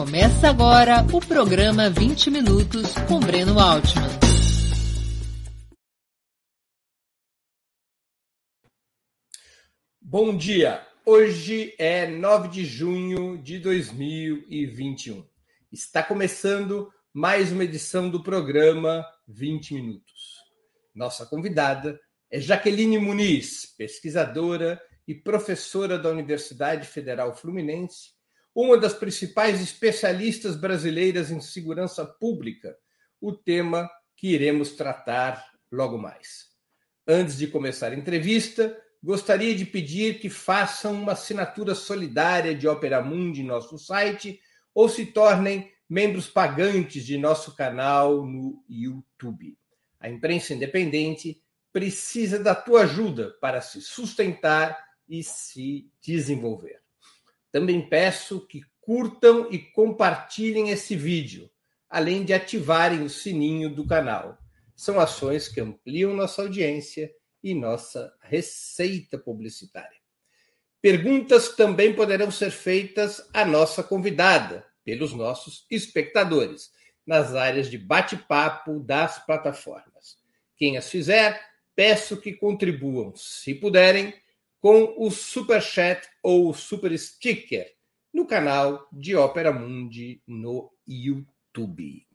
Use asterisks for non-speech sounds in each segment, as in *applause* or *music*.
Começa agora o programa 20 Minutos com Breno Altman. Bom dia! Hoje é 9 de junho de 2021. Está começando mais uma edição do programa 20 Minutos. Nossa convidada é Jaqueline Muniz, pesquisadora e professora da Universidade Federal Fluminense uma das principais especialistas brasileiras em segurança pública, o tema que iremos tratar logo mais. Antes de começar a entrevista, gostaria de pedir que façam uma assinatura solidária de Opera Mundi em nosso site ou se tornem membros pagantes de nosso canal no YouTube. A imprensa independente precisa da tua ajuda para se sustentar e se desenvolver. Também peço que curtam e compartilhem esse vídeo, além de ativarem o sininho do canal. São ações que ampliam nossa audiência e nossa receita publicitária. Perguntas também poderão ser feitas à nossa convidada, pelos nossos espectadores, nas áreas de bate-papo das plataformas. Quem as fizer, peço que contribuam, se puderem, com o Super Chat ou o Super Sticker no canal de Ópera Mundi no YouTube.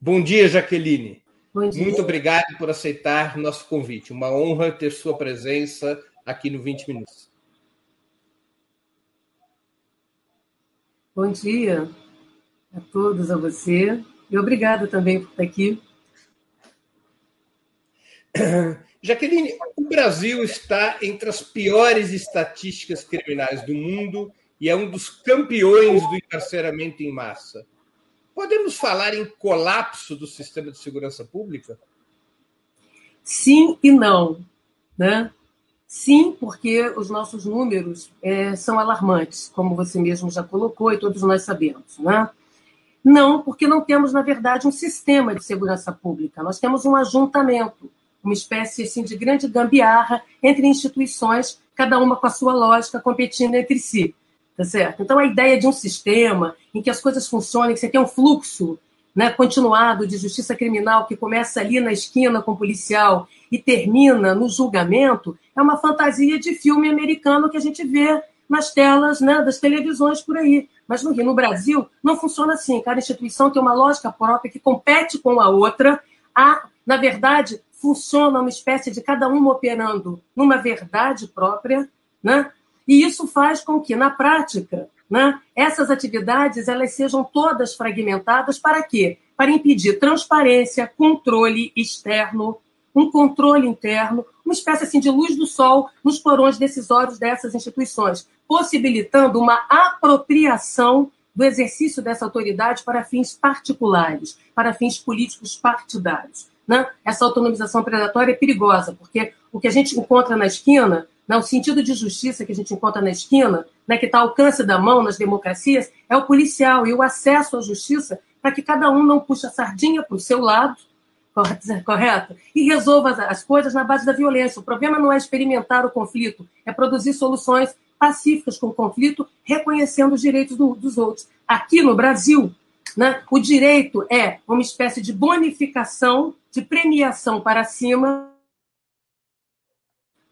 Bom dia, Jaqueline. Bom dia. Muito obrigado por aceitar nosso convite. Uma honra ter sua presença aqui no 20 Minutos. Bom dia a todos, a você. E obrigada também por estar aqui. *clears throat* Jaqueline, o Brasil está entre as piores estatísticas criminais do mundo e é um dos campeões do encarceramento em massa. Podemos falar em colapso do sistema de segurança pública? Sim e não. Né? Sim, porque os nossos números é, são alarmantes, como você mesmo já colocou e todos nós sabemos. Né? Não, porque não temos, na verdade, um sistema de segurança pública. Nós temos um ajuntamento uma espécie assim, de grande gambiarra entre instituições, cada uma com a sua lógica, competindo entre si. Tá certo? Então, a ideia de um sistema em que as coisas funcionem, que você tem um fluxo né, continuado de justiça criminal que começa ali na esquina com o policial e termina no julgamento, é uma fantasia de filme americano que a gente vê nas telas né, das televisões por aí. Mas no Rio, no Brasil, não funciona assim. Cada instituição tem uma lógica própria que compete com a outra. Há, na verdade, funciona uma espécie de cada um operando numa verdade própria, né? E isso faz com que, na prática, né, essas atividades elas sejam todas fragmentadas para quê? Para impedir transparência, controle externo, um controle interno, uma espécie assim de luz do sol nos porões decisórios dessas instituições, possibilitando uma apropriação do exercício dessa autoridade para fins particulares, para fins políticos partidários né, essa autonomização predatória é perigosa, porque o que a gente encontra na esquina, né, o sentido de justiça que a gente encontra na esquina, né, que está ao alcance da mão nas democracias, é o policial e o acesso à justiça para que cada um não puxe a sardinha para o seu lado, correto? E resolva as coisas na base da violência. O problema não é experimentar o conflito, é produzir soluções pacíficas com o conflito, reconhecendo os direitos do, dos outros. Aqui no Brasil, né, o direito é uma espécie de bonificação de premiação para cima.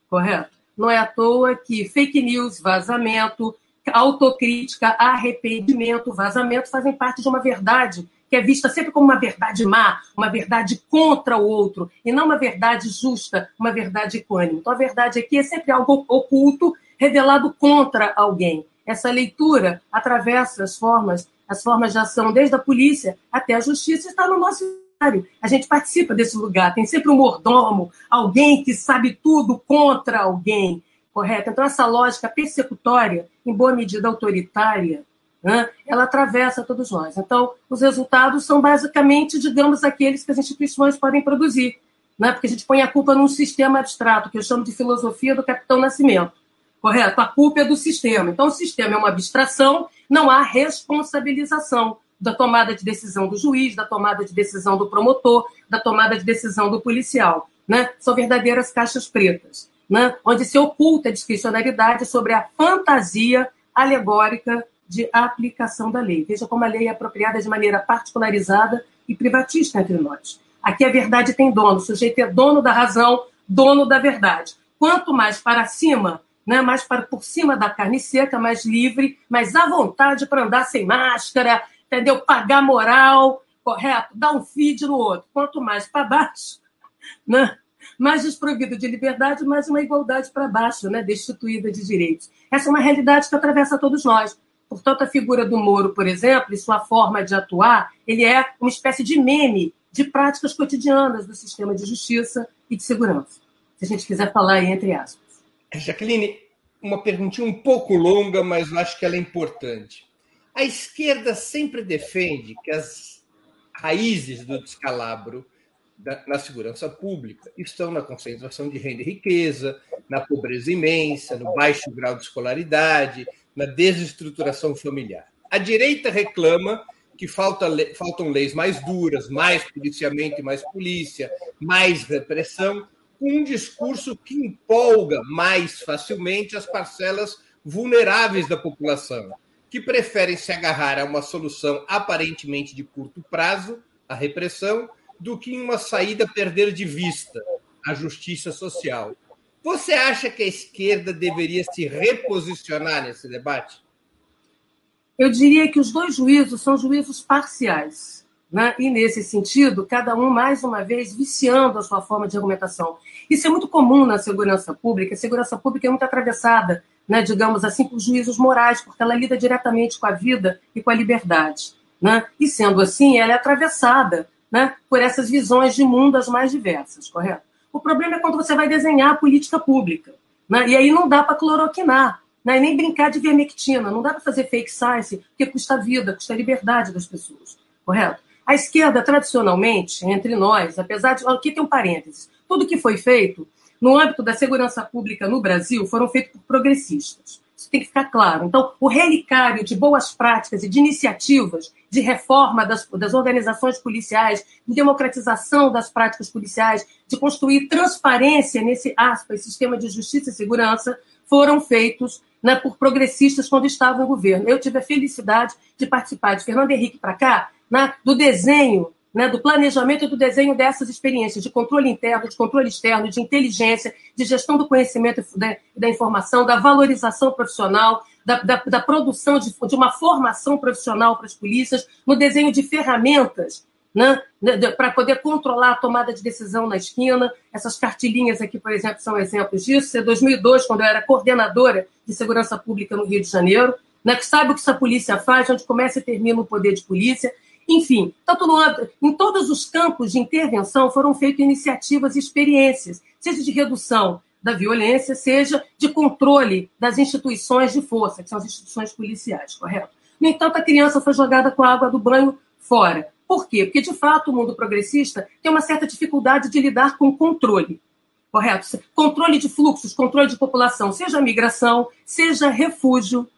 Correto? Não é à toa que fake news, vazamento, autocrítica, arrependimento, vazamento fazem parte de uma verdade que é vista sempre como uma verdade má, uma verdade contra o outro, e não uma verdade justa, uma verdade equânime. Então, a verdade aqui é sempre algo oculto, revelado contra alguém. Essa leitura atravessa as formas, as formas de ação, desde a polícia até a justiça, está no nosso a gente participa desse lugar, tem sempre um mordomo, alguém que sabe tudo contra alguém, correto? Então, essa lógica persecutória, em boa medida autoritária, né, ela atravessa todos nós. Então, os resultados são basicamente, digamos, aqueles que as instituições podem produzir, né, porque a gente põe a culpa num sistema abstrato, que eu chamo de filosofia do Capitão Nascimento. Correto? A culpa é do sistema. Então, o sistema é uma abstração, não há responsabilização da tomada de decisão do juiz, da tomada de decisão do promotor, da tomada de decisão do policial. Né? São verdadeiras caixas pretas, né? onde se oculta a discricionalidade sobre a fantasia alegórica de aplicação da lei. Veja como a lei é apropriada de maneira particularizada e privatista entre nós. Aqui a verdade tem dono, o sujeito é dono da razão, dono da verdade. Quanto mais para cima, né, mais para por cima da carne seca, mais livre, mais à vontade para andar sem máscara, entendeu? Pagar moral, correto? Dar um feed no outro. Quanto mais para baixo, *laughs* né? mais desprovido de liberdade, mais uma igualdade para baixo, né? destituída de direitos. Essa é uma realidade que atravessa todos nós. Portanto, a figura do Moro, por exemplo, e sua forma de atuar, ele é uma espécie de meme de práticas cotidianas do sistema de justiça e de segurança. Se a gente quiser falar aí entre aspas. Jaqueline, uma perguntinha um pouco longa, mas acho que ela é importante. A esquerda sempre defende que as raízes do descalabro na segurança pública estão na concentração de renda e riqueza, na pobreza imensa, no baixo grau de escolaridade, na desestruturação familiar. A direita reclama que falta, faltam leis mais duras, mais policiamento e mais polícia, mais repressão, com um discurso que empolga mais facilmente as parcelas vulneráveis da população, que preferem se agarrar a uma solução aparentemente de curto prazo, a repressão, do que em uma saída perder de vista a justiça social. Você acha que a esquerda deveria se reposicionar nesse debate? Eu diria que os dois juízos são juízos parciais. Né? E, nesse sentido, cada um, mais uma vez, viciando a sua forma de argumentação. Isso é muito comum na segurança pública. A segurança pública é muito atravessada, né, digamos assim, por juízos morais, porque ela lida diretamente com a vida e com a liberdade. Né? E, sendo assim, ela é atravessada né, por essas visões de mundo as mais diversas, correto? O problema é quando você vai desenhar a política pública. Né? E aí não dá para cloroquinar, né? nem brincar de vermectina, não dá para fazer fake science, porque custa vida, custa a liberdade das pessoas, correto? A esquerda, tradicionalmente, entre nós, apesar de. Aqui tem um parênteses. Tudo que foi feito no âmbito da segurança pública no Brasil foram feitos por progressistas. Isso tem que ficar claro. Então, o relicário de boas práticas e de iniciativas de reforma das, das organizações policiais, de democratização das práticas policiais, de construir transparência nesse aspas, sistema de justiça e segurança, foram feitos né, por progressistas quando estavam no governo. Eu tive a felicidade de participar de Fernando Henrique para cá, né, do desenho né, do planejamento e do desenho dessas experiências de controle interno, de controle externo, de inteligência, de gestão do conhecimento da, da, informação, da valorização profissional, da, da, da produção de, de, uma formação profissional para as polícias, no desenho de ferramentas né, para poder controlar a tomada de decisão na esquina. Essas cartilhinhas aqui, por exemplo, são exemplos disso. Em 2002, quando eu era coordenadora de segurança pública no Rio de Janeiro, né, que sabe o que essa polícia faz, onde começa e termina o poder de polícia. Enfim, no, em todos os campos de intervenção foram feitas iniciativas e experiências, seja de redução da violência, seja de controle das instituições de força, que são as instituições policiais, correto? No entanto, a criança foi jogada com a água do banho fora. Por quê? Porque, de fato, o mundo progressista tem uma certa dificuldade de lidar com controle. Correto? Controle de fluxos, controle de população, seja migração, seja refúgio,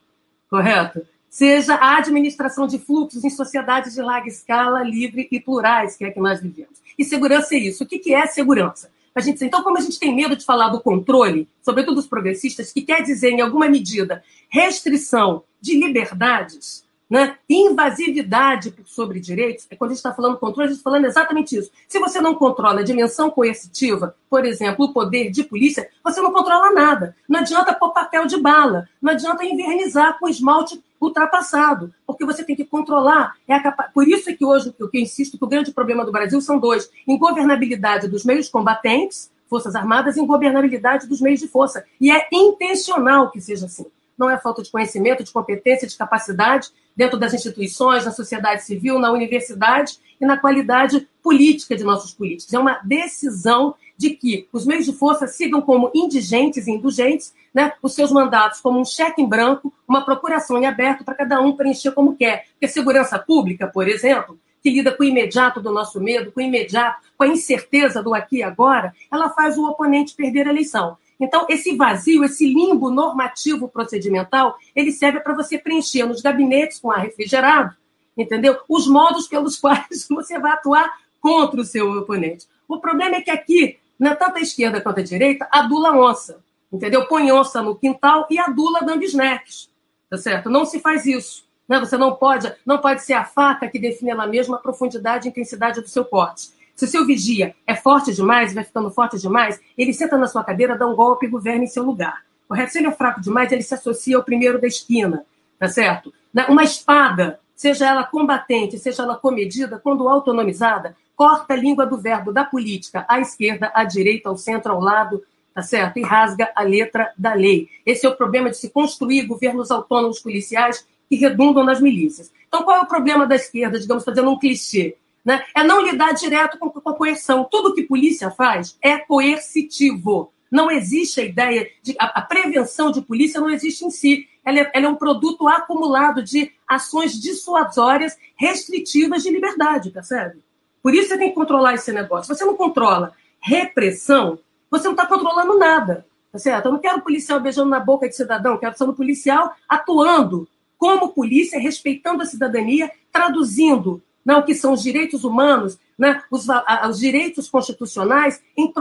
correto? Seja a administração de fluxos em sociedades de larga escala, livre e plurais, que é que nós vivemos. E segurança é isso. O que é segurança? A gente, então, como a gente tem medo de falar do controle, sobretudo os progressistas, que quer dizer, em alguma medida, restrição de liberdades, né? Invasividade sobre direitos, é quando a gente está falando controle, a gente está falando exatamente isso. Se você não controla a dimensão coercitiva, por exemplo, o poder de polícia, você não controla nada. Não adianta pôr papel de bala, não adianta invernizar com esmalte ultrapassado, porque você tem que controlar. É capa... Por isso é que hoje que eu insisto que o grande problema do Brasil são dois: ingovernabilidade dos meios combatentes, Forças Armadas, e ingovernabilidade dos meios de força. E é intencional que seja assim não é falta de conhecimento, de competência, de capacidade dentro das instituições, na sociedade civil, na universidade e na qualidade política de nossos políticos. É uma decisão de que os meios de força sigam como indigentes e indulgentes né, os seus mandatos como um cheque em branco, uma procuração em aberto para cada um preencher como quer. Porque segurança pública, por exemplo, que lida com o imediato do nosso medo, com o imediato, com a incerteza do aqui e agora, ela faz o oponente perder a eleição. Então, esse vazio, esse limbo normativo procedimental, ele serve para você preencher nos gabinetes com ar refrigerado, entendeu? Os modos pelos *laughs* quais você vai atuar contra o seu oponente. O problema é que aqui, na tanto a esquerda quanto a direita, adula onça, entendeu? Põe onça no quintal e adula dando snacks, tá certo? Não se faz isso. Né? Você não pode, não pode ser a faca que define ela mesma a profundidade e intensidade do seu corte. Se o seu vigia é forte demais, vai ficando forte demais, ele senta na sua cadeira, dá um golpe e governa em seu lugar. Correto? Se ele é fraco demais, ele se associa ao primeiro da esquina, tá certo? Né? Uma espada, seja ela combatente, seja ela comedida, quando autonomizada, corta a língua do verbo da política à esquerda, à direita, ao centro, ao lado, tá certo? E rasga a letra da lei. Esse é o problema de se construir governos autônomos policiais que redundam nas milícias. Então, qual é o problema da esquerda, digamos, fazendo um clichê? Né? É não lidar direto com, com a coerção. Tudo que polícia faz é coercitivo. Não existe a ideia de. A, a prevenção de polícia não existe em si. Ela é, ela é, um produto acumulado de ações dissuasórias restritivas de liberdade, percebe? Por isso você tem que controlar esse negócio. Se você não controla repressão, você não está controlando nada. Tá certo? Eu não quero policial beijando na boca de cidadão, quero ser um policial atuando como polícia, respeitando a cidadania, traduzindo não, que são os direitos humanos, né, os, os direitos constitucionais, em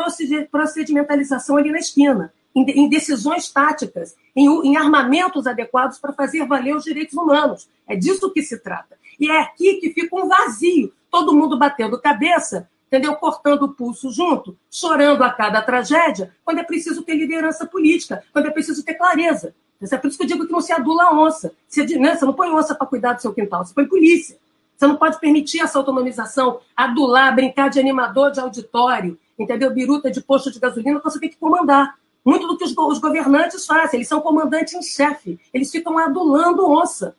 procedimentalização ali na esquina, em, em decisões táticas, em, em armamentos adequados para fazer valer os direitos humanos. É disso que se trata. E é aqui que fica um vazio, todo mundo batendo cabeça, entendeu? Cortando o pulso junto, chorando a cada tragédia, quando é preciso ter liderança política, quando é preciso ter clareza. É por isso que eu digo que não se adula onça. Você, né, você não põe onça para cuidar do seu quintal, você põe polícia. Você não pode permitir essa autonomização, adular, brincar de animador de auditório, entendeu? Biruta de posto de gasolina, você tem que comandar. Muito do que os, os governantes fazem, eles são comandantes em chefe, eles ficam adulando onça.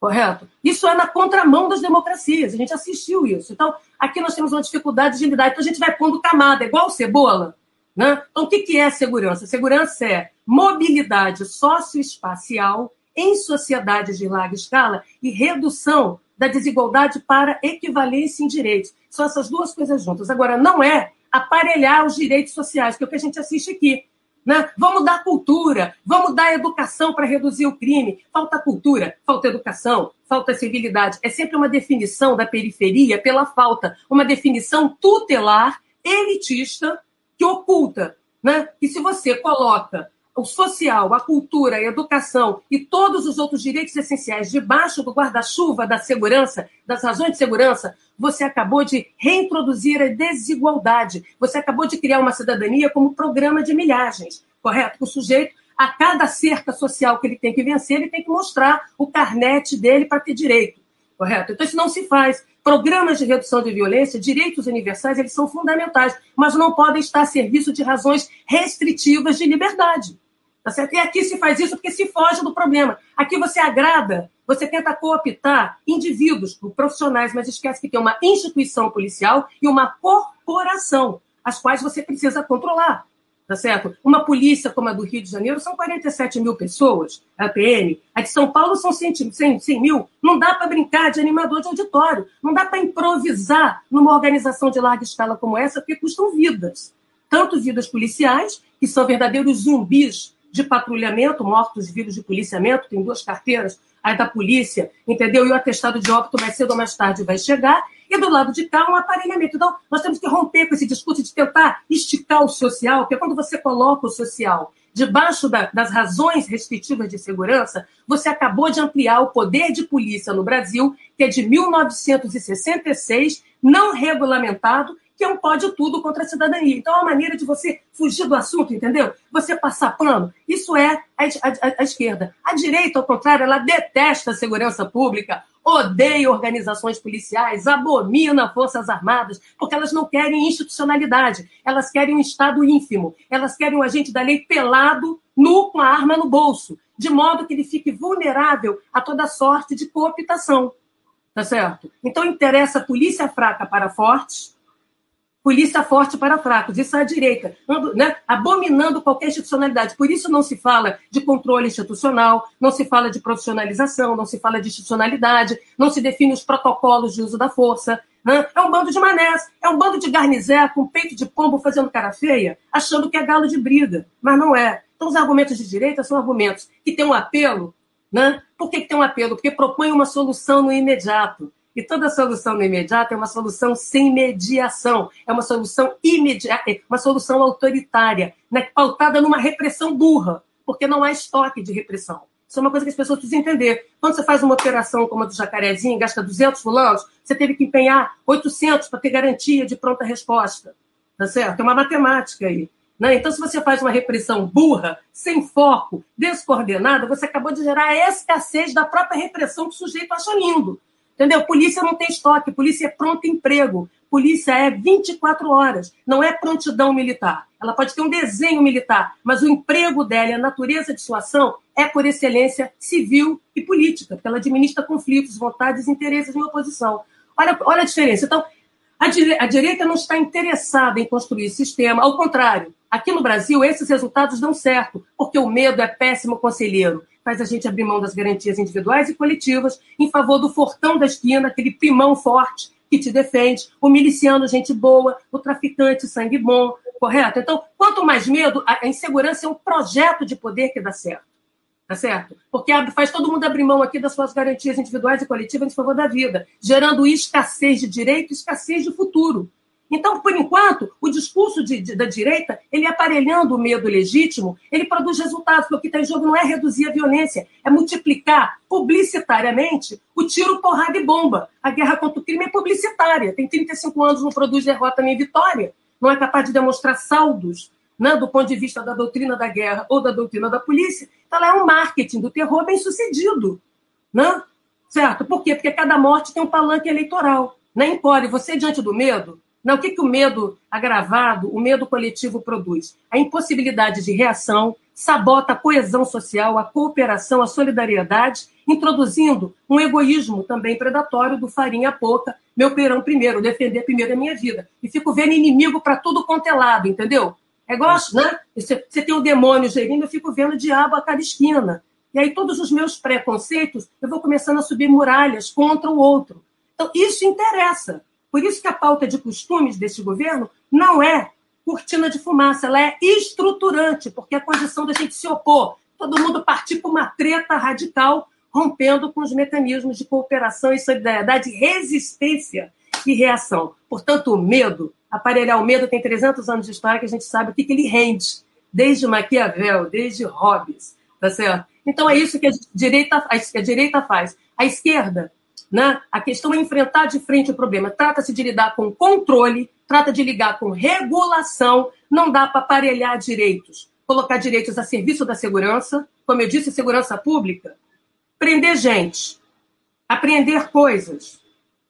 Correto? Isso é na contramão das democracias, a gente assistiu isso. Então, aqui nós temos uma dificuldade de lidar. Então, a gente vai pondo camada, igual cebola. Né? Então, o que é segurança? Segurança é mobilidade socioespacial em sociedades de larga escala e redução da desigualdade para equivalência em direitos. São essas duas coisas juntas. Agora, não é aparelhar os direitos sociais, que é o que a gente assiste aqui. Né? Vamos dar cultura, vamos dar educação para reduzir o crime. Falta cultura, falta educação, falta civilidade. É sempre uma definição da periferia pela falta, uma definição tutelar, elitista, que oculta. Né? E se você coloca o social, a cultura, a educação e todos os outros direitos essenciais debaixo do guarda-chuva da segurança, das razões de segurança, você acabou de reintroduzir a desigualdade. Você acabou de criar uma cidadania como programa de milhagens, correto? O sujeito, a cada cerca social que ele tem que vencer, ele tem que mostrar o carnete dele para ter direito, correto? Então, isso não se faz. Programas de redução de violência, direitos universais, eles são fundamentais, mas não podem estar a serviço de razões restritivas de liberdade. Tá certo? E aqui se faz isso porque se foge do problema. Aqui você agrada, você tenta cooptar indivíduos, profissionais, mas esquece que tem uma instituição policial e uma corporação, as quais você precisa controlar. Tá certo? Uma polícia como a do Rio de Janeiro são 47 mil pessoas, a PM. A de São Paulo são 100, 100, 100 mil. Não dá para brincar de animador de auditório. Não dá para improvisar numa organização de larga escala como essa, porque custam vidas. Tanto vidas policiais, que são verdadeiros zumbis de patrulhamento, mortos vivos de policiamento, tem duas carteiras, aí da polícia, entendeu? E o atestado de óbito mais cedo ou mais tarde vai chegar, e do lado de cá um aparelhamento. Então, nós temos que romper com esse discurso de tentar esticar o social, porque quando você coloca o social debaixo da, das razões restritivas de segurança, você acabou de ampliar o poder de polícia no Brasil, que é de 1966, não regulamentado, que é um pode tudo contra a cidadania. Então, é uma maneira de você fugir do assunto, entendeu? Você passar pano. Isso é a, a, a esquerda. A direita, ao contrário, ela detesta a segurança pública, odeia organizações policiais, abomina forças armadas, porque elas não querem institucionalidade, elas querem um Estado ínfimo, elas querem um agente da lei pelado, nu, com a arma no bolso, de modo que ele fique vulnerável a toda sorte de cooptação. Tá certo? Então interessa a polícia fraca para fortes, polícia forte para fracos, isso é a direita, né? abominando qualquer institucionalidade. Por isso não se fala de controle institucional, não se fala de profissionalização, não se fala de institucionalidade, não se define os protocolos de uso da força. Né? É um bando de manés, é um bando de garnizé com peito de pombo fazendo cara feia, achando que é galo de briga, mas não é. Então os argumentos de direita são argumentos que têm um apelo. Né? Por que, que tem um apelo? Porque propõem uma solução no imediato. E toda solução no imediato é uma solução sem mediação, é uma solução imediata, é uma solução autoritária, né, pautada numa repressão burra, porque não há estoque de repressão. Isso é uma coisa que as pessoas precisam entender. Quando você faz uma operação como a do Jacarezinho, gasta 200 fulanos, você teve que empenhar 800 para ter garantia de pronta resposta. Tá certo? É uma matemática aí. Né? Então, se você faz uma repressão burra, sem foco, descoordenada, você acabou de gerar a escassez da própria repressão que o sujeito acha lindo. Entendeu? Polícia não tem estoque, polícia é pronto emprego. Polícia é 24 horas, não é prontidão militar. Ela pode ter um desenho militar, mas o emprego dela, a natureza de sua ação é, por excelência, civil e política, porque ela administra conflitos, vontades e interesses em oposição. Olha, olha a diferença. Então, a, a direita não está interessada em construir sistema, ao contrário. Aqui no Brasil, esses resultados dão certo, porque o medo é péssimo conselheiro. Faz a gente abrir mão das garantias individuais e coletivas em favor do fortão da esquina, aquele primão forte que te defende, o miliciano, gente boa, o traficante, sangue bom, correto? Então, quanto mais medo, a insegurança é um projeto de poder que dá certo. Tá certo? Porque faz todo mundo abrir mão aqui das suas garantias individuais e coletivas em favor da vida, gerando escassez de direito escassez de futuro. Então, por enquanto, o discurso de, de, da direita, ele aparelhando o medo legítimo, ele produz resultados, porque o que está em jogo não é reduzir a violência, é multiplicar publicitariamente o tiro, porrada e bomba. A guerra contra o crime é publicitária. Tem 35 anos, não produz derrota nem vitória, não é capaz de demonstrar saldos né, do ponto de vista da doutrina da guerra ou da doutrina da polícia, então ela é um marketing do terror bem sucedido. Né? Certo? Por quê? Porque cada morte tem um palanque eleitoral. Né? pode. Você, diante do medo, não, o que, que o medo agravado, o medo coletivo produz? A impossibilidade de reação, sabota a coesão social, a cooperação, a solidariedade, introduzindo um egoísmo também predatório do farinha pouca, meu perão primeiro, defender primeiro a minha vida. E fico vendo inimigo para tudo quanto é lado, entendeu? É gosto, né? Você, tem o demônio gerindo, eu fico vendo o diabo a cada esquina. E aí todos os meus preconceitos, eu vou começando a subir muralhas contra o outro. Então, isso interessa. Por isso que a pauta de costumes desse governo não é cortina de fumaça, ela é estruturante, porque é a condição da gente se opor, todo mundo partir para uma treta radical, rompendo com os mecanismos de cooperação e solidariedade, resistência e reação. Portanto, o medo aparelhar o medo tem 300 anos de história que a gente sabe o que, que ele rende, desde Maquiavel, desde Hobbes, tá certo? Então é isso que a direita, a direita faz. A esquerda, né? A questão é enfrentar de frente o problema. Trata-se de lidar com controle, trata de ligar com regulação, não dá para aparelhar direitos. Colocar direitos a serviço da segurança, como eu disse, segurança pública, prender gente, apreender coisas,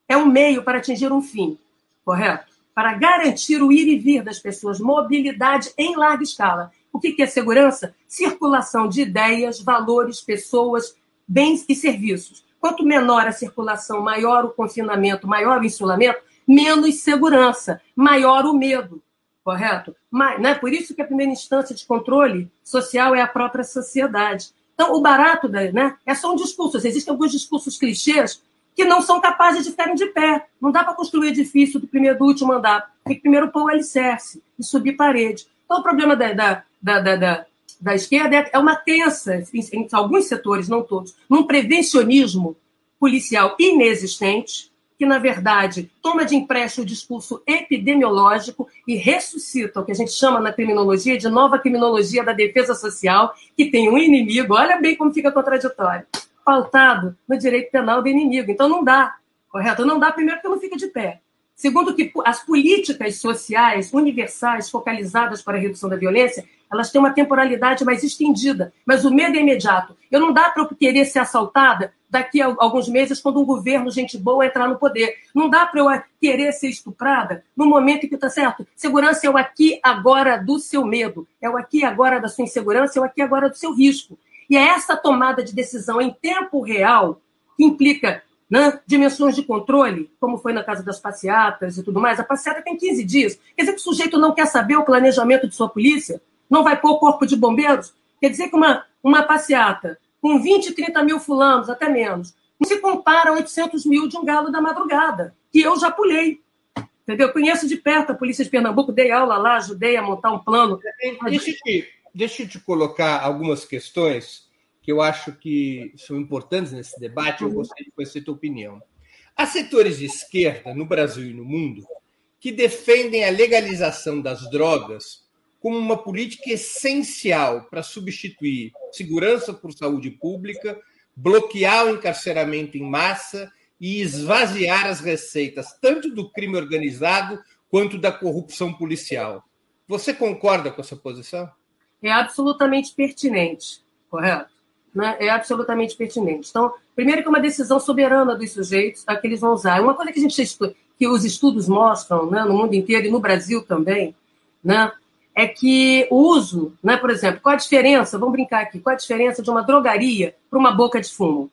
é um meio para atingir um fim, correto? para garantir o ir e vir das pessoas, mobilidade em larga escala. O que é segurança? Circulação de ideias, valores, pessoas, bens e serviços. Quanto menor a circulação, maior o confinamento, maior o insulamento, menos segurança, maior o medo. Correto? Mas, né? Por isso que a primeira instância de controle social é a própria sociedade. Então, o barato da, né, é só um discurso. Existem alguns discursos clichês que não são capazes de ficarem de pé. Não dá para construir edifício do primeiro do último andar. Tem que primeiro pôr o alicerce e subir parede. Então, o problema da, da, da, da, da esquerda é, é uma crença, em, alguns setores, não todos, num prevencionismo policial inexistente, que, na verdade, toma de empréstimo o discurso epidemiológico e ressuscita o que a gente chama na criminologia de nova criminologia da defesa social, que tem um inimigo, olha bem como fica contraditório, pautado no direito penal do inimigo. Então não dá, correto? Não dá, primeiro, porque não fica de pé. Segundo, que as políticas sociais universais focalizadas para a redução da violência, elas têm uma temporalidade mais estendida, mas o medo é imediato. Eu não dá para eu querer ser assaltada daqui a alguns meses, quando um governo, gente boa, entrar no poder. Não dá para eu querer ser estuprada no momento em que está certo. Segurança é o aqui agora do seu medo, é o aqui agora da sua insegurança, é o aqui agora do seu risco. E é essa tomada de decisão em tempo real que implica né, dimensões de controle, como foi na casa das passeatas e tudo mais. A passeata tem 15 dias. Quer dizer que o sujeito não quer saber o planejamento de sua polícia? Não vai pôr o corpo de bombeiros? Quer dizer que uma, uma passeata com 20, 30 mil fulanos, até menos, não se compara a 800 mil de um galo da madrugada, que eu já pulei. Entendeu? Eu conheço de perto a polícia de Pernambuco, dei aula lá, ajudei a montar um plano. Deixa eu deixa eu te colocar algumas questões que eu acho que são importantes nesse debate. Eu gostaria de conhecer a tua opinião. Há setores de esquerda no Brasil e no mundo que defendem a legalização das drogas como uma política essencial para substituir segurança por saúde pública, bloquear o encarceramento em massa e esvaziar as receitas, tanto do crime organizado quanto da corrupção policial. Você concorda com essa posição? É absolutamente pertinente, correto? Né? É absolutamente pertinente. Então, primeiro que é uma decisão soberana dos sujeitos a que eles vão usar. Uma coisa que a gente que os estudos mostram, né, no mundo inteiro e no Brasil também, né, é que o uso, né, por exemplo, qual a diferença? Vamos brincar aqui. Qual a diferença de uma drogaria para uma boca de fumo?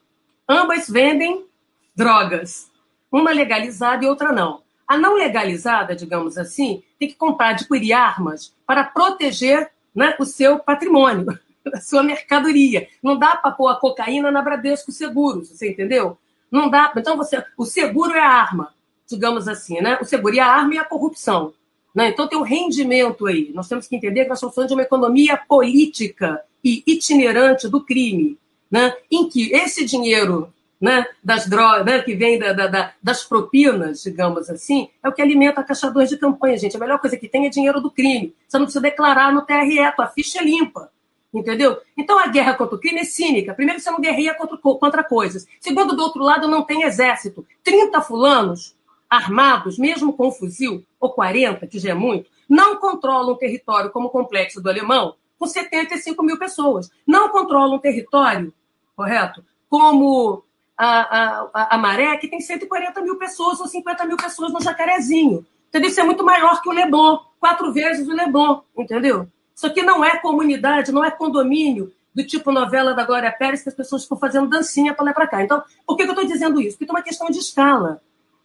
Ambas vendem drogas, uma legalizada e outra não. A não legalizada, digamos assim, tem que comprar, adquirir armas para proteger né, o seu patrimônio, *laughs* a sua mercadoria. Não dá para pôr a cocaína na Bradesco Seguros, você entendeu? Não dá. Então, você, o seguro é a arma, digamos assim, né? O seguro e a arma e a corrupção. Né? Então, tem um rendimento aí. Nós temos que entender que nós estamos falando de uma economia política e itinerante do crime, né? em que esse dinheiro né, das drogas, né, que vem da, da, das propinas, digamos assim, é o que alimenta caçadores de campanha, gente. A melhor coisa que tem é dinheiro do crime. Você não precisa declarar no TRE, tua ficha é limpa. Entendeu? Então a guerra contra o crime é cínica. Primeiro, você não guerreia contra, contra coisas. Segundo, do outro lado, não tem exército. 30 fulanos armados, mesmo com fuzil, ou 40, que já é muito, não controlam um território como o complexo do Alemão, com 75 mil pessoas. Não controlam um território, correto? Como a, a, a Maré, que tem 140 mil pessoas ou 50 mil pessoas no Jacarezinho. Entendeu? Isso é muito maior que o Leblon, quatro vezes o Leblon, entendeu? Isso aqui não é comunidade, não é condomínio do tipo novela da Glória Pérez, que as pessoas ficam fazendo dancinha para lá para cá. Então, por que, que eu estou dizendo isso? Porque tem uma questão de escala.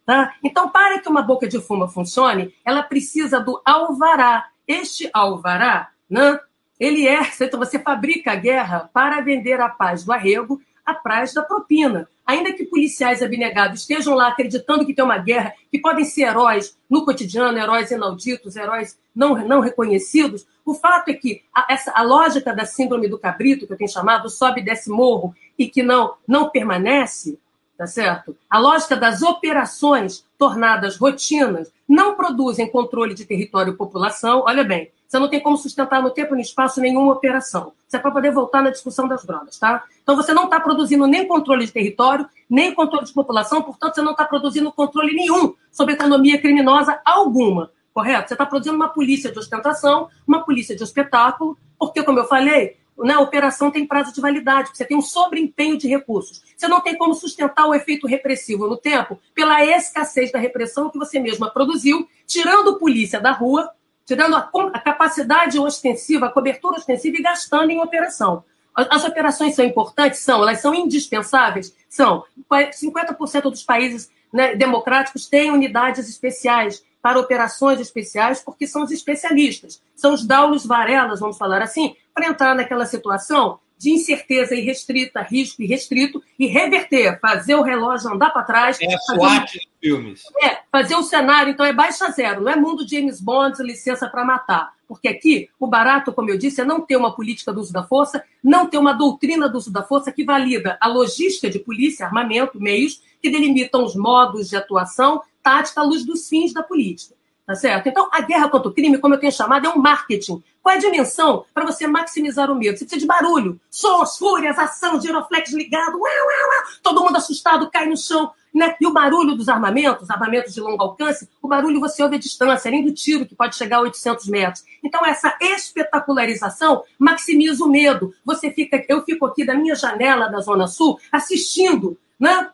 Tá? Então, para que uma boca de fumo funcione, ela precisa do alvará. Este alvará, né, ele é, *laughs* então você fabrica a guerra para vender a paz do arrego a prazo da propina. Ainda que policiais abnegados estejam lá acreditando que tem uma guerra, que podem ser heróis no cotidiano, heróis inauditos, heróis não, não reconhecidos, o fato é que a, essa, a lógica da síndrome do cabrito, que eu tenho chamado, sobe e desce morro, e que não, não permanece, tá certo? A lógica das operações tornadas rotinas não produzem controle de território e população. Olha bem, você não tem como sustentar no tempo e no espaço nenhuma operação. Isso é para poder voltar na discussão das drogas, tá? Então você não está produzindo nem controle de território, nem controle de população, portanto, você não está produzindo controle nenhum sobre economia criminosa alguma, correto? Você está produzindo uma polícia de ostentação, uma polícia de espetáculo, porque, como eu falei, né, a operação tem prazo de validade, você tem um sobreempenho de recursos. Você não tem como sustentar o efeito repressivo no tempo pela escassez da repressão que você mesma produziu, tirando polícia da rua, tirando a, a capacidade ostensiva, a cobertura ostensiva e gastando em operação. As operações são importantes? São. Elas são indispensáveis? São. 50% dos países né, democráticos têm unidades especiais para operações especiais, porque são os especialistas. São os daulos varelas, vamos falar assim, para entrar naquela situação de incerteza irrestrita, risco irrestrito, e reverter, fazer o relógio andar para trás. É a SWAT dos filmes. É, fazer o cenário, então é baixa zero, não é mundo James Bond, licença para matar. Porque aqui, o barato, como eu disse, é não ter uma política do uso da força, não ter uma doutrina do uso da força que valida a logística de polícia, armamento, meios, que delimitam os modos de atuação, tática à luz dos fins da política. Tá certo? Então, a guerra contra o crime, como eu tenho chamado, é um marketing. Qual é a dimensão para você maximizar o medo? Você precisa de barulho, sons, fúrias, ação, giroflex ligado, uau, uau, uau, todo mundo assustado, cai no chão. Né? E o barulho dos armamentos, armamentos de longo alcance, o barulho você ouve a distância, além do tiro, que pode chegar a 800 metros. Então, essa espetacularização maximiza o medo. Você fica, eu fico aqui da minha janela da Zona Sul assistindo né?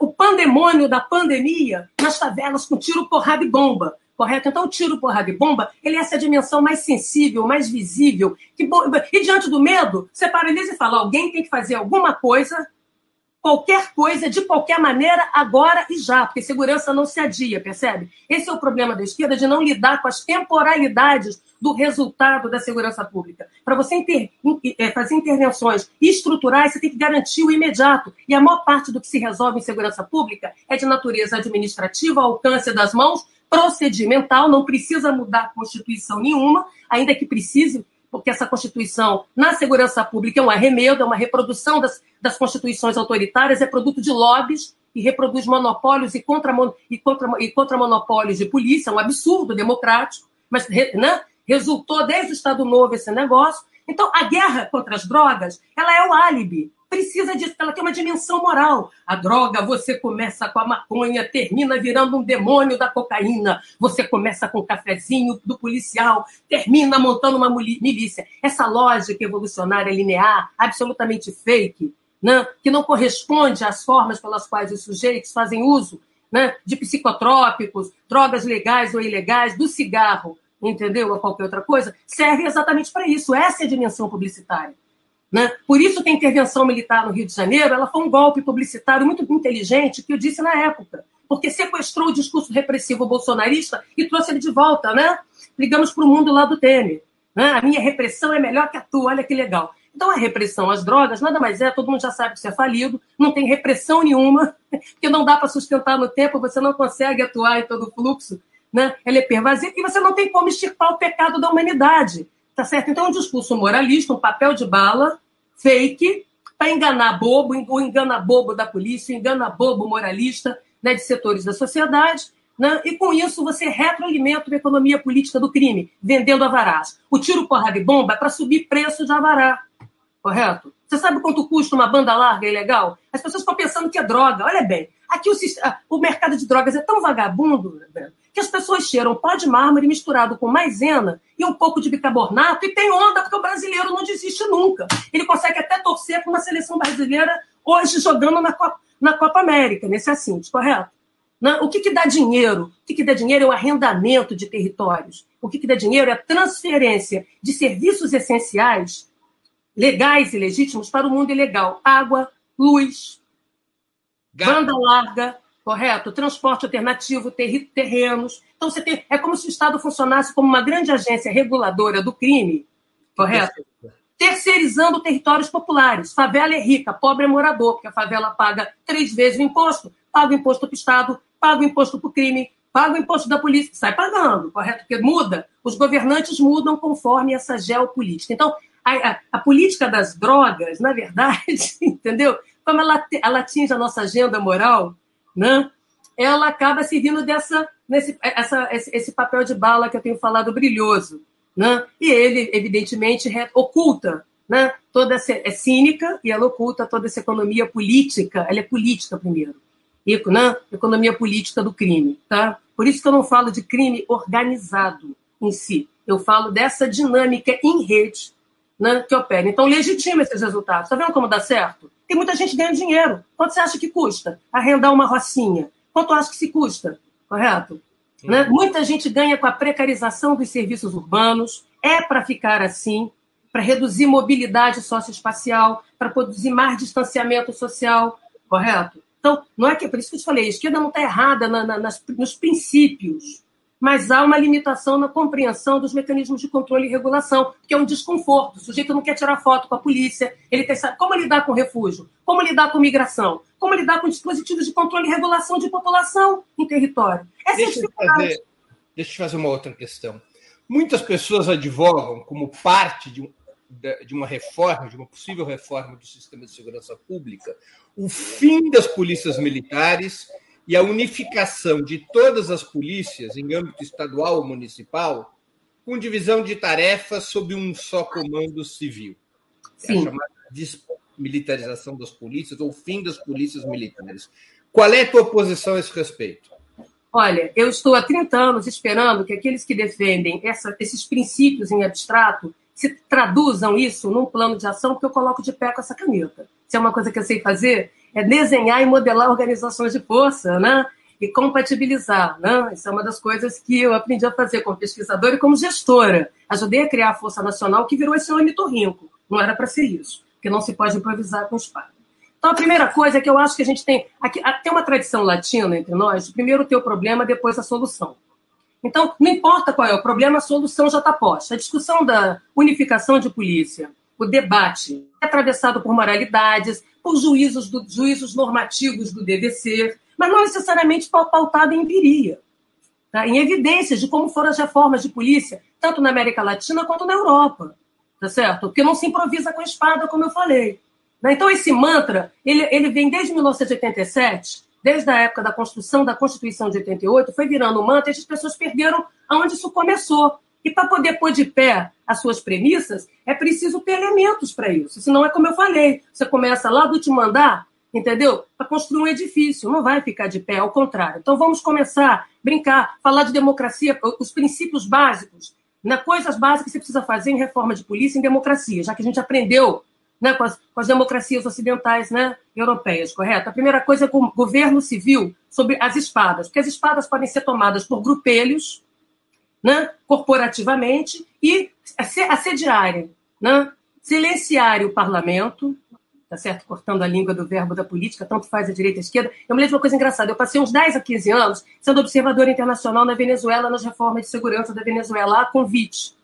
O pandemônio da pandemia nas favelas com tiro, porrada e bomba correto? Então, o tiro, porrada e bomba, ele é essa dimensão mais sensível, mais visível. Que, e diante do medo, você paralisa e fala: alguém tem que fazer alguma coisa, qualquer coisa, de qualquer maneira, agora e já, porque segurança não se adia, percebe? Esse é o problema da esquerda, de não lidar com as temporalidades do resultado da segurança pública. Para você inter, é, fazer intervenções estruturais, você tem que garantir o imediato. E a maior parte do que se resolve em segurança pública é de natureza administrativa, alcance das mãos, procedimental, não precisa mudar a Constituição nenhuma, ainda que precise, porque essa Constituição, na segurança pública, é um arremedo, é uma reprodução das, das constituições autoritárias, é produto de lobbies e reproduz monopólios e contra, e contra, e contra monopólios de polícia, é um absurdo democrático, mas né, Resultou desde o Estado Novo esse negócio. Então, a guerra contra as drogas, ela é o álibi. Precisa disso, ela tem uma dimensão moral. A droga, você começa com a maconha, termina virando um demônio da cocaína. Você começa com o cafezinho do policial, termina montando uma milícia. Essa lógica evolucionária linear, absolutamente fake, né, que não corresponde às formas pelas quais os sujeitos fazem uso né, de psicotrópicos, drogas legais ou ilegais, do cigarro, entendeu? Ou qualquer outra coisa, serve exatamente para isso. Essa é a dimensão publicitária. Né? Por isso que a intervenção militar no Rio de Janeiro ela foi um golpe publicitário muito inteligente, que eu disse na época, porque sequestrou o discurso repressivo bolsonarista e trouxe ele de volta. Né? Ligamos para o mundo lá do Temer. Né? A minha repressão é melhor que a tua, olha que legal. Então, a repressão às drogas nada mais é, todo mundo já sabe que isso é falido, não tem repressão nenhuma, *laughs* porque não dá para sustentar no tempo, você não consegue atuar em todo o fluxo, né? ela é pervasiva, e você não tem como extirpar o pecado da humanidade. Tá certo? Então, é um discurso moralista, um papel de bala, fake, para enganar bobo, o engana bobo da polícia, engana bobo moralista né, de setores da sociedade, né? E com isso você retroalimenta a economia política do crime, vendendo avarás. O tiro, porrada e bomba é para subir preço de avará correto? Você sabe quanto custa uma banda larga ilegal? As pessoas estão pensando que é droga. Olha bem, aqui o, o mercado de drogas é tão vagabundo né, que as pessoas cheiram pó de mármore misturado com maisena e um pouco de bicarbonato e tem onda porque o brasileiro não desiste nunca. Ele consegue até torcer para uma seleção brasileira hoje jogando na Copa, na Copa América, nesse assunto, correto? Né? O que, que dá dinheiro? O que, que dá dinheiro é o arrendamento de territórios. O que, que dá dinheiro é a transferência de serviços essenciais legais e legítimos para o mundo ilegal. Água, luz, Gato. banda larga, correto? Transporte alternativo, ter terrenos. Então, você tem, é como se o Estado funcionasse como uma grande agência reguladora do crime, correto? Terceirizando territórios populares. Favela é rica, pobre é morador, porque a favela paga três vezes o imposto. Paga o imposto para o Estado, paga o imposto para o crime, paga o imposto da polícia, sai pagando, correto? Porque muda, os governantes mudam conforme essa geopolítica. Então, a, a, a, política das drogas, na verdade, *laughs* entendeu? Como ela, ela atinge a nossa agenda moral, né? ela acaba servindo dessa, nesse, essa, esse, papel de bala que eu tenho falado brilhoso. Né? E ele, evidentemente, oculta né? toda essa, é cínica e ela oculta toda essa economia política. Ela é política primeiro. E, né? Economia política do crime. Tá? Por isso que eu não falo de crime organizado em si. Eu falo dessa dinâmica em rede né, que opera. Então, legitima esses resultados. Está vendo como dá certo? Tem muita gente ganhando dinheiro. Quanto você acha que custa arrendar uma rocinha? Quanto acha que se custa? Correto? Né? Muita gente ganha com a precarização dos serviços urbanos. É para ficar assim, para reduzir mobilidade socioespacial, para produzir mais distanciamento social. Correto? Então, não é que, por isso que eu te falei, a esquerda não está errada na, na, nas, nos princípios mas há uma limitação na compreensão dos mecanismos de controle e regulação, que é um desconforto. O sujeito não quer tirar foto com a polícia, ele quer saber como lidar com refúgio, como lidar com migração, como lidar com dispositivos de controle e regulação de população em território. Essa deixa, é eu fazer, deixa eu fazer uma outra questão. Muitas pessoas advogam como parte de, de uma reforma, de uma possível reforma do sistema de segurança pública, o fim das polícias militares e a unificação de todas as polícias em âmbito estadual ou municipal, com divisão de tarefas sob um só comando civil. Sim. É a chamada desmilitarização das polícias ou fim das polícias militares. Qual é a tua posição a esse respeito? Olha, eu estou há 30 anos esperando que aqueles que defendem essa, esses princípios em abstrato se traduzam isso num plano de ação que eu coloco de pé com essa caneta. Se é uma coisa que eu sei fazer, é desenhar e modelar organizações de força, né? E compatibilizar, né? Isso é uma das coisas que eu aprendi a fazer como pesquisadora e como gestora. Ajudei a criar a Força Nacional, que virou esse ornitorrinco. Não era para ser isso, porque não se pode improvisar com os pais. Então, a primeira coisa é que eu acho que a gente tem. Aqui, tem uma tradição latina entre nós, primeiro ter o problema, depois a solução. Então, não importa qual é o problema, a solução já está posta. A discussão da unificação de polícia, o debate é atravessado por moralidades, por juízos, do, juízos normativos do ser, mas não necessariamente pautado em empiria, tá? em evidências de como foram as reformas de polícia, tanto na América Latina quanto na Europa, tá certo? Porque não se improvisa com a espada, como eu falei. Né? Então, esse mantra, ele, ele vem desde 1987, desde a época da construção da Constituição de 88, foi virando um mantra e as pessoas perderam aonde isso começou, E para poder pôr de pé as suas premissas, é preciso ter elementos para isso. Senão é como eu falei, você começa lá do último andar, entendeu? Para construir um edifício, não vai ficar de pé, ao contrário. Então vamos começar brincar, falar de democracia, os princípios básicos, né? coisas básicas que você precisa fazer em reforma de polícia em democracia, já que a gente aprendeu né, com, as, com as democracias ocidentais né, europeias, correto? A primeira coisa é o governo civil sobre as espadas, porque as espadas podem ser tomadas por grupelhos, né, corporativamente, e assediarem, né, silenciarem o parlamento, tá certo? Cortando a língua do verbo da política, tanto faz a direita e a esquerda. Eu me lembro de uma coisa engraçada. Eu passei uns 10 a 15 anos sendo observador internacional na Venezuela, nas reformas de segurança da Venezuela, a convite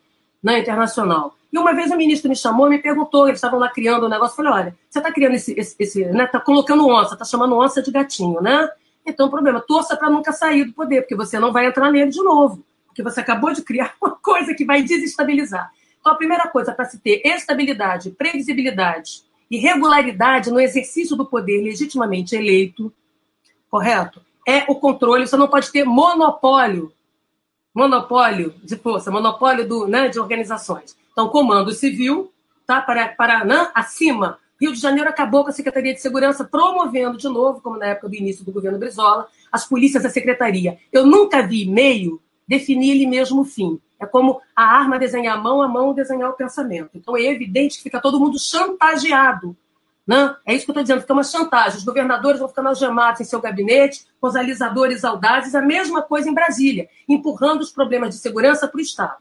né, internacional. E uma vez o ministro me chamou e me perguntou, eles estavam lá criando um negócio, eu falei, olha, você está criando esse, esse, esse né, tá colocando onça, está chamando onça de gatinho, né? Então, problema, torça para nunca sair do poder, porque você não vai entrar nele de novo, porque você acabou de criar *laughs* uma coisa que vai desestabilizar. Então, a primeira coisa para se ter estabilidade, previsibilidade e regularidade no exercício do poder legitimamente eleito, correto? É o controle, você não pode ter monopólio monopólio de força, monopólio do, né, de organizações. Então, comando civil, tá? Para, para né? acima. Rio de Janeiro acabou com a Secretaria de Segurança, promovendo de novo, como na época do início do governo Brizola, as polícias da secretaria. Eu nunca vi meio definir ele mesmo o fim. É como a arma desenhar a mão, a mão desenhar o pensamento. Então é evidente que fica todo mundo chantageado né? É isso que eu estou dizendo, fica uma chantagem. Os governadores vão ficando algemados em seu gabinete, com os alisadores audazes, a mesma coisa em Brasília, empurrando os problemas de segurança para o Estado.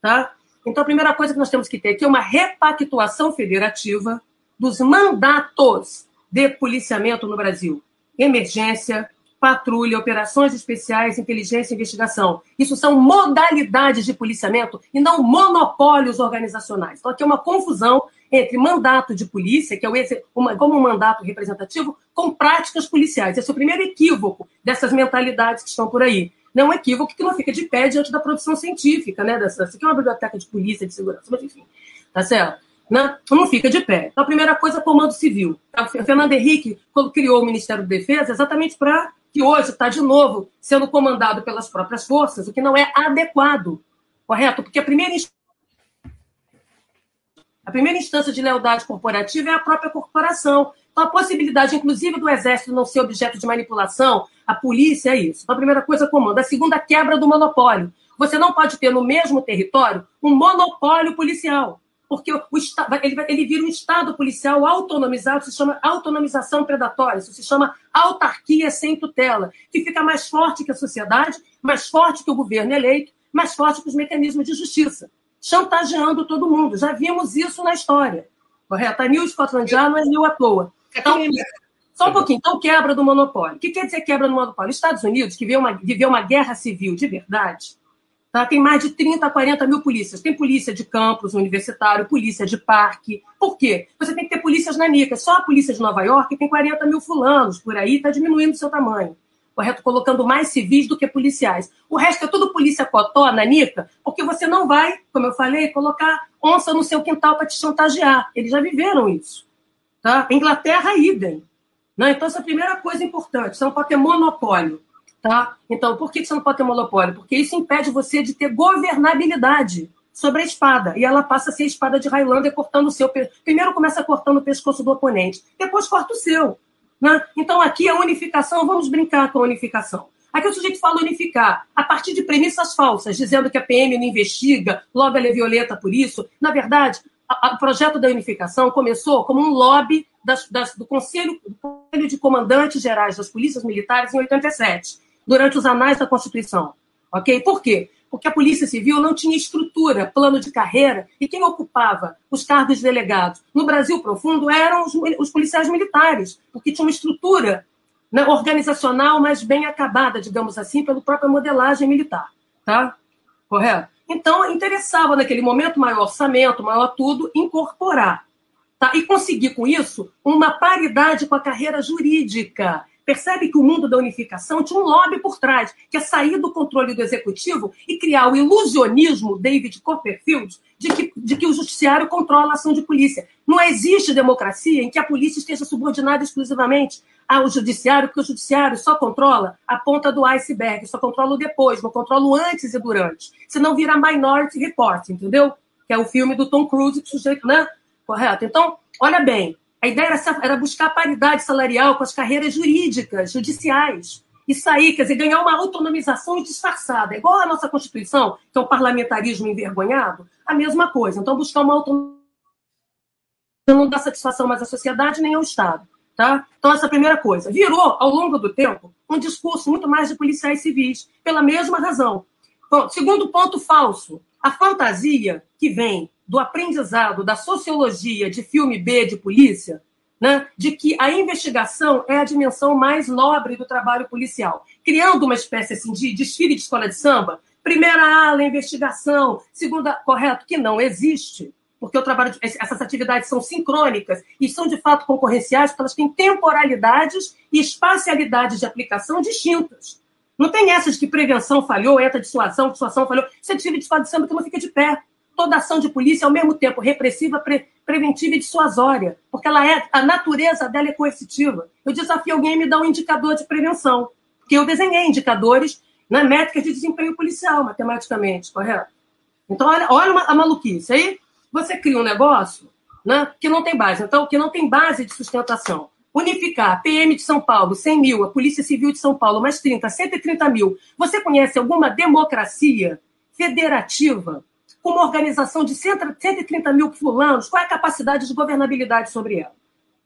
Tá? Então, a primeira coisa que nós temos que ter aqui é uma repactuação federativa dos mandatos de policiamento no Brasil. Emergência, patrulha, operações especiais, inteligência e investigação. Isso são modalidades de policiamento e não monopólios organizacionais. Então, aqui é uma confusão entre mandato de polícia, que é como um mandato representativo, com práticas policiais. Esse é o primeiro equívoco dessas mentalidades que estão por aí. Não é um equívoco que não fica de pé diante da produção científica, né? Dessa, isso aqui é uma biblioteca de polícia, de segurança, mas enfim, tá certo? Não, não fica de pé. Então, a primeira coisa, comando civil. O Fernando Henrique criou o Ministério da Defesa exatamente para que hoje está de novo sendo comandado pelas próprias forças, o que não é adequado, correto? Porque a primeira a primeira instância de lealdade corporativa é a própria corporação. Então, a possibilidade, inclusive, do exército não ser objeto de manipulação, a polícia é isso. Então, a primeira coisa, comando. A segunda, quebra do monopólio. Você não pode ter no mesmo território um monopólio policial, porque o, ele, ele vira um Estado policial autonomizado, se chama autonomização predatória, isso se chama autarquia sem tutela, que fica mais forte que a sociedade, mais forte que o governo eleito, mais forte que os mecanismos de justiça chantageando todo mundo. Já vimos isso na história. Correto? A New Scotland Yard não é New à toa. Então, só um pouquinho. Então, quebra do monopólio. O que quer dizer quebra do monopólio? Estados Unidos, que viveu uma, viveu uma guerra civil de verdade, tá? tem mais de 30, 40 mil polícias. Tem polícia de campus universitário, polícia de parque. Por quê? Você tem que ter polícias na Nica. Só a polícia de Nova York tem 40 mil fulanos por aí, está diminuindo o seu tamanho correto? Colocando mais civis do que policiais. O resto é tudo polícia cotó, nanica, porque você não vai, como eu falei, colocar onça no seu quintal para te chantagear. Eles já viveram isso. Tá? Inglaterra, idem. Né? Então, essa é a primeira coisa importante. Você não ter monopólio. Tá? Então, por que você não pode ter monopólio? Porque isso impede você de ter governabilidade sobre a espada. E ela passa a ser a espada de Highlander cortando o seu. Primeiro começa cortando o pescoço do oponente, depois corta o seu. Né? Então, aqui a unificação, vamos brincar com a unificação. Aqui o sujeito fala unificar a partir de premissas falsas, dizendo que a PM não investiga, logo ela é violeta por isso. Na verdade, o projeto da unificação começou como um lobby das, das, do, Conselho, do Conselho de Comandantes Gerais das Polícias Militares em 87, durante os anais da Constituição. Ok? Por quê? porque a Polícia Civil não tinha estrutura, plano de carreira, e quem ocupava os cargos de delegados no Brasil profundo eram os, os policiais militares, porque tinha uma estrutura né, organizacional mais bem acabada, digamos assim, pela própria modelagem militar. Tá? Correto? Então, interessava naquele momento, maior orçamento, maior tudo, incorporar. Tá? E conseguir com isso uma paridade com a carreira jurídica percebe que o mundo da unificação tinha um lobby por trás, que é sair do controle do executivo e criar o ilusionismo, David Copperfield, de que, de que o judiciário controla a ação de polícia. Não existe democracia em que a polícia esteja subordinada exclusivamente ao judiciário, porque o judiciário só controla a ponta do iceberg, só controla o depois, não controla o antes e durante. Senão vira Minority Report, entendeu? Que é o filme do Tom Cruise, que sujeito, né? Correto? Então, olha bem, a ideia era, era buscar paridade salarial com as carreiras jurídicas, judiciais. Isso aí, quer dizer, ganhar uma autonomização disfarçada. Igual a nossa Constituição, que é o parlamentarismo envergonhado, a mesma coisa. Então, buscar uma autonomização não dá satisfação mais à sociedade nem ao Estado. Tá? Então, essa é a primeira coisa. Virou, ao longo do tempo, um discurso muito mais de policiais civis, pela mesma razão. Bom, segundo ponto falso, a fantasia que vem do aprendizado da sociologia de filme B de polícia, né, de que a investigação é a dimensão mais nobre do trabalho policial, criando uma espécie assim, de desfile de escola de samba. Primeira ala, investigação. Segunda, correto, que não existe porque o trabalho, essas atividades são sincrônicas e são de fato concorrenciais, porque elas têm temporalidades e espacialidades de aplicação distintas. Não tem essa de que prevenção falhou, ETA dissuasão, dissuasão falhou. É desfile de escola de samba que não fica de pé. Toda ação de polícia ao mesmo tempo repressiva, pre preventiva e dissuasória, porque ela é, a natureza dela é coercitiva. Eu desafio alguém a me dar um indicador de prevenção, porque eu desenhei indicadores na métrica de desempenho policial, matematicamente, correto? Então, olha, olha a maluquice. Aí você cria um negócio né, que não tem base, então, que não tem base de sustentação. Unificar PM de São Paulo, 100 mil, a Polícia Civil de São Paulo, mais 30, 130 mil. Você conhece alguma democracia federativa com uma organização de 130 mil fulanos? Qual é a capacidade de governabilidade sobre ela?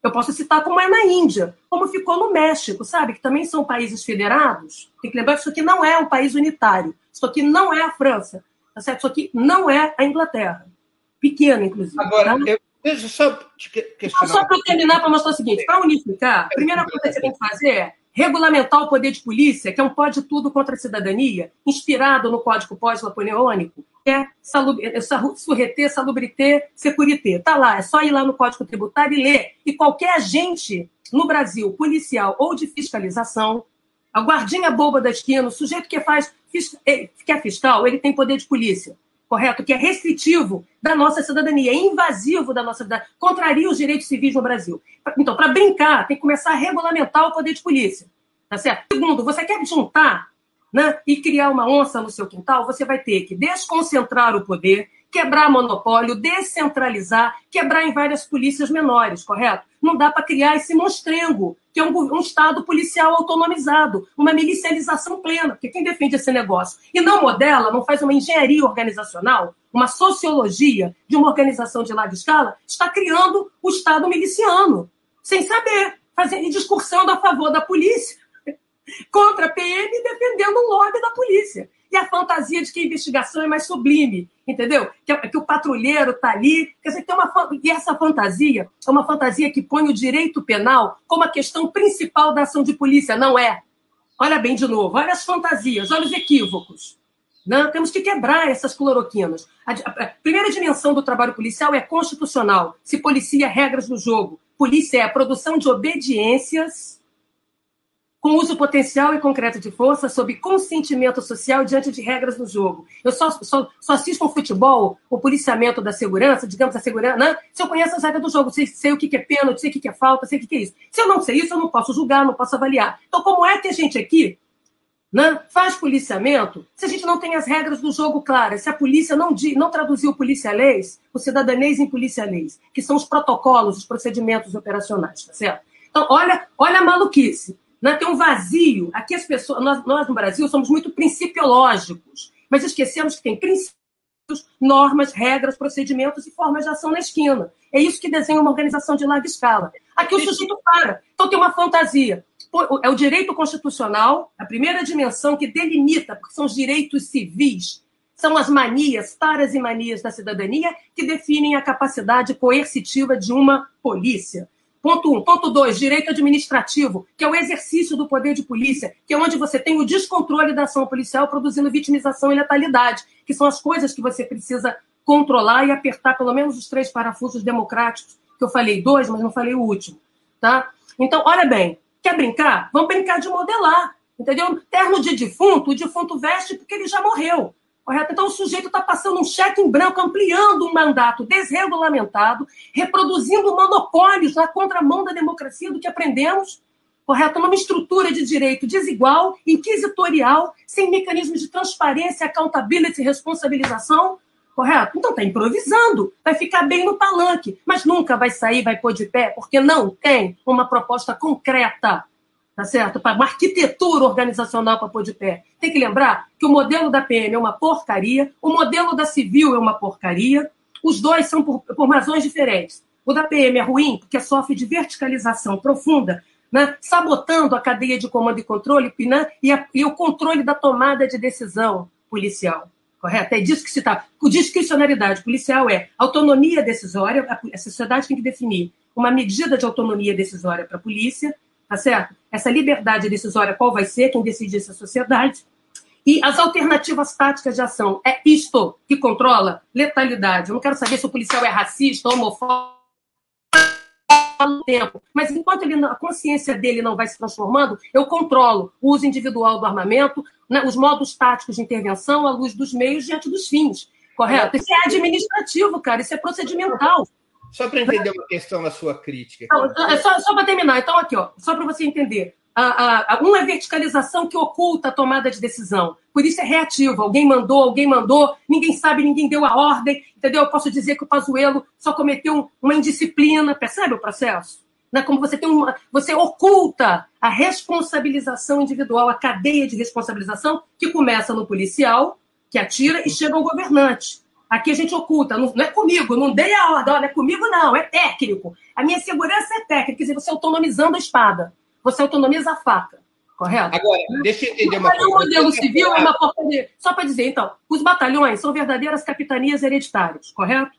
Eu posso citar como é na Índia, como ficou no México, sabe? Que também são países federados. Tem que lembrar que isso aqui não é um país unitário. Isso aqui não é a França. Tá certo? Isso aqui não é a Inglaterra pequena, inclusive. Agora, tá? eu, deixa só te questionar. Só para terminar, para mostrar o seguinte: para unificar, a primeira coisa que você tem que fazer é regulamentar o poder de polícia, que é um pode tudo contra a cidadania, inspirado no Código Pós-Napoleônico, que é, é surreter, salubrité, securité. Está lá, é só ir lá no Código Tributário e ler. E qualquer agente no Brasil, policial ou de fiscalização, a guardinha boba da esquina, o sujeito que faz eh, que é fiscal, ele tem poder de polícia correto? Que é restritivo da nossa cidadania, é invasivo da nossa cidadania, contraria os direitos civis no Brasil. Então, para brincar, tem que começar a regulamentar o poder de polícia. Tá certo? Segundo, você quer juntar né, e criar uma onça no seu quintal, você vai ter que desconcentrar o poder, quebrar monopólio, descentralizar, quebrar em várias polícias menores, correto? Não dá para criar esse monstrengo, que é um, um, Estado policial autonomizado, uma milicialização plena, porque quem defende esse negócio e não modela, não faz uma engenharia organizacional, uma sociologia de uma organização de larga escala, está criando o Estado miliciano, sem saber, fazendo discursando a favor da polícia, *laughs* contra a PM e defendendo o lobby da polícia e a fantasia de que a investigação é mais sublime, entendeu? Que, que o patrulheiro está ali. Quer dizer, tem uma, e essa fantasia é uma fantasia que põe o direito penal como a questão principal da ação de polícia, não é? Olha bem de novo, olha as fantasias, olha os equívocos. Não, temos que quebrar essas cloroquinas. A, a, a, primeira dimensão do trabalho policial é constitucional. Se policia regras do jogo. Polícia é a produção de obediências com uso potencial e concreto de força, sob consentimento social diante de regras do jogo. Eu só, só, só assisto ao futebol, o policiamento da segurança, digamos, a segurança, né? se eu conheço as regras do jogo, sei, sei o que é pênalti, sei o que é falta, sei o que é isso. Se eu não sei isso, eu não posso julgar, não posso avaliar. Então, como é que a gente aqui né, faz policiamento se a gente não tem as regras do jogo claras, se a polícia não, não traduziu polícia-leis, o cidadãs em polícia-leis, que são os protocolos, os procedimentos operacionais, tá certo? Então, olha, olha a maluquice. Né? Tem um vazio. Aqui as pessoas, nós, nós no Brasil somos muito principiológicos, mas esquecemos que tem princípios, normas, regras, procedimentos e formas de ação na esquina. É isso que desenha uma organização de larga escala. Aqui o sujeito para. Então tem uma fantasia. É o direito constitucional, a primeira dimensão que delimita, porque são os direitos civis, são as manias, taras e manias da cidadania que definem a capacidade coercitiva de uma polícia. Ponto um. Ponto dois, direito administrativo, que é o exercício do poder de polícia, que é onde você tem o descontrole da ação policial produzindo vitimização e letalidade, que são as coisas que você precisa controlar e apertar pelo menos os três parafusos democráticos, que eu falei dois, mas não falei o último. Tá? Então, olha bem, Quer brincar? Vamos brincar de modelar. Entendeu? Terno de defunto, o defunto veste porque ele já morreu. Correto? Então, o sujeito está passando um cheque em branco, ampliando um mandato desregulamentado, reproduzindo monopólios na contramão da democracia do que aprendemos, correto? Numa estrutura de direito desigual, inquisitorial, sem mecanismos de transparência, accountability responsabilização, correto? Então, está improvisando, vai ficar bem no palanque, mas nunca vai sair, vai pôr de pé, porque não tem uma proposta concreta tá certo? Para uma arquitetura organizacional para pôr de pé. Tem que lembrar que o modelo da PM é uma porcaria, o modelo da civil é uma porcaria, os dois são por, por razões diferentes. O da PM é ruim porque sofre de verticalização profunda, né? sabotando a cadeia de comando e controle né? e, a, e o controle da tomada de decisão policial. Correto? É disso que se está. Discricionalidade policial é autonomia decisória, a sociedade tem que definir uma medida de autonomia decisória para a polícia, tá certo? Essa liberdade decisória, qual vai ser, quem decide essa sociedade. E as alternativas táticas de ação. É isto que controla letalidade. Eu não quero saber se o policial é racista, homofóbico, tempo. Mas enquanto ele, a consciência dele não vai se transformando, eu controlo o uso individual do armamento, né, os modos táticos de intervenção à luz dos meios diante dos fins. Correto? Isso é administrativo, cara, isso é procedimental. Só para entender uma questão na sua crítica. Não, é só, só para terminar, então, aqui, ó, só para você entender. A, a, uma é verticalização que oculta a tomada de decisão. Por isso é reativo. Alguém mandou, alguém mandou, ninguém sabe, ninguém deu a ordem. Entendeu? Eu posso dizer que o Pazuello só cometeu uma indisciplina. Percebe o processo? Né? Como você tem uma. Você oculta a responsabilização individual, a cadeia de responsabilização, que começa no policial, que atira, e chega ao governante. Aqui a gente oculta, não, não é comigo, não dei a ordem, não é comigo, não, é técnico. A minha segurança é técnica, quer dizer, você autonomizando a espada, você autonomiza a faca, correto? Agora, deixa eu entender uma coisa. O modelo civil é uma porcaria. Só para dizer, então, os batalhões são verdadeiras capitanias hereditárias, correto?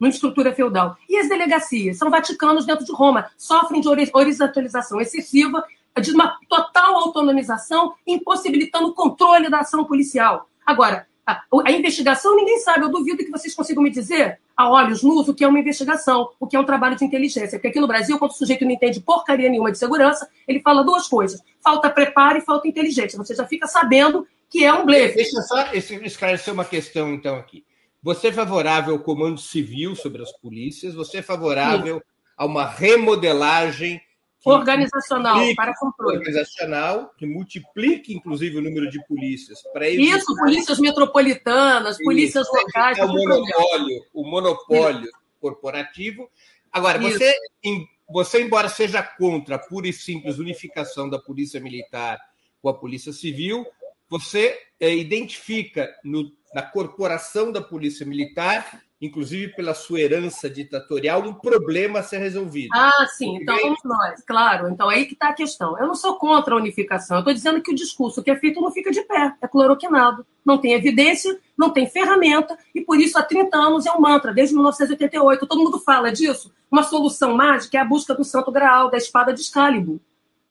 Numa estrutura feudal. E as delegacias são vaticanos dentro de Roma, sofrem de horizontalização excessiva, de uma total autonomização, impossibilitando o controle da ação policial. Agora, a, a, investigação ninguém sabe. Eu duvido que vocês consigam me dizer, a olhos nus, o que é uma investigação, o que é um trabalho de inteligência. Porque aqui no Brasil, quando o sujeito não entende porcaria nenhuma de segurança, ele fala duas coisas: falta preparo e falta inteligência. Você já fica sabendo que é um blefe. Deixa eu só esclarecer uma questão, então, aqui. Você é favorável ao comando civil sobre as polícias? Você é favorável Sim. a uma remodelagem organizacional para controle. Organizacional, que multiplique, inclusive, o número de polícias. Para Isso, polícias metropolitanas, Isso, polícias locais. É o monopólio, o monopólio Isso. corporativo. Agora, você, você, embora seja contra a pura e simples unificação da polícia militar com a polícia civil, você é, identifica no, na corporação da polícia militar inclusive pela sua herança ditatorial, um problema a ser resolvido. Ah, sim, então vamos nós, claro. Então aí que está a questão. Eu não sou contra a unificação, eu estou dizendo que o discurso que é feito não fica de pé, é cloroquinado. Não tem evidência, não tem ferramenta, e por isso há 30 anos é um mantra, desde 1988. Todo mundo fala disso. Uma solução mágica é a busca do santo graal, da espada de Excalibur.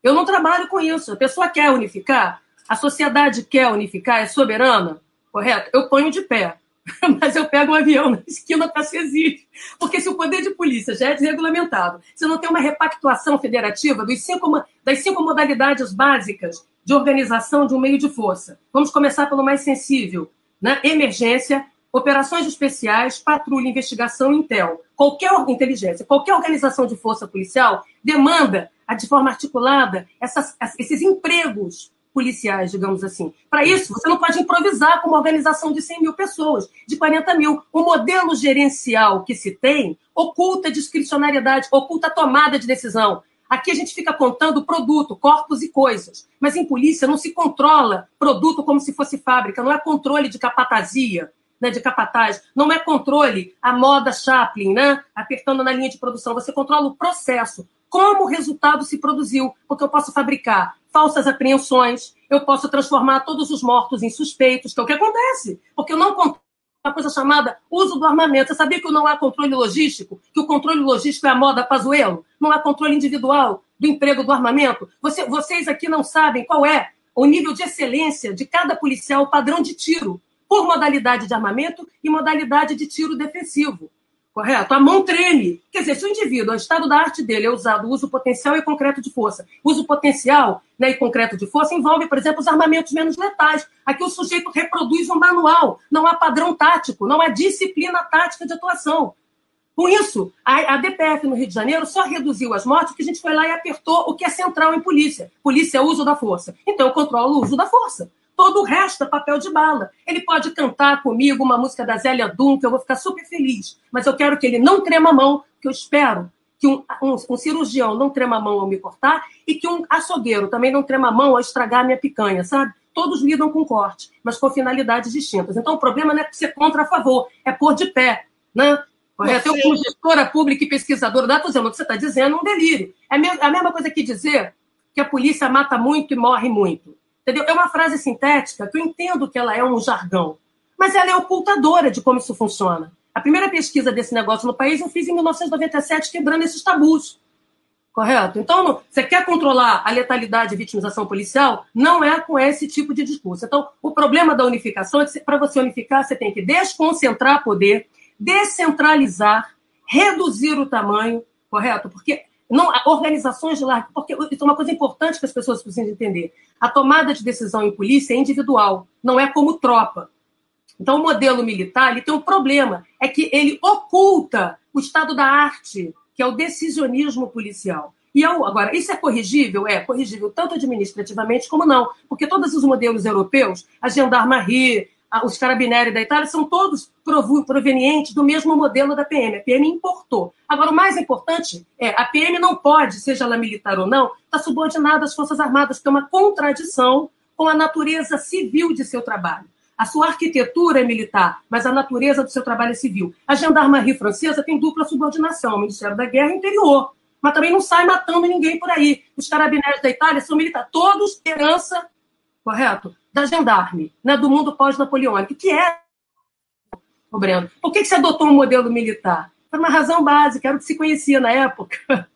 Eu não trabalho com isso. A pessoa quer unificar, a sociedade quer unificar, é soberana, correto? Eu ponho de pé. *laughs* mas eu pego um avião na esquina para exigir. Porque se o poder de polícia já é desregulamentado, se não tem uma repactuação federativa cinco, das cinco modalidades básicas de organização de um meio de força, vamos começar pelo mais sensível, né? emergência, operações especiais, patrulha, investigação intel. Qualquer inteligência, qualquer organização de força policial demanda, de forma articulada, essas, esses empregos policiais, digamos assim. Para isso, você não pode improvisar com uma organização de 100 mil pessoas, de 40 mil. O modelo gerencial que se tem oculta discricionariedade, oculta tomada de decisão. Aqui a gente fica contando produto, corpos e coisas. Mas em polícia não se controla produto como se fosse fábrica, não é controle de capatazia, né, de capataz, não é controle a moda Chaplin, né, apertando na linha de produção. Você controla o processo, como o resultado se produziu, porque eu posso fabricar falsas apreensões, eu posso transformar todos os mortos em suspeitos, que é o que acontece, porque eu não controlo uma coisa chamada uso do armamento. Você sabia que não há controle logístico? Que o controle logístico é a moda Pazuello? Não há controle individual do emprego do armamento? Você, vocês aqui não sabem qual é o nível de excelência de cada policial, o padrão de tiro, por modalidade de armamento e modalidade de tiro defensivo. Correto? A mão treme. Quer dizer, se o indivíduo, o estado da arte dele é usado uso potencial e concreto de força. Uso potencial né, e concreto de força envolve, por exemplo, os armamentos menos letais. Aqui o sujeito reproduz um manual. Não há padrão tático, não há disciplina tática de atuação. Com isso, a, a DPF no Rio de Janeiro só reduziu as mortes porque a gente foi lá e apertou o que é central em polícia. Polícia é uso da força. Então eu controlo o uso da força. Todo o resto é papel de bala. Ele pode cantar comigo uma música da Zélia Dum, que eu vou ficar super feliz. Mas eu quero que ele não trema a mão, que eu espero que um, um, um, cirurgião não trema a mão ao me cortar e que um açougueiro também não trema a mão ao estragar a minha picanha, sabe? Todos lidam com corte, mas com finalidades distintas. Então, o problema não é ser contra a favor, é pôr de pé. Né? Correto? Eu, como gestora pública e pesquisadora, estou dizendo o que você está dizendo, é um delírio. É a mesma coisa que dizer que a polícia mata muito e morre muito. Entendeu? É uma frase sintética que eu entendo que ela é um jargão, mas ela é ocultadora de como isso funciona. A primeira pesquisa desse negócio no país eu fiz em 1997, quebrando esses tabus. Correto? Então, você quer controlar a letalidade e vitimização policial? Não é com esse tipo de discurso. Então, o problema da unificação é que, para você unificar, você tem que desconcentrar poder, descentralizar, reduzir o tamanho, correto? Porque não, organizações de larga, porque isso é uma coisa importante que as pessoas precisam entender. A tomada de decisão em polícia é individual, não é como tropa. Então, o modelo militar ele tem um problema, é que ele oculta o estado da arte, que é o decisionismo policial. E eu, agora, isso é corrigível? É corrigível tanto administrativamente como não, porque todos os modelos europeus, a gendarmerie, os carabinieri da Itália são todos provenientes do mesmo modelo da PM. A PM importou. Agora, o mais importante é a PM não pode, seja ela militar ou não, estar tá subordinada às Forças Armadas, que é uma contradição com a natureza civil de seu trabalho. A sua arquitetura é militar, mas a natureza do seu trabalho é civil. A gendarmerie francesa tem dupla subordinação, Ministério da Guerra e Interior, mas também não sai matando ninguém por aí. Os carabineiros da Itália são militares, todos herança, correto? Da gendarme, né, do mundo pós-napoleônico, que é o Breno. Por que, que você adotou um modelo militar? Por uma razão básica, era o que se conhecia na época.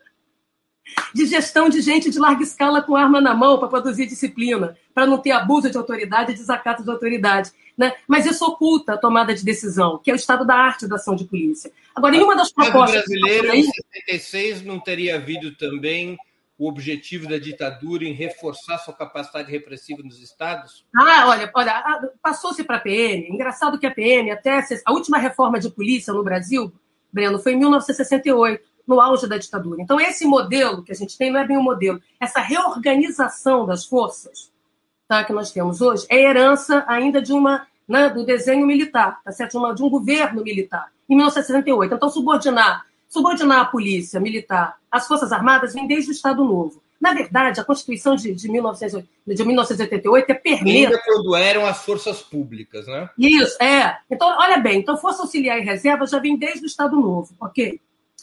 De gestão de gente de larga escala com arma na mão para produzir disciplina, para não ter abuso de autoridade e desacato de autoridade. Né? Mas isso oculta a tomada de decisão, que é o estado da arte da ação de polícia. Agora, em uma das propostas. O brasileiro, em 76, não teria havido também o objetivo da ditadura em reforçar sua capacidade repressiva nos estados? Ah, olha, olha passou-se para a PM. Engraçado que a PM, até a última reforma de polícia no Brasil, Breno, foi em 1968, no auge da ditadura. Então, esse modelo que a gente tem não é bem um modelo. Essa reorganização das forças tá, que nós temos hoje é herança ainda de uma né, do desenho militar, tá certo? De um governo militar, em 1968. Então, subordinar Subordinar a polícia militar às Forças Armadas vem desde o Estado Novo. Na verdade, a Constituição de, de, 1900, de 1988 é permite. Ainda quando eram as forças públicas, né? Isso, é. Então, olha bem, então Força Auxiliar e Reserva já vem desde o Estado Novo, ok?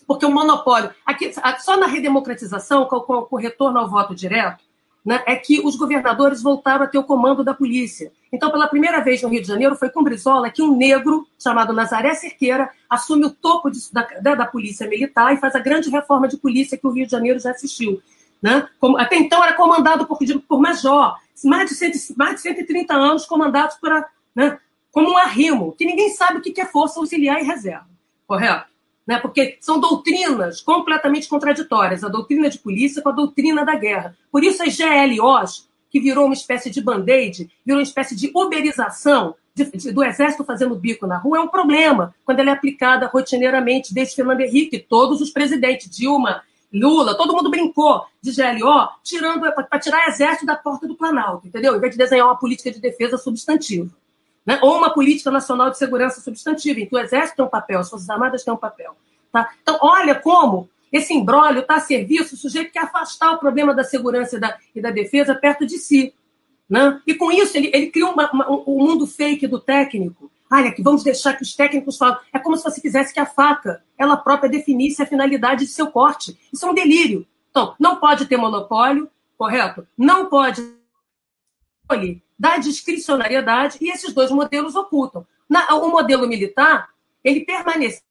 Porque o monopólio. Aqui, só na redemocratização, com, com o retorno ao voto direto, né, é que os governadores voltaram a ter o comando da polícia. Então, pela primeira vez no Rio de Janeiro, foi com Brizola que um negro, chamado Nazaré Cerqueira, assume o topo de, da, da, polícia militar e faz a grande reforma de polícia que o Rio de Janeiro já assistiu. Né? Como, até então era comandado por, por major, mais de, cento, mais de 130 anos comandados por, né, como um arrimo, que ninguém sabe o que é força auxiliar e reserva, correto? Né? porque são doutrinas completamente contraditórias, a doutrina de polícia com a doutrina da guerra. Por isso as GLOs, que virou uma espécie de band-aid, virou uma espécie de uberização de, de, do exército fazendo bico na rua, é um problema quando ela é aplicada rotineiramente desde Fernando Henrique, todos os presidentes, Dilma, Lula, todo mundo brincou de GLO, tirando para tirar exército da porta do Planalto, entendeu? Em vez de desenhar uma política de defesa substantiva. Né? Ou uma política nacional de segurança substantiva, em que o Exército tem um papel, as Forças Armadas têm um papel. Tá? Então, olha como esse embrólio está a serviço, o sujeito quer afastar o problema da segurança e da, e da defesa perto de si. Né? E com isso, ele, ele cria uma, uma, um mundo fake do técnico. Olha, que vamos deixar que os técnicos falem. É como se você quisesse que a faca, ela própria, definisse a finalidade de seu corte. Isso é um delírio. Então, não pode ter monopólio, correto? Não pode da discricionariedade e esses dois modelos ocultam. Na, o modelo militar, ele permanece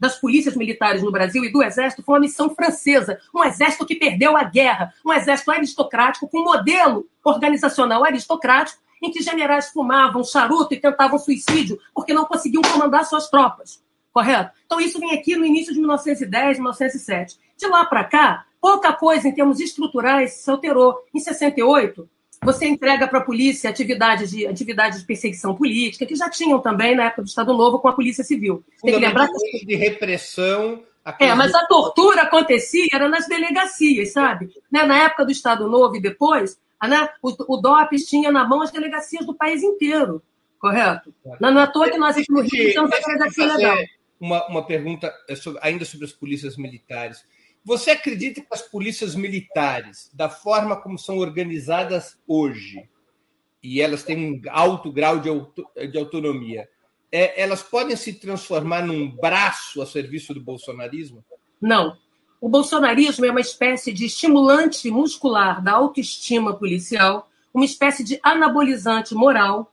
das polícias militares no Brasil e do Exército foi uma missão francesa, um exército que perdeu a guerra, um exército aristocrático com um modelo organizacional aristocrático em que generais fumavam charuto e tentavam suicídio porque não conseguiam comandar suas tropas. Correto? Então, isso vem aqui no início de 1910, 1907. De lá para cá, pouca coisa em termos estruturais se alterou. Em 68, você entrega para a polícia atividades de, atividades de perseguição política, que já tinham também na época do Estado Novo com a Polícia Civil. Tem que lembrar que... de repressão. É, mas a tortura acontecia era nas delegacias, sabe? Né? Na época do Estado Novo e depois, né? o, o DOPS tinha na mão as delegacias do país inteiro, correto? Não, não é à toa que nós aqui no Rio temos a delegacia legal. Uma, uma pergunta é ainda sobre as polícias militares. Você acredita que as polícias militares, da forma como são organizadas hoje, e elas têm um alto grau de, auto, de autonomia, é, elas podem se transformar num braço a serviço do bolsonarismo? Não. O bolsonarismo é uma espécie de estimulante muscular da autoestima policial, uma espécie de anabolizante moral,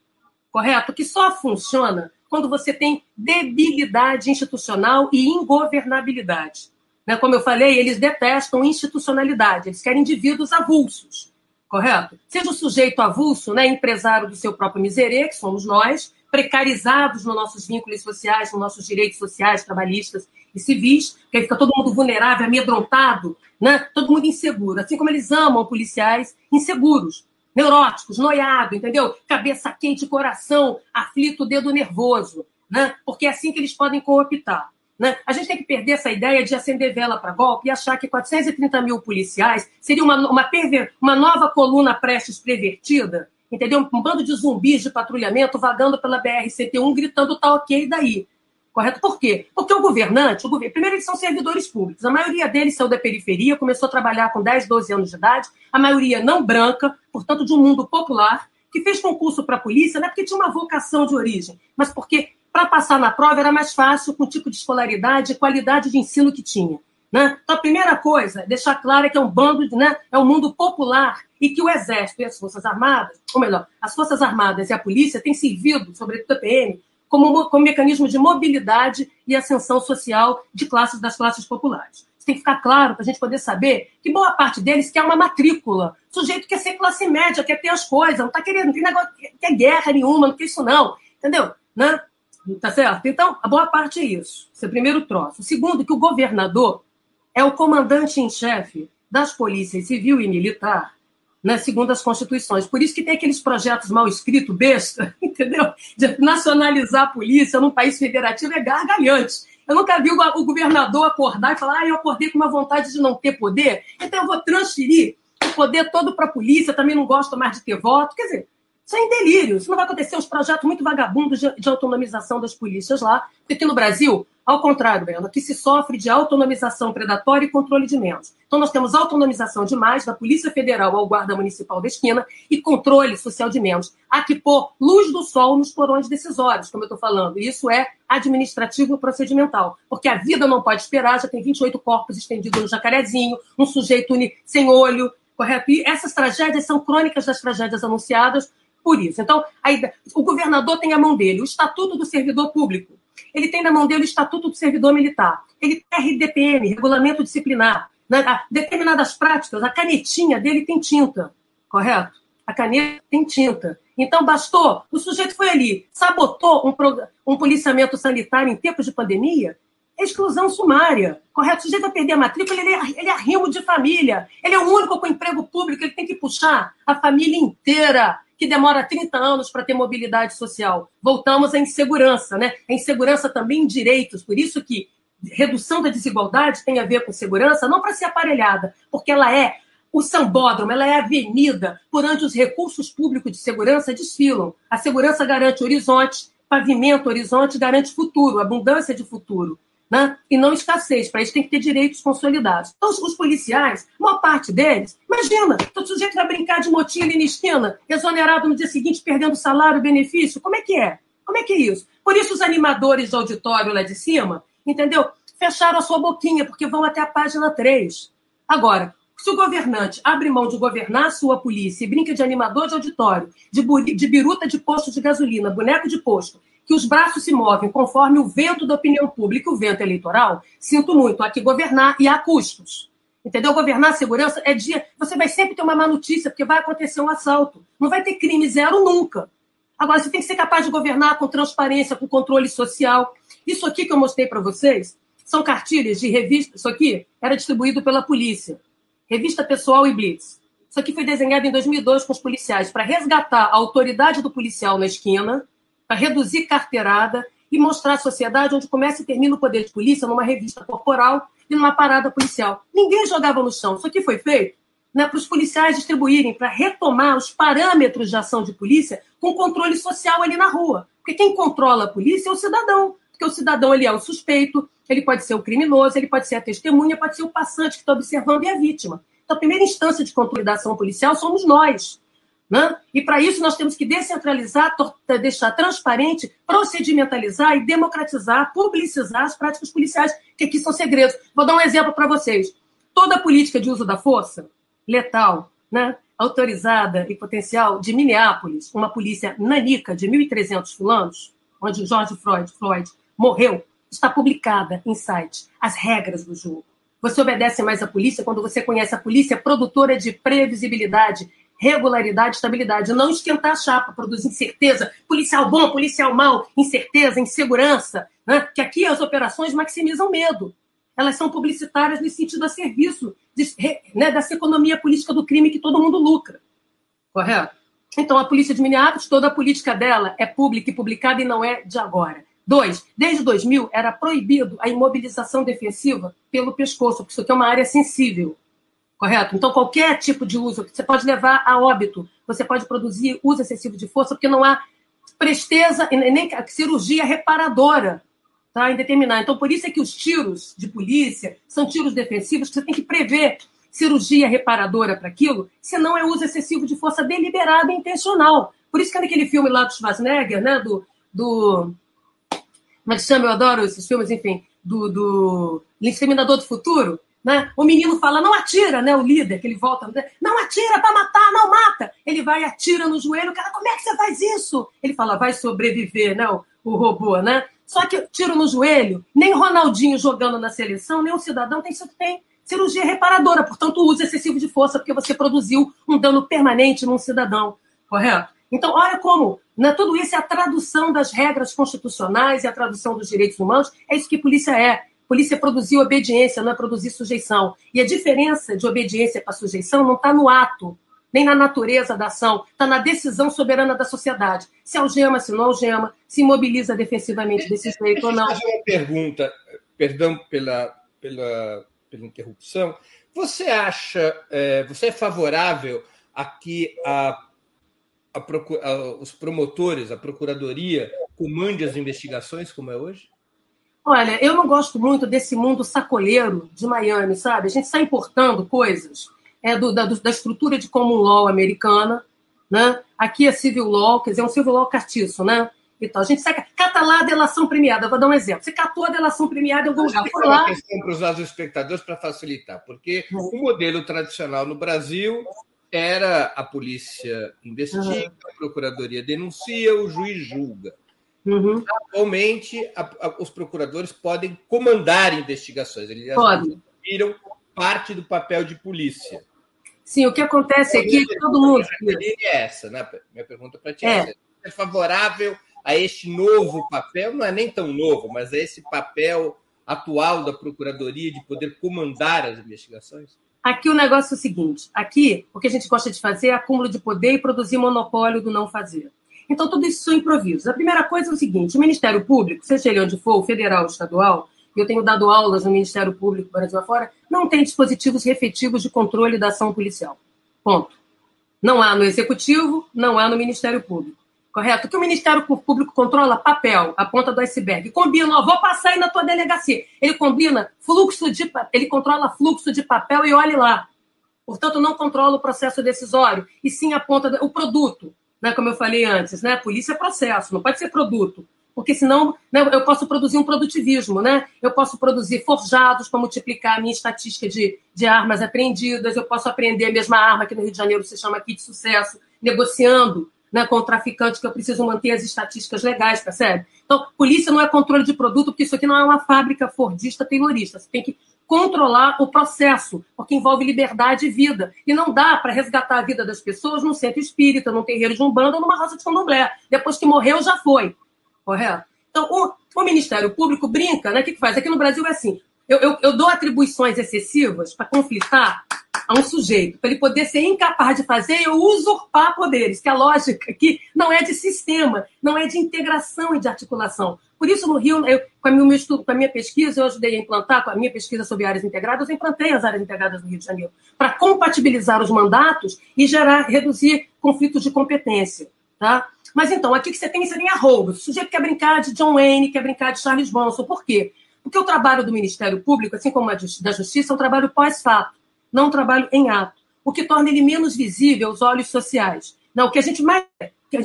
correto? Que só funciona quando você tem debilidade institucional e ingovernabilidade. Né? Como eu falei, eles detestam institucionalidade, eles querem indivíduos avulsos, correto? Seja o sujeito avulso, né, empresário do seu próprio miserê, que somos nós, precarizados nos nossos vínculos sociais, nos nossos direitos sociais, trabalhistas e civis, que aí fica todo mundo vulnerável, amedrontado, né? todo mundo inseguro. Assim como eles amam policiais inseguros, neuróticos, noiado, entendeu? Cabeça quente, coração aflito, dedo nervoso, né? porque é assim que eles podem cooptar. Né? A gente tem que perder essa ideia de acender vela para golpe e achar que 430 mil policiais seria uma, uma, perver, uma nova coluna prestes pervertida, entendeu? Um bando de zumbis de patrulhamento vagando pela BR-101 gritando tá ok daí. Correto? Por quê? Porque o governante, o governo, primeiro eles são servidores públicos, a maioria deles saiu da periferia, começou a trabalhar com 10, 12 anos de idade, a maioria não branca, portanto de um mundo popular, que fez concurso para a polícia, não é porque tinha uma vocação de origem, mas porque para passar na prova era mais fácil com o tipo de escolaridade e qualidade de ensino que tinha. Né? Então, a primeira coisa, deixar claro que é um bando, né? é um mundo popular e que o Exército e as Forças Armadas, ou melhor, as Forças Armadas e a Polícia têm servido, sobretudo a PM, como, como mecanismo de mobilidade e ascensão social de classes das classes populares. Tem que ficar claro para a gente poder saber que boa parte deles quer uma matrícula. O sujeito quer ser classe média, quer ter as coisas, não está querendo, não tem negócio, quer guerra nenhuma, não quer isso não. Entendeu? Né? Tá certo? Então, a boa parte é isso. Esse é o primeiro troço. O segundo, que o governador é o comandante em chefe das polícias civil e militar, né, segundo as constituições. Por isso que tem aqueles projetos mal escritos, besta, *laughs* entendeu? De nacionalizar a polícia num país federativo é gargalhante. Eu nunca vi o governador acordar e falar, ah, eu acordei com uma vontade de não ter poder, então eu vou transferir o poder todo para a polícia, também não gosto mais de ter voto. Quer dizer, isso é em delírio. Isso não vai acontecer. Uns projetos muito vagabundos de, de autonomização das polícias lá. Porque aqui no Brasil, ao contrário, Brenda, que se sofre de autonomização predatória e controle de menos. Então, nós temos autonomização demais da Polícia Federal ao Guarda Municipal da Esquina e controle social de menos. Há que pôr luz do sol nos porões decisórios, como eu estou falando. Isso é administrativo e procedimental. Porque a vida não pode esperar, já tem 28 corpos estendidos no jacarezinho, um sujeito sem olho, correto? E essas tragédias são crônicas das tragédias anunciadas por isso. Então, o governador tem a mão dele o Estatuto do Servidor Público, ele tem na mão dele o Estatuto do Servidor Militar, ele tem RDPM, Regulamento Disciplinar, né? determinadas práticas, a canetinha dele tem tinta, correto? A caneta tem tinta. Então, bastou, o sujeito foi ali, sabotou um, um policiamento sanitário em tempos de pandemia, exclusão sumária, correto? O sujeito vai perder a matrícula, ele é, ele é arrimo de família, ele é o único com emprego público, ele tem que puxar a família inteira que demora 30 anos para ter mobilidade social. Voltamos à insegurança, né? A insegurança também em direitos, por isso que redução da desigualdade tem a ver com segurança, não para ser aparelhada, porque ela é o sambódromo, ela é a avenida por onde os recursos públicos de segurança desfilam. A segurança garante horizonte, pavimento horizonte, garante futuro, abundância de futuro né? e não escassez. Para isso tem que ter direitos consolidados. Então, os policiais, uma parte deles, imagina, o sujeito vai brincar de motinha ali na esquina, exonerado no dia seguinte, perdendo salário, benefício. Como é que é? Como é que é isso? Por isso, os animadores do auditório lá de cima, entendeu? Fecharam a sua boquinha, porque vão até a página 3. Agora, se o governante abre mão de governar a sua polícia e brinca de animador de auditório, de, de biruta de posto de gasolina, boneco de posto, que os braços se movem conforme o vento da opinião pública, o vento eleitoral, sinto muito, há que governar e há custos. Entendeu? Governar segurança é dia. Você vai sempre ter uma má notícia, porque vai acontecer um assalto. Não vai ter crime zero nunca. Agora, você tem que ser capaz de governar com transparência, com controle social. Isso aqui que eu mostrei para vocês são cartilhas de revista. Isso aqui era distribuído pela polícia. Revista Pessoal e Blitz. Isso aqui foi desenhado em 2002 com os policiais para resgatar a autoridade do policial na esquina, para reduzir carteirada e mostrar à sociedade onde começa e termina o poder de polícia numa revista corporal e numa parada policial. Ninguém jogava no chão. Isso aqui foi feito né, para os policiais distribuírem, para retomar os parâmetros de ação de polícia com controle social ali na rua. Porque quem controla a polícia é o cidadão. Porque o cidadão ele é o suspeito, ele pode ser o criminoso, ele pode ser a testemunha, pode ser o passante que está observando e a vítima. Então, a primeira instância de controle da ação policial somos nós. Né? E para isso nós temos que descentralizar, deixar transparente, procedimentalizar e democratizar, publicizar as práticas policiais, que aqui são segredos. Vou dar um exemplo para vocês. Toda política de uso da força, letal, né, autorizada e potencial de Minneapolis, uma polícia nanica de 1.300 fulanos, onde George Floyd, Floyd morreu, está publicada em site as regras do jogo. Você obedece mais à polícia quando você conhece a polícia produtora de previsibilidade, regularidade, estabilidade. Não esquentar a chapa, produzir incerteza. Policial bom, policial mal, incerteza, insegurança. Né? Que aqui as operações maximizam medo. Elas são publicitárias no sentido a serviço de, né, dessa economia política do crime que todo mundo lucra. Correto? Então, a polícia de Minneapolis, toda a política dela é pública e publicada e não é de agora. Dois, desde 2000 era proibido a imobilização defensiva pelo pescoço, porque isso aqui é uma área sensível. Correto? Então, qualquer tipo de uso, você pode levar a óbito, você pode produzir uso excessivo de força, porque não há presteza, nem cirurgia reparadora tá, em determinar. Então, por isso é que os tiros de polícia são tiros defensivos, que você tem que prever cirurgia reparadora para aquilo, senão é uso excessivo de força deliberado e intencional. Por isso que naquele filme lá do Schwarzenegger, né, do, do como é chama? Eu adoro esses filmes, enfim, do, do Exterminador do Futuro, né? O menino fala, não atira, né? O líder, que ele volta, não atira para matar, não mata. Ele vai atira no joelho, o cara, como é que você faz isso? Ele fala, vai sobreviver, né? O, o robô, né? Só que tiro no joelho, nem Ronaldinho jogando na seleção, nem o cidadão tem, tem cirurgia reparadora, portanto, uso excessivo de força, porque você produziu um dano permanente num cidadão, correto? Então, olha como né, tudo isso é a tradução das regras constitucionais e a tradução dos direitos humanos. É isso que polícia é. Polícia produzir obediência, não é produzir sujeição. E a diferença de obediência para sujeição não está no ato, nem na natureza da ação, está na decisão soberana da sociedade. Se algema, se não algema, se mobiliza defensivamente desse jeito ou não. Fazer uma pergunta, perdão pela, pela, pela interrupção. Você acha, é, você é favorável a que a, a, a, os promotores, a procuradoria, comande as investigações como é hoje? Olha, eu não gosto muito desse mundo sacoleiro de Miami, sabe? A gente está importando coisas é do, da, da, estrutura de common law americana, né? Aqui é civil law, quer dizer, é um civil law cartiço, né? Então, a gente saca, cata lá a delação premiada. Vou dar um exemplo. Você catou a delação premiada em algum lugar. Foi uma questão para os nossos espectadores para facilitar, porque uhum. o modelo tradicional no Brasil era a polícia investiga, uhum. a procuradoria denuncia, o juiz julga. Uhum. Atualmente, a, a, os procuradores podem comandar investigações. Eles viram parte do papel de polícia. Sim, o que acontece aqui é que todo mundo. É essa, né? Minha pergunta para ti é. é favorável a este novo papel? Não é nem tão novo, mas a esse papel atual da Procuradoria de poder comandar as investigações? Aqui o negócio é o seguinte: aqui o que a gente gosta de fazer é acúmulo de poder e produzir monopólio do não fazer. Então, tudo isso são improvisos. A primeira coisa é o seguinte: o Ministério Público, seja ele onde for, federal ou estadual, eu tenho dado aulas no Ministério Público Brasil afora, não tem dispositivos efetivos de controle da ação policial. Ponto. Não há no Executivo, não há no Ministério Público. Correto? Que o Ministério Público controla? Papel, a ponta do iceberg. Combina, ó, vou passar aí na tua delegacia. Ele combina fluxo de ele controla fluxo de papel e olhe lá. Portanto, não controla o processo decisório, e sim a ponta, do, o produto, né, como eu falei antes, né? Polícia é processo, não pode ser produto porque senão né, eu posso produzir um produtivismo, né? Eu posso produzir forjados para multiplicar a minha estatística de, de armas apreendidas, eu posso apreender a mesma arma que no Rio de Janeiro se chama aqui de sucesso, negociando né, com o traficante, que eu preciso manter as estatísticas legais, percebe? Então, polícia não é controle de produto, porque isso aqui não é uma fábrica fordista taylorista. Você tem que controlar o processo, porque envolve liberdade e vida. E não dá para resgatar a vida das pessoas num centro espírita, num terreiro de umbanda ou numa roça de candomblé. Depois que morreu, já foi. Correto? Então, o, o Ministério Público brinca, né? O que, que faz? Aqui no Brasil é assim: eu, eu, eu dou atribuições excessivas para conflitar a um sujeito, para ele poder ser incapaz de fazer e usurpar poderes, que a lógica aqui não é de sistema, não é de integração e de articulação. Por isso, no Rio, eu, com, a minha, com a minha pesquisa, eu ajudei a implantar, com a minha pesquisa sobre áreas integradas, eu implantei as áreas integradas no Rio de Janeiro, para compatibilizar os mandatos e gerar, reduzir conflitos de competência. Tá? Mas então, aqui que você tem, você tem arroba. O sujeito quer brincar de John Wayne, quer brincar de Charles Bronson. Por quê? Porque o trabalho do Ministério Público, assim como a da Justiça, é um trabalho pós-fato não trabalho em ato, o que torna ele menos visível aos olhos sociais. Não, o que a gente mais.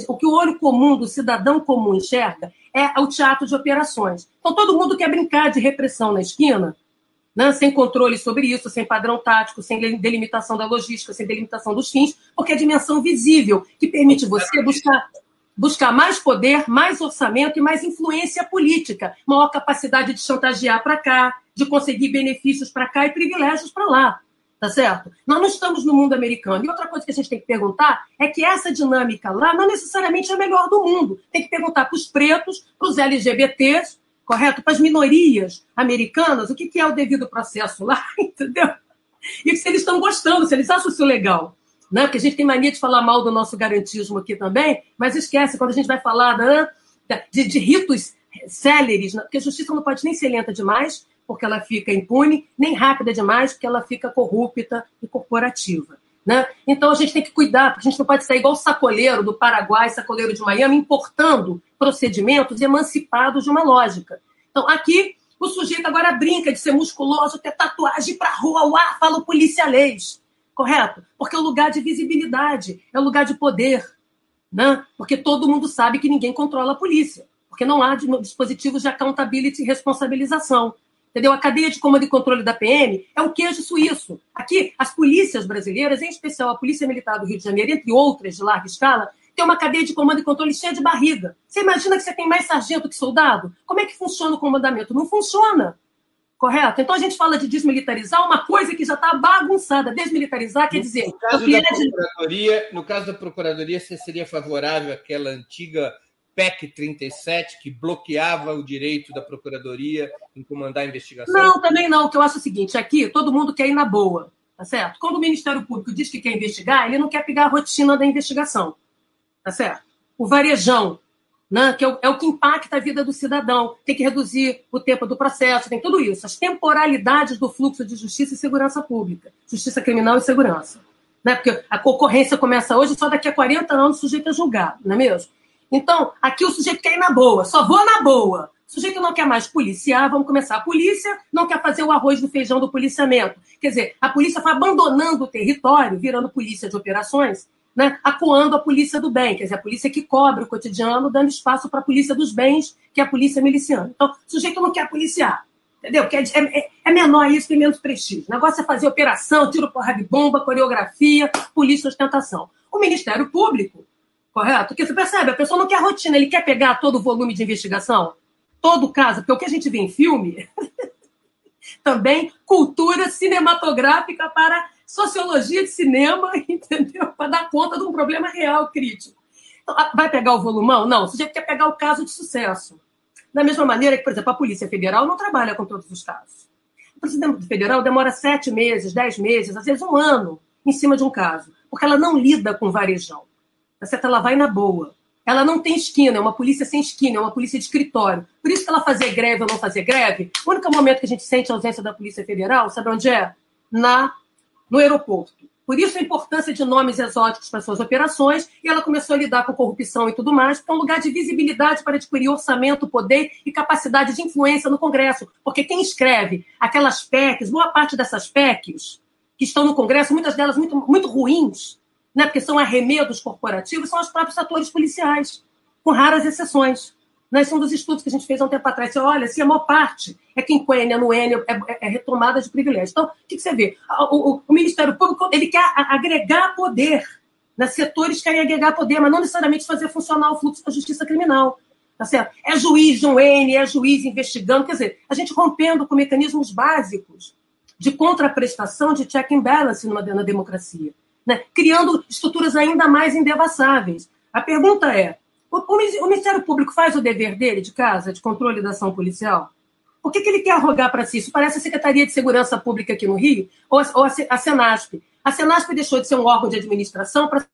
O que o olho comum do cidadão comum enxerga é o teatro de operações. Então, todo mundo quer brincar de repressão na esquina, né, sem controle sobre isso, sem padrão tático, sem delimitação da logística, sem delimitação dos fins, porque é a dimensão visível que permite você buscar, buscar mais poder, mais orçamento e mais influência política, maior capacidade de chantagear para cá, de conseguir benefícios para cá e privilégios para lá tá certo? Nós não estamos no mundo americano. E outra coisa que a gente tem que perguntar é que essa dinâmica lá não necessariamente é a melhor do mundo. Tem que perguntar para os pretos, para os LGBTs, correto? Para as minorias americanas, o que, que é o devido processo lá, *laughs* entendeu? E se eles estão gostando, se eles acham isso legal. Né? Porque a gente tem mania de falar mal do nosso garantismo aqui também, mas esquece, quando a gente vai falar né, de, de ritos céleres, né? porque a justiça não pode nem ser lenta demais, porque ela fica impune, nem rápida demais, porque ela fica corrupta e corporativa. Né? Então a gente tem que cuidar, porque a gente não pode sair igual o sacoleiro do Paraguai, sacoleiro de Miami, importando procedimentos emancipados de uma lógica. Então, aqui, o sujeito agora brinca de ser musculoso, ter tatuagem para rua, uá, fala o policialês. Correto? Porque é um lugar de visibilidade, é um lugar de poder. Né? Porque todo mundo sabe que ninguém controla a polícia. Porque não há dispositivos de accountability e responsabilização. Entendeu? A cadeia de comando e controle da PM é o queijo suíço. Aqui, as polícias brasileiras, em especial a Polícia Militar do Rio de Janeiro, entre outras de larga escala, tem uma cadeia de comando e controle cheia de barriga. Você imagina que você tem mais sargento que soldado? Como é que funciona o comandamento? Não funciona. Correto? Então a gente fala de desmilitarizar uma coisa que já está bagunçada. Desmilitarizar quer dizer. No caso, da procuradoria, no caso da Procuradoria, você seria favorável àquela antiga PEC 37, que bloqueava o direito da Procuradoria em comandar a investigação? Não, também não, que eu acho o seguinte: aqui todo mundo quer ir na boa, tá certo? Quando o Ministério Público diz que quer investigar, ele não quer pegar a rotina da investigação, tá certo? O varejão, né, que é o, é o que impacta a vida do cidadão, tem que reduzir o tempo do processo, tem tudo isso, as temporalidades do fluxo de justiça e segurança pública, justiça criminal e segurança. Né? Porque a concorrência começa hoje, só daqui a 40 anos o sujeito é julgado, não é mesmo? Então, aqui o sujeito quer ir na boa, só vou na boa. O sujeito não quer mais policiar, vamos começar. A polícia não quer fazer o arroz do feijão do policiamento. Quer dizer, a polícia vai abandonando o território, virando polícia de operações, né, acuando a polícia do bem, quer dizer, a polícia que cobre o cotidiano, dando espaço para a polícia dos bens, que é a polícia miliciana. Então, o sujeito não quer policiar, entendeu? Porque é, é, é menor isso, tem menos prestígio. O negócio é fazer operação, tiro porra de bomba, coreografia, polícia ostentação. O Ministério Público Correto? Porque você percebe, a pessoa não quer rotina, ele quer pegar todo o volume de investigação, todo o caso, porque o que a gente vê em filme *laughs* também cultura cinematográfica para sociologia de cinema, *laughs* entendeu? Para dar conta de um problema real, crítico. Então, vai pegar o volumão? Não, você já quer pegar o caso de sucesso. Da mesma maneira que, por exemplo, a Polícia Federal não trabalha com todos os casos. A Polícia Federal demora sete meses, dez meses, às vezes um ano, em cima de um caso, porque ela não lida com varejão. Tá certo? Ela vai na boa. Ela não tem esquina, é uma polícia sem esquina, é uma polícia de escritório. Por isso que ela fazer greve ou não fazer greve, o único momento que a gente sente a ausência da Polícia Federal, sabe onde é? Na, no aeroporto. Por isso a importância de nomes exóticos para suas operações, e ela começou a lidar com corrupção e tudo mais, porque é um lugar de visibilidade para adquirir orçamento, poder e capacidade de influência no Congresso. Porque quem escreve aquelas PECs, boa parte dessas PECs que estão no Congresso, muitas delas muito, muito ruins, né, porque são arremedos corporativos, são os próprios atores policiais, com raras exceções. Né? São dos estudos que a gente fez há um tempo atrás. Você olha, se a maior parte é no N, é, é, é, retomada de privilégio. Então, o que, que você vê? O, o, o, Ministério Público ele quer agregar poder. Né? Setores querem agregar poder, mas não necessariamente fazer funcionar o fluxo da justiça criminal. Tá certo? É juiz de um N, é juiz investigando. Quer dizer, a gente rompendo com mecanismos básicos de contraprestação, de check and balance numa, na democracia, né? criando estruturas ainda mais indevassáveis. A pergunta é: o, o, Ministério Público faz o dever dele de casa, de controle da ação policial? Por que, que ele quer arrogar para si? Isso parece a Secretaria de Segurança Pública aqui no Rio ou a, ou a Senasp. A Senasp deixou de ser um órgão de administração para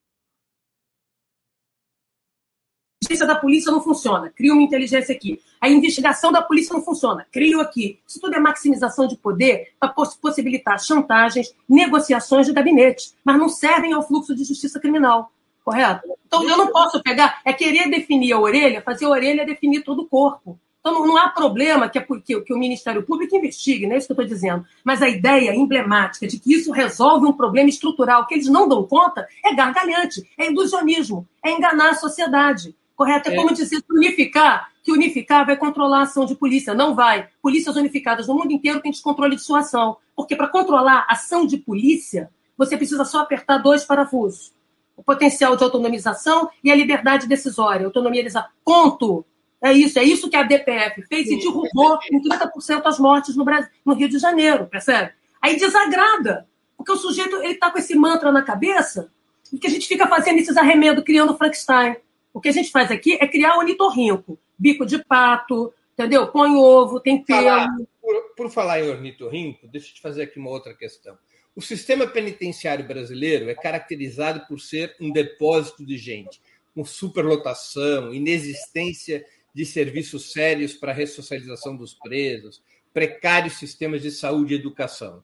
inteligência da polícia não funciona, cria uma inteligência aqui. A investigação da polícia não funciona, crio aqui. Isso tudo é maximização de poder para possibilitar chantagens, negociações de gabinete, mas não servem ao fluxo de justiça criminal, correto? Então eu não posso pegar, é querer definir a orelha, fazer a orelha definir todo o corpo. Então não há problema que, que, que o Ministério Público investigue, não é isso que eu estou dizendo. Mas a ideia emblemática de que isso resolve um problema estrutural que eles não dão conta é gargalhante, é ilusionismo, é enganar a sociedade correto? É, é como dizer unificar, que unificar vai controlar a ação de polícia. Não vai. Polícias unificadas no mundo inteiro têm descontrole de sua ação. Porque para controlar a ação de polícia, você precisa só apertar dois parafusos. O potencial de autonomização e a liberdade decisória. Autonomia decisória. Ponto. É isso, é isso que a DPF fez e derrubou em 30% as mortes no, Brasil, no Rio de Janeiro, percebe? Aí desagrada, porque o sujeito ele está com esse mantra na cabeça e que a gente fica fazendo esses arremedos, criando Frankenstein. O que a gente faz aqui é criar o ornitorrinco. Bico de pato, entendeu? Põe ovo, tem pelo. Por, por, falar em ornitorrinco, deixa eu te fazer aqui uma outra questão. O sistema penitenciário brasileiro é caracterizado por ser um depósito de gente, com superlotação, inexistência de serviços sérios para a ressocialização dos presos, precários sistemas de saúde e educação.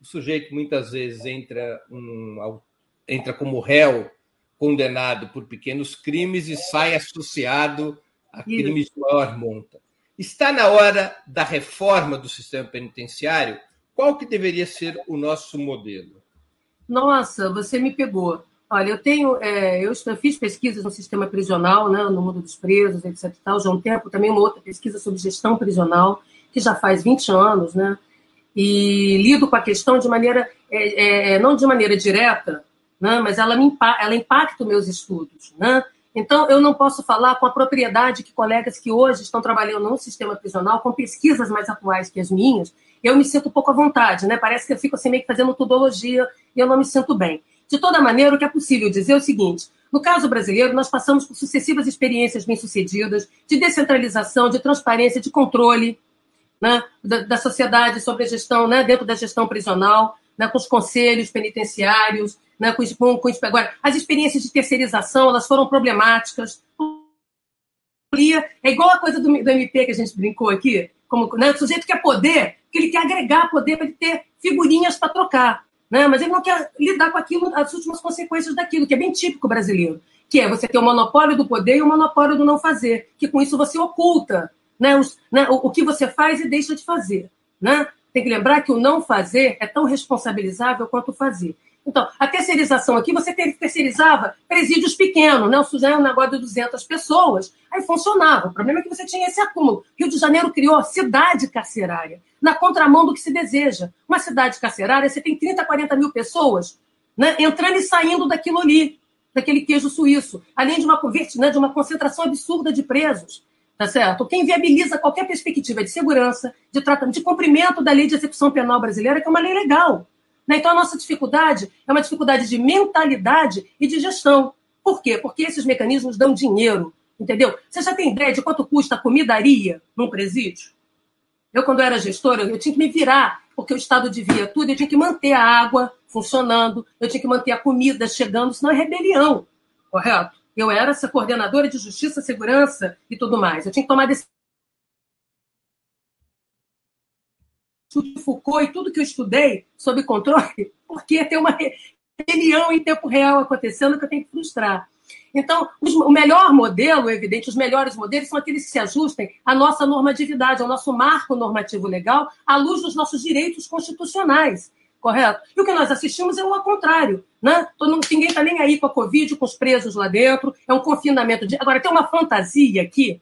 O sujeito muitas vezes entra, um, entra como réu condenado por pequenos crimes e sai associado a crimes de maior monta. Está na hora da reforma do sistema penitenciário? Qual que deveria ser o nosso modelo? Nossa, você me pegou. Olha, eu tenho, é, eu fiz pesquisas no sistema prisional, né, no mundo dos presos, etc. Tal, já há um tempo, também uma outra pesquisa sobre gestão prisional, que já faz 20 anos, né? E lido com a questão de maneira, é, é, não de maneira direta, né? mas ela, me, ela impacta os meus estudos. Né? Então, eu não posso falar com a propriedade que colegas que hoje estão trabalhando no sistema prisional, com pesquisas mais atuais que as minhas, eu me sinto um pouco à vontade, né? Parece que eu fico assim meio que fazendo tudologia e eu não me sinto bem. De toda maneira, o que é possível dizer é o seguinte: no caso brasileiro, nós passamos por sucessivas experiências bem-sucedidas de descentralização, de transparência, de controle né, da, da, sociedade sobre a gestão, né, dentro da gestão prisional, né, com os conselhos penitenciários, né, com, com, com agora, as experiências de terceirização elas foram problemáticas. É igual a coisa do, do MP que a gente brincou aqui, como né, o sujeito quer poder, que ele quer agregar poder para ele ter figurinhas para trocar. Né? Mas ele não quer lidar com aquilo, as últimas consequências daquilo, que é bem típico brasileiro, que é você ter o monopólio do poder e o monopólio do não fazer, que com isso você oculta né, os, né, o, o, que você faz e deixa de fazer. Né? Tem que lembrar que o não fazer é tão responsabilizável quanto o fazer. Então, a terceirização aqui, você terceirizava presídios pequenos, né? O Suzano é um negócio de 200 pessoas, aí funcionava. O problema é que você tinha esse acúmulo. Rio de Janeiro criou cidade carcerária, na contramão do que se deseja. Uma cidade carcerária, você tem 30, 40 mil pessoas né, entrando e saindo daquilo ali, daquele queijo suíço, além de uma, né, de uma concentração absurda de presos. Tá certo? Quem viabiliza qualquer perspectiva de segurança, de tratamento, de cumprimento da lei de execução penal brasileira, que é uma lei legal. Né? Então, a nossa dificuldade é uma dificuldade de mentalidade e de gestão. Por quê? Porque esses mecanismos dão dinheiro, entendeu? Você já tem ideia de quanto custa a comidaria num presídio? Eu, quando era gestora, eu tinha que me virar, porque o Estado devia tudo, eu tinha que manter a água funcionando, eu tinha que manter a comida chegando, senão é rebelião, correto? Eu era essa coordenadora de justiça, segurança e tudo mais. Eu tinha que tomar decisão de Foucault e tudo que eu estudei sobre controle, *laughs* porque tem uma rebelião em tempo real acontecendo que eu tenho que frustrar. Então, os, o melhor modelo, evidente, os melhores modelos são aqueles que se ajustem à nossa normatividade, ao nosso marco normativo legal, à luz dos nossos direitos constitucionais, correto? E o que nós assistimos é o contrário, né? Todo, ninguém está nem aí com a Covid, com os presos lá dentro, é um confinamento. De... Agora, tem uma fantasia aqui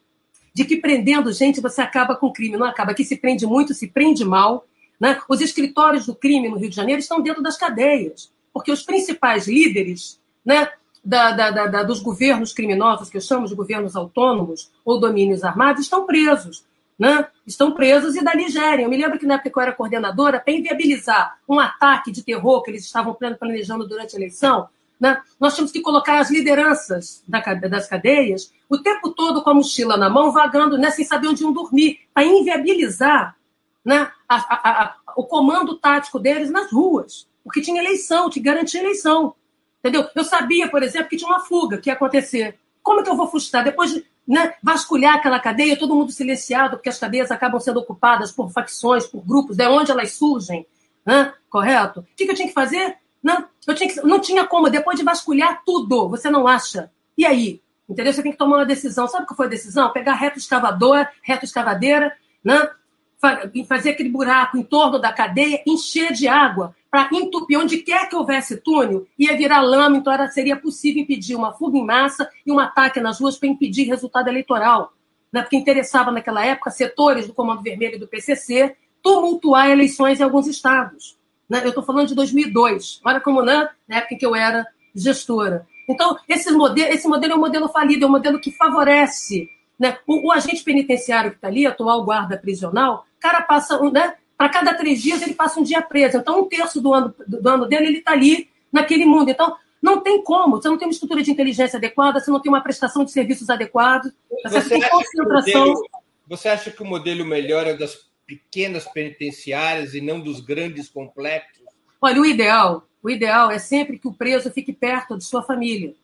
de que prendendo gente você acaba com o crime. Não acaba. Aqui se prende muito, se prende mal. Né? Os escritórios do crime no Rio de Janeiro estão dentro das cadeias, porque os principais líderes né, da, da, da, dos governos criminosos, que eu chamo de governos autônomos ou domínios armados, estão presos. né, estão presos e dali gerem. Eu me lembro que na época que eu era coordenadora, para inviabilizar um ataque de terror que eles estavam planejando durante a eleição, né, nós tínhamos que colocar as lideranças das cadeias o tempo todo com a mochila na mão, vagando, né, sem saber onde iam dormir, para inviabilizar né, a, a, a, o comando tático deles nas ruas, porque tinha eleição, tinha garantia eleição. Entendeu? Eu sabia, por exemplo, que tinha uma fuga que ia acontecer. Como é que eu vou frustrar? Depois de né, vasculhar aquela cadeia, todo mundo silenciado, porque as cadeias acabam sendo ocupadas por facções, por grupos, de onde elas surgem, né? correto? O que, eu tinha que fazer? Não, eu tinha que, não tinha como, depois de vasculhar tudo, você não acha. E aí? Entendeu? Você tem que tomar uma decisão. Sabe o que foi a decisão? Pegar reto escavador, reto escavadeira, né? fazer aquele buraco em torno da cadeia, encher de água, para entupir onde quer que houvesse túnel, ia virar lama, então era, seria possível impedir uma fuga em massa e um ataque nas ruas para impedir resultado eleitoral. Né? Porque interessava naquela época setores do Comando Vermelho e do PCC tumultuar eleições em alguns estados. Né? Eu estou falando de 2002, olha como né? na época em que eu era gestora. Então, esse modelo, esse modelo é um modelo falido, é um modelo que favorece né? O, o agente penitenciário que está ali, atual guarda prisional, cara passa, né? Para cada três dias ele passa um dia preso. Então, um terço do ano, do ano dele ele está ali naquele mundo. Então, não tem como. Você não tem uma estrutura de inteligência adequada, você não tem uma prestação de serviços adequados, você, você tem concentração. Modelo, você acha que o modelo melhor é das pequenas penitenciárias e não dos grandes complexos? Olha, o ideal, o ideal é sempre que o preso fique perto de sua família.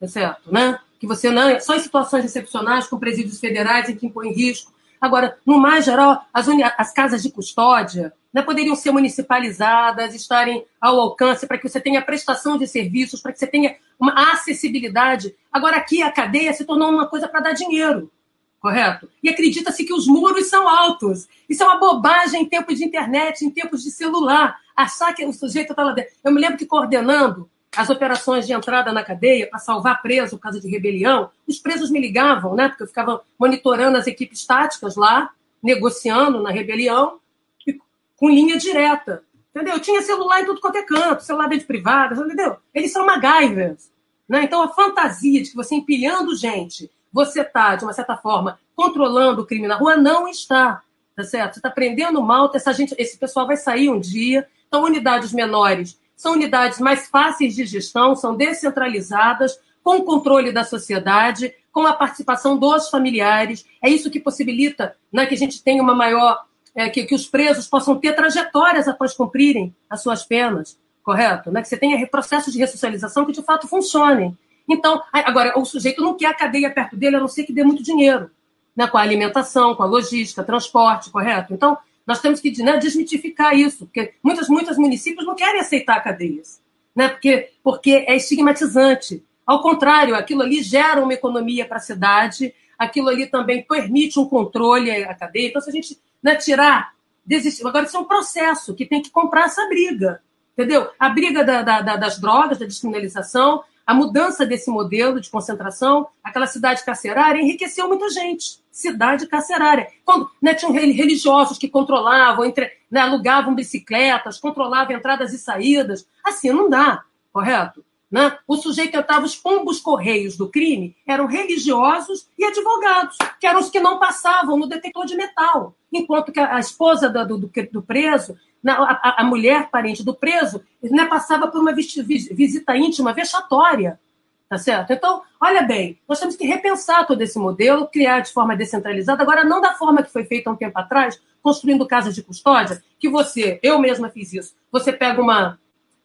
É certo, né? Que você não. Só em situações excepcionais, com presídios federais em que impõe risco Agora, no mais geral, as, as casas de custódia né, poderiam ser municipalizadas, estarem ao alcance para que você tenha prestação de serviços, para que você tenha uma acessibilidade. Agora, aqui a cadeia se tornou uma coisa para dar dinheiro, correto? E acredita-se que os muros são altos. Isso é uma bobagem em tempos de internet, em tempos de celular. Achar que o sujeito está lá dentro. Eu me lembro que coordenando as operações de entrada na cadeia para salvar preso por causa de rebelião, os presos me ligavam, né? Porque eu ficava monitorando as equipes táticas lá, negociando na rebelião, com linha direta. Entendeu? Eu tinha celular em tudo quanto é canto, celular dentro de privada, entendeu? Eles são MacGyvers. Né? Então, a fantasia de que você empilhando gente, você está, de uma certa forma, controlando o crime na rua, não está. Tá certo? Você está prendendo mal, essa gente, esse pessoal vai sair um dia. Então, unidades menores são unidades mais fáceis de gestão, são descentralizadas, com o controle da sociedade, com a participação dos familiares. É isso que possibilita né, que a gente tenha uma maior. É, que, que os presos possam ter trajetórias após cumprirem as suas penas, correto? Né? Que você tenha processos de ressocialização que de fato funcionem. Então, agora, o sujeito não quer a cadeia perto dele, a não ser que dê muito dinheiro, né? com a alimentação, com a logística, transporte, correto? Então, nós temos que né, desmitificar isso, porque muitos, muitos municípios não querem aceitar cadeias, né? porque, porque é estigmatizante. Ao contrário, aquilo ali gera uma economia para a cidade, aquilo ali também permite um controle à cadeia. Então, se a gente né, tirar, desistir. Agora, isso é um processo que tem que comprar essa briga. Entendeu? A briga da, da, das drogas, da descriminalização, a mudança desse modelo de concentração, aquela cidade carcerária, enriqueceu muita gente. Cidade carcerária. Quando né, tinham religiosos que controlavam, entre, né, alugavam bicicletas, controlavam entradas e saídas. Assim não dá, correto? Né? O sujeito estava os pombos correios do crime eram religiosos e advogados, que eram os que não passavam no detector de metal. Enquanto que a, esposa do, do, do preso a, a mulher parente do preso né, passava por uma visita íntima vexatória. Tá certo? Então, olha bem, nós temos que repensar todo esse modelo, criar de forma descentralizada, agora não da forma que foi feita há um tempo atrás, construindo casas de custódia, que você, eu mesma fiz isso, você pega uma,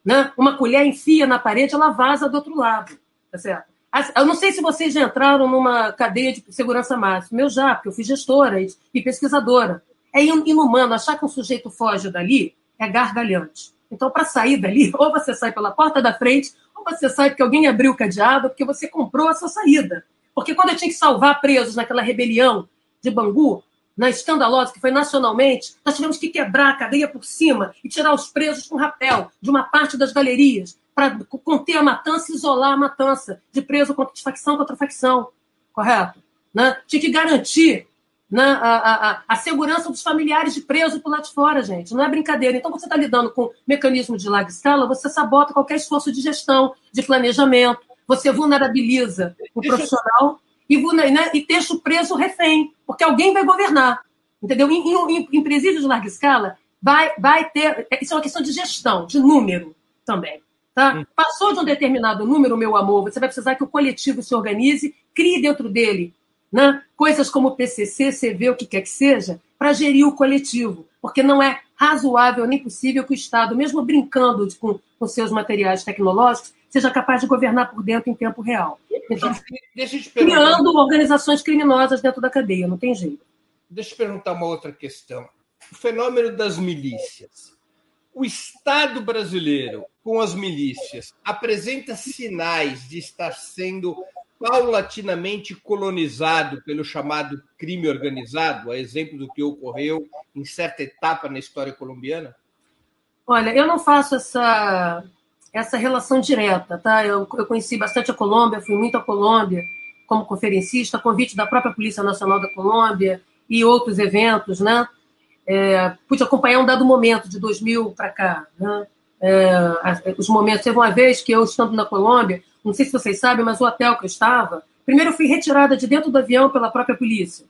né, uma colher, enfia na parede, ela vaza do outro lado. Tá certo? Eu não sei se vocês já entraram numa cadeia de segurança máxima. Eu já, porque eu fui gestora e pesquisadora. É inumano achar que um sujeito foge dali, é gargalhante. Então, para sair dali, *laughs* ou você sai pela porta da frente, ou você sai porque alguém abriu o cadeado, porque você comprou a sua saída. Porque quando eu tinha que salvar presos naquela rebelião de Bangu, na escandalosa, que foi nacionalmente, nós tivemos que quebrar a cadeia por cima e tirar os presos com rapel de uma parte das galerias para conter a matança e isolar a matança de preso contra facção contra facção. Correto? Né? Tinha que garantir né, a, a, a, segurança dos familiares de preso por lá de fora, gente. Não é brincadeira. Então, você está lidando com mecanismo de larga escala, você sabota qualquer esforço de gestão, de planejamento, você vulnerabiliza o profissional e, né, e o preso refém, porque alguém vai governar. Entendeu? Em, em, em presídios de larga escala, vai, vai ter. Isso é uma questão de gestão, de número também. Tá? Hum. Passou de um determinado número, meu amor, você vai precisar que o coletivo se organize, crie dentro dele né? coisas como PCC, CV, o que quer que seja, para gerir o coletivo, porque não é razoável nem possível que o Estado, mesmo brincando de, com, com seus materiais tecnológicos, seja capaz de governar por dentro em tempo real. Deixa eu te criando organizações criminosas dentro da cadeia, não tem jeito. Deixa eu perguntar uma outra questão. O fenômeno das milícias. O Estado brasileiro, com as milícias, apresenta sinais de estar sendo paulatinamente colonizado pelo chamado crime organizado, a exemplo do que ocorreu em certa etapa na história colombiana? Olha, eu não faço essa, essa relação direta, tá? Eu, eu conheci bastante a Colômbia, fui muito à Colômbia como conferencista, convite da própria Polícia Nacional da Colômbia e outros eventos, né? É, pude acompanhar um dado momento de 2000 para cá, né? É, os momentos. Teve uma vez que eu, estando na Colômbia, não sei se vocês sabem, mas o hotel que eu estava, primeiro eu fui retirada de dentro do avião pela própria polícia,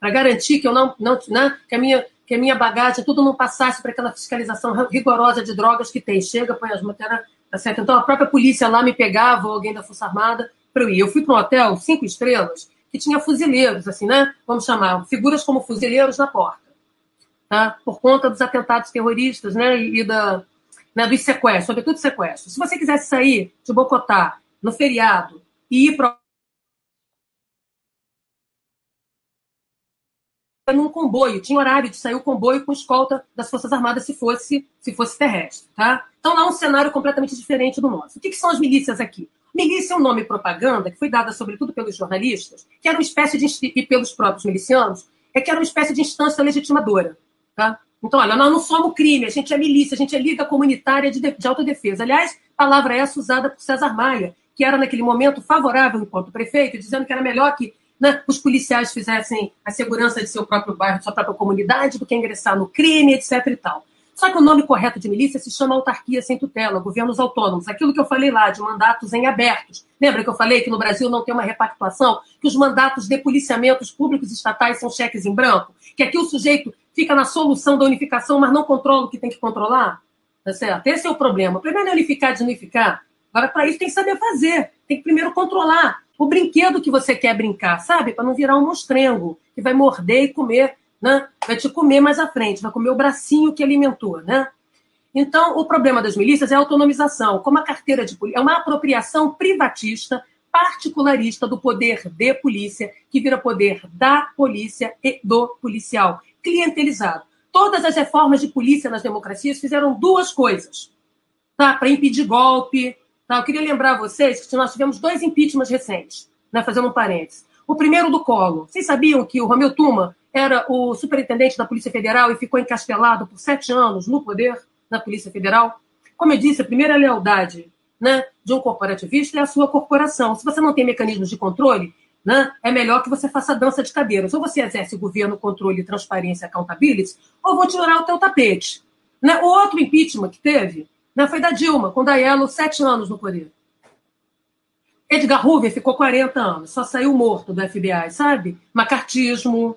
para garantir que eu não, não né, que a minha que a minha bagagem tudo não passasse para aquela fiscalização rigorosa de drogas que tem. Chega, põe as matérias, tá certo? Então a própria polícia lá me pegava, ou alguém da Força Armada, para eu ir. Eu fui para um hotel cinco estrelas que tinha fuzileiros, assim, né? Vamos chamar, figuras como fuzileiros na porta, tá? Por conta dos atentados terroristas, né? E, da, né, dos sequestros, sobretudo sequestros. Se você quisesse sair de Bogotá no feriado e ir para num comboio, tinha horário de sair o comboio com escolta das Forças Armadas se fosse, se fosse terrestre. Tá? Então, lá é um cenário completamente diferente do nosso. O que, que são as milícias aqui? Milícia é um nome propaganda que foi dada, sobretudo, pelos jornalistas, que era uma espécie de. e pelos próprios milicianos, é que era uma espécie de instância legitimadora. Tá? Então, olha, nós não somos crime, a gente é milícia, a gente é liga comunitária de, de autodefesa. Aliás, palavra essa usada por César Maia, que era naquele momento favorável enquanto prefeito, dizendo que era melhor que né, os policiais fizessem a segurança de seu próprio bairro, de sua própria comunidade, do que ingressar no crime, etc. e tal. Só que o nome correto de milícia se chama autarquia sem tutela, governos autônomos. Aquilo que eu falei lá, de mandatos em abertos. Lembra que eu falei que no Brasil não tem uma repactuação? Que os mandatos de policiamentos públicos estatais são cheques em branco? Que aqui o sujeito fica na solução da unificação, mas não controla o que tem que controlar? Tá certo? Esse é o problema. O problema é unificar desunificar. Agora, para isso, tem que saber fazer. Tem que primeiro controlar o brinquedo que você quer brincar, sabe? Para não virar um monstrengo que vai morder e comer, né? Vai te comer mais à frente, vai comer o bracinho que alimentou, né? Então, o problema das milícias é a autonomização, como a carteira de polícia. É uma apropriação privatista, particularista do poder de polícia, que vira poder da polícia e do policial clientelizado. Todas as reformas de polícia nas democracias fizeram duas coisas tá? para impedir golpe. Tá? Eu queria lembrar a vocês que nós tivemos dois impeachments recentes, né? fazendo um parênteses. O primeiro do Colo. Vocês sabiam que o Romeu Tuma era o superintendente da Polícia Federal e ficou encastelado por sete anos no poder da Polícia Federal? Como eu disse, a primeira lealdade né, de um corporativista é a sua corporação. Se você não tem mecanismos de controle, né, é melhor que você faça dança de cadeiras. Ou você exerce governo, controle, transparência, accountability, ou vou tirar o teu tapete. Né? O outro impeachment que teve né, foi da Dilma, com Daiello, sete anos no poder. Edgar Hoover ficou 40 anos, só saiu morto do FBI, sabe? Macartismo,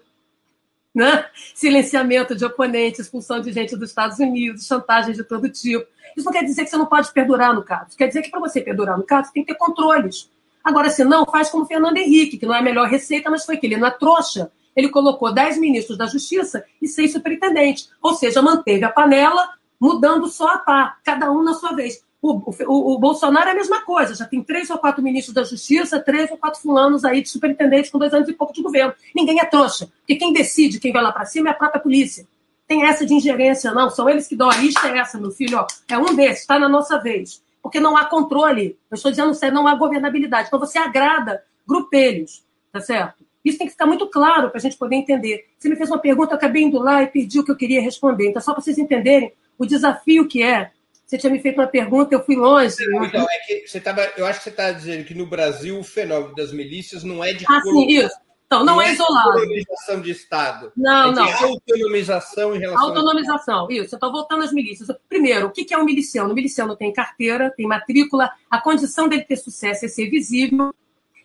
né? silenciamento de oponentes, expulsão de gente dos Estados Unidos, chantagem de todo tipo. Isso não quer dizer que você não pode perdurar no caso. Quer dizer que para você perdurar no caso, você tem que ter controles. Agora, se não, faz como Fernando Henrique, que não é a melhor receita, mas foi que ele, na trouxa, ele colocou 10 ministros da Justiça e seis superintendentes. Ou seja, manteve a panela, mudando só a pá, cada um na sua vez. O, o, o, Bolsonaro é a mesma coisa, já tem três ou quatro ministros da Justiça, três ou quatro fulanos aí de superintendentes com dois anos e pouco de governo. Ninguém é trouxa, porque quem decide quem vai lá para cima é a própria polícia. Tem essa de ingerência, não, são eles que dão a lista, é essa, meu filho, ó, é um desses, está na nossa vez porque não há controle. Eu estou dizendo sério, não há governabilidade. Então você agrada grupelhos, tá certo? Isso tem que ficar muito claro para a gente poder entender. Você me fez uma pergunta, eu acabei indo lá e perdi o que eu queria responder. Então, só para vocês entenderem o desafio que é. Você tinha me feito uma pergunta, eu fui longe. Então, é que você tava, eu acho que você está dizendo que no Brasil o fenômeno das milícias não é de ah, sim, isso. Então, não, não é, é isolado. Autonomização de Estado. Não, é não. autonomização em relação Autonomização, isso. Eu estou voltando às milícias. Primeiro, o que é um miliciano? O miliciano tem carteira, tem matrícula, a condição dele ter sucesso é ser visível,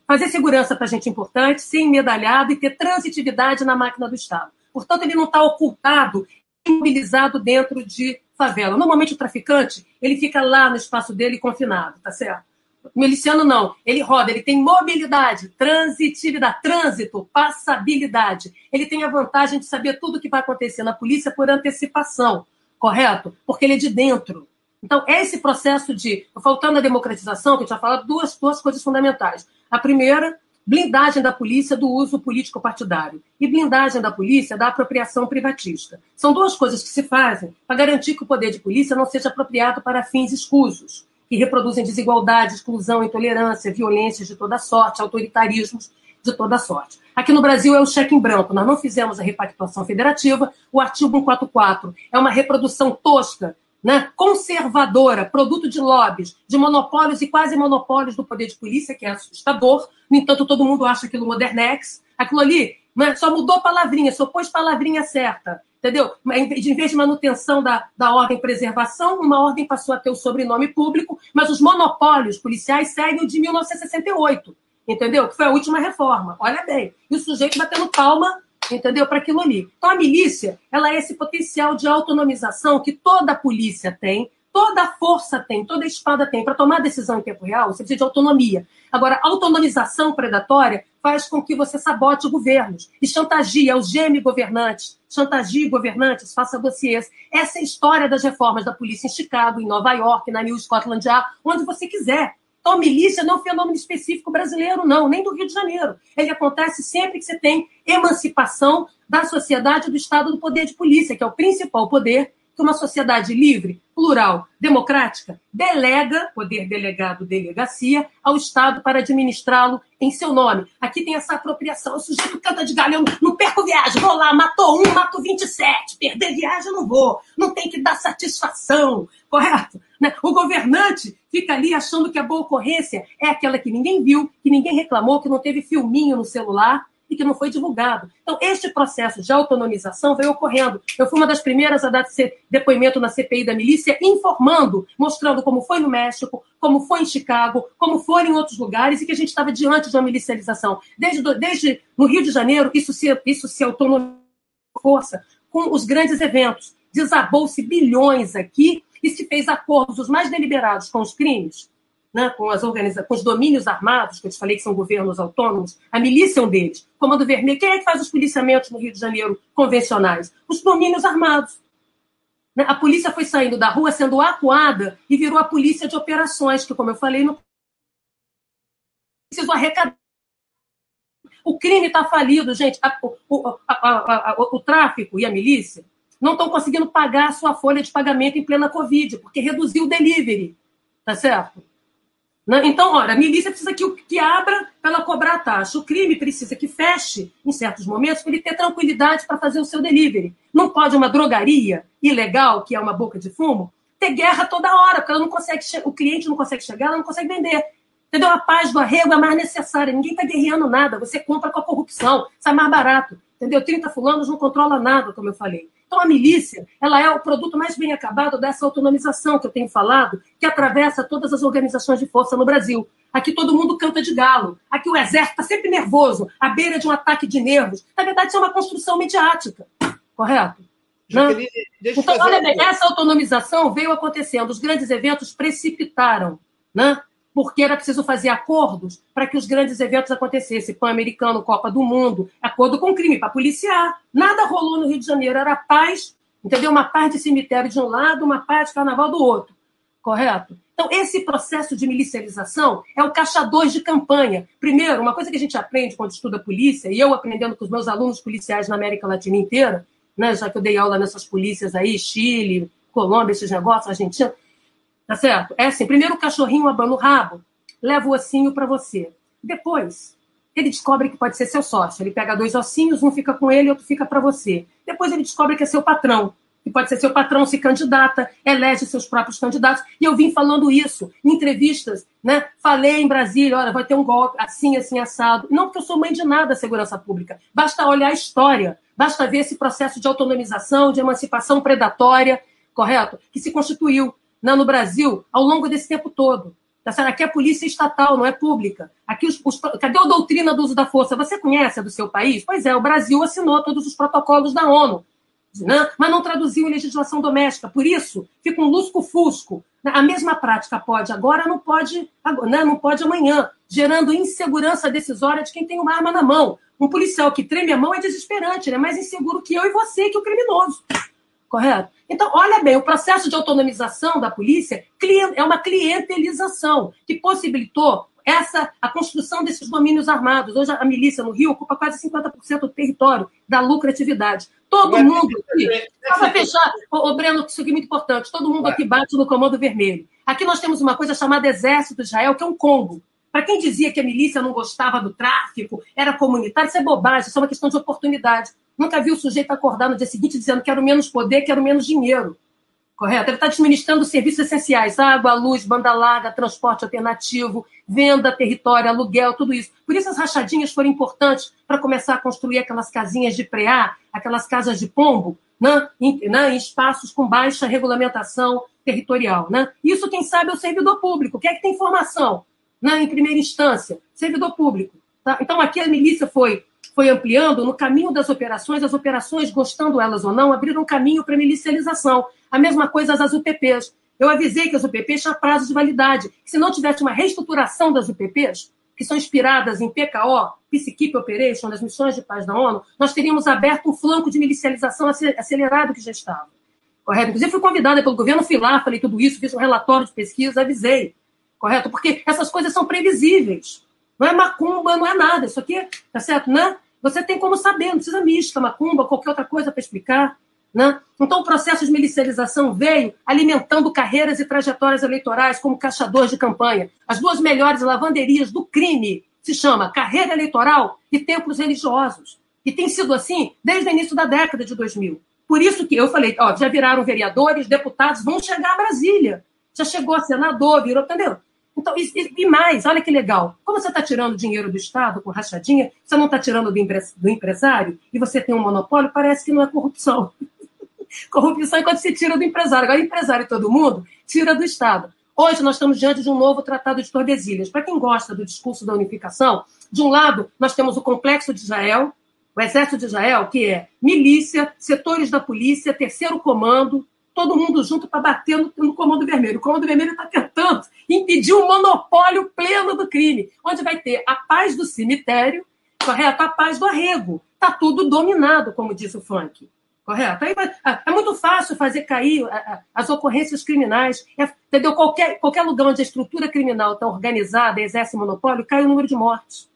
fazer segurança para gente importante, ser medalhado e ter transitividade na máquina do Estado. Portanto, ele não está ocultado, imobilizado dentro de favela. Normalmente o traficante, ele fica lá no espaço dele confinado, tá certo? O miliciano não, ele roda, ele tem mobilidade, transitividade, trânsito, passabilidade. Ele tem a vantagem de saber tudo o que vai acontecer na polícia por antecipação, correto? Porque ele é de dentro. Então, esse processo de, faltando a democratização, que a gente vai falar duas, duas coisas fundamentais. A primeira, blindagem da polícia do uso político-partidário e blindagem da polícia da apropriação privatista. São duas coisas que se fazem para garantir que o poder de polícia não seja apropriado para fins escusos, que reproduzem desigualdade, exclusão, intolerância, violências de toda sorte, autoritarismos de toda sorte. Aqui no Brasil é o cheque em branco. Nós não fizemos a repactuação federativa. O artigo 144 é uma reprodução tosca né, conservadora, produto de lobbies, de monopólios e quase monopólios do poder de polícia, que é assustador. No entanto, todo mundo acha aquilo modernex. Aquilo ali né, só mudou palavrinha, só pôs palavrinha certa. Entendeu? Em vez de manutenção da, da ordem preservação, uma ordem passou a ter o sobrenome público, mas os monopólios policiais seguem o de 1968, entendeu? Que foi a última reforma. Olha bem. E o sujeito batendo palma entendeu? Para aquilo ali. Então, a milícia, ela é esse potencial de autonomização que toda polícia tem, toda força tem, toda espada tem. Para tomar decisão em tempo real, você precisa de autonomia. Agora, autonomização predatória faz com que você sabote governos e chantageie, algeme governantes, chantageie governantes, faça dossiês. Essa é a história das reformas da polícia em Chicago, em Nova York, na New Scotland Yard, onde você quiser. Então, milícia não é um fenômeno específico brasileiro, não, nem do Rio de Janeiro. Ele acontece sempre que você tem emancipação da sociedade do Estado do poder de polícia, que é o principal poder que uma sociedade livre, plural, democrática, delega, poder delegado, delegacia, ao Estado para administrá-lo em seu nome. Aqui tem essa apropriação. O sujeito canta de galhão, não perco viagem, vou lá, matou um, mato 27. Perder viagem não vou. Não tem que dar satisfação, correto? Né? O governante fica ali achando que a boa ocorrência é aquela que ninguém viu, que ninguém reclamou, que não teve filminho no celular e que não foi divulgado. Então, este processo de autonomização veio ocorrendo. Eu fui uma das primeiras a dar depoimento na CPI da milícia, informando, mostrando como foi no México, como foi em Chicago, como foi em outros lugares, e que a gente estava diante de uma milicialização. Desde, desde no Rio de Janeiro, isso se, isso se autonomizou força com os grandes eventos. Desabou-se bilhões aqui e se fez acordos os mais deliberados com os crimes, né, com, as organiza com os domínios armados, que eu te falei que são governos autônomos, a milícia é um deles. Comando Vermelho, quem é que faz os policiamentos no Rio de Janeiro convencionais? Os domínios armados. Né? A polícia foi saindo da rua sendo acuada e virou a polícia de operações, que, como eu falei, não precisou arrecadar. O crime está falido, gente. O, o, a, a, o tráfico e a milícia não estão conseguindo pagar a sua folha de pagamento em plena Covid, porque reduziu o delivery. Tá certo? Né? Então, olha, a milícia precisa que, que abra para ela cobrar a taxa. O crime precisa que feche em certos momentos para ele ter tranquilidade para fazer o seu delivery. Não pode uma drogaria ilegal, que é uma boca de fumo, ter guerra toda hora, porque ela não consegue o cliente não consegue chegar, ela não consegue vender. Entendeu? A paz do arrego é mais necessária. Ninguém está guerreando nada. Você compra com a corrupção, sai mais barato. Entendeu? 30 fulanos não controla nada, como eu falei. Então, a milícia ela é o produto mais bem acabado dessa autonomização que eu tenho falado, que atravessa todas as organizações de força no Brasil. Aqui todo mundo canta de galo. Aqui o exército está sempre nervoso, à beira de um ataque de nervos. Na verdade, isso é uma construção mediática. Correto? Jaqueline, então, olha bem, essa autonomização veio acontecendo. Os grandes eventos precipitaram. Né? Porque era preciso fazer acordos para que os grandes eventos acontecessem. Pan-Americano, Copa do Mundo, acordo com crime, para policiar. Nada rolou no Rio de Janeiro, era paz, entendeu? Uma paz de cemitério de um lado, uma paz de carnaval do outro. Correto? Então, esse processo de milicialização é o caixa 2 de campanha. Primeiro, uma coisa que a gente aprende quando estuda polícia, e eu aprendendo com os meus alunos policiais na América Latina inteira, né, já que eu dei aula nessas polícias aí, Chile, Colômbia, esses negócios, Argentina, Tá certo? É assim: primeiro o cachorrinho abana o rabo, leva o ossinho para você. Depois, ele descobre que pode ser seu sócio. Ele pega dois ossinhos, um fica com ele outro fica para você. Depois ele descobre que é seu patrão. Que pode ser seu patrão, se candidata, elege seus próprios candidatos. E eu vim falando isso em entrevistas, né? Falei em Brasília, olha, vai ter um golpe assim, assim, assado. Não porque eu sou mãe de nada, segurança pública. Basta olhar a história, basta ver esse processo de autonomização, de emancipação predatória, correto? Que se constituiu no Brasil ao longo desse tempo todo. Tá certo? Aqui é polícia estatal, não é pública. Aqui os, os, cadê a doutrina do uso da força? Você conhece a do seu país? Pois é, o Brasil assinou todos os protocolos da ONU, né? mas não traduziu em legislação doméstica. Por isso, fica um lusco-fusco. A mesma prática pode agora, não pode, né? não pode amanhã, gerando insegurança decisória de quem tem uma arma na mão. Um policial que treme a mão é desesperante, ele é mais inseguro que eu e você, que o criminoso. Correto? Então, olha bem, o processo de autonomização da polícia é uma clientelização que possibilitou essa a construção desses domínios armados. Hoje a milícia no Rio ocupa quase 50% do território da lucratividade. Todo Mas, mundo aqui. Para fechar, ô, Breno, isso aqui é muito importante. Todo mundo aqui bate no comando vermelho. Aqui nós temos uma coisa chamada Exército de Israel, que é um combo. Para quem dizia que a milícia não gostava do tráfico, era comunitário, isso é bobagem, isso é uma questão de oportunidade. Nunca vi o sujeito acordar no dia seguinte dizendo quero menos poder, quero menos dinheiro. Correto? Ele está administrando serviços essenciais: água, luz, banda larga, transporte alternativo, venda, território, aluguel, tudo isso. Por isso as rachadinhas foram importantes para começar a construir aquelas casinhas de preá, aquelas casas de pombo, né? Em, né? em espaços com baixa regulamentação territorial. Né? Isso, quem sabe, é o servidor público. Quem é que tem informação? Né? Em primeira instância, servidor público. Tá? Então, aqui a milícia foi foi ampliando no caminho das operações, as operações, gostando elas ou não, abriram caminho para milicialização. A mesma coisa as UPPs. Eu avisei que as UPPs tinham prazo de validade. Se não tivesse uma reestruturação das UPPs, que são inspiradas em PKO, Peacekeeping Operation, das missões de paz da ONU, nós teríamos aberto um flanco de milicialização acelerado que já estava. Correto? Inclusive, fui convidada pelo governo, fui lá, falei tudo isso, fiz um relatório de pesquisa, avisei. Correto? Porque essas coisas são previsíveis. Não é macumba, não é nada. Isso aqui, tá certo? Né? Você tem como saber, não precisa mística, macumba, qualquer outra coisa para explicar. Né? Então, o processo de milicialização veio alimentando carreiras e trajetórias eleitorais como caçador de campanha. As duas melhores lavanderias do crime se chama carreira eleitoral e templos religiosos. E tem sido assim desde o início da década de 2000. Por isso que eu falei, ó, já viraram vereadores, deputados, vão chegar a Brasília. Já chegou a senador, virou, entendeu? Então, e, e, mais, olha que legal. Como você está tirando dinheiro do Estado com rachadinha, você não está tirando do, do, empresário e você tem um monopólio, parece que não é corrupção. *laughs* corrupção é quando se tira do empresário. Agora, empresário e todo mundo tira do Estado. Hoje nós estamos diante de um novo Tratado de Tordesilhas. Para quem gosta do discurso da unificação, de um lado, nós temos o Complexo de Israel, o Exército de Israel, que é milícia, setores da polícia, terceiro comando, todo mundo junto para bater no, no, Comando Vermelho. O Comando Vermelho está tentando impedir o monopólio pleno do crime, onde vai ter a paz do cemitério, correto? A paz do arrego. Está tudo dominado, como diz o funk. Correto? Aí ah, é muito fácil fazer cair ah, ah, as ocorrências criminais. É, entendeu? Qualquer, qualquer lugar onde a estrutura criminal está organizada, exerce monopólio, cai o número de mortes.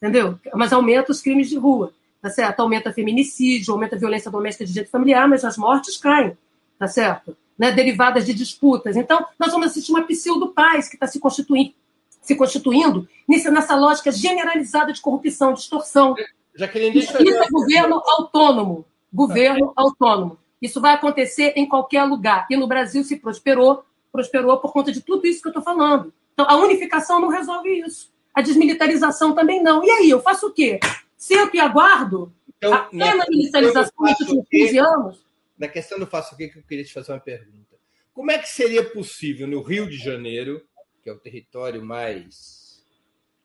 Entendeu? Mas aumenta os crimes de rua. Tá certo? Aumenta feminicídio, aumenta a violência doméstica de jeito familiar, mas as mortes caem tá certo? Né, derivadas de disputas. Então, nós vamos assistir uma pseudo-paz que está se constituindo, se constituindo nessa lógica generalizada de corrupção, de extorsão. Jaqueline, Isso é governo autônomo. Governo autônomo. Isso vai acontecer em qualquer lugar. E no Brasil se prosperou, prosperou por conta de tudo isso que eu estou falando. Então, a unificação não resolve isso. A desmilitarização também não. E aí, eu faço o quê? Sento e aguardo então, a plena militarização nos últimos 15 anos? Na questão do faço o que, que eu queria te fazer uma pergunta. Como é que seria possível no Rio de Janeiro, que é o território mais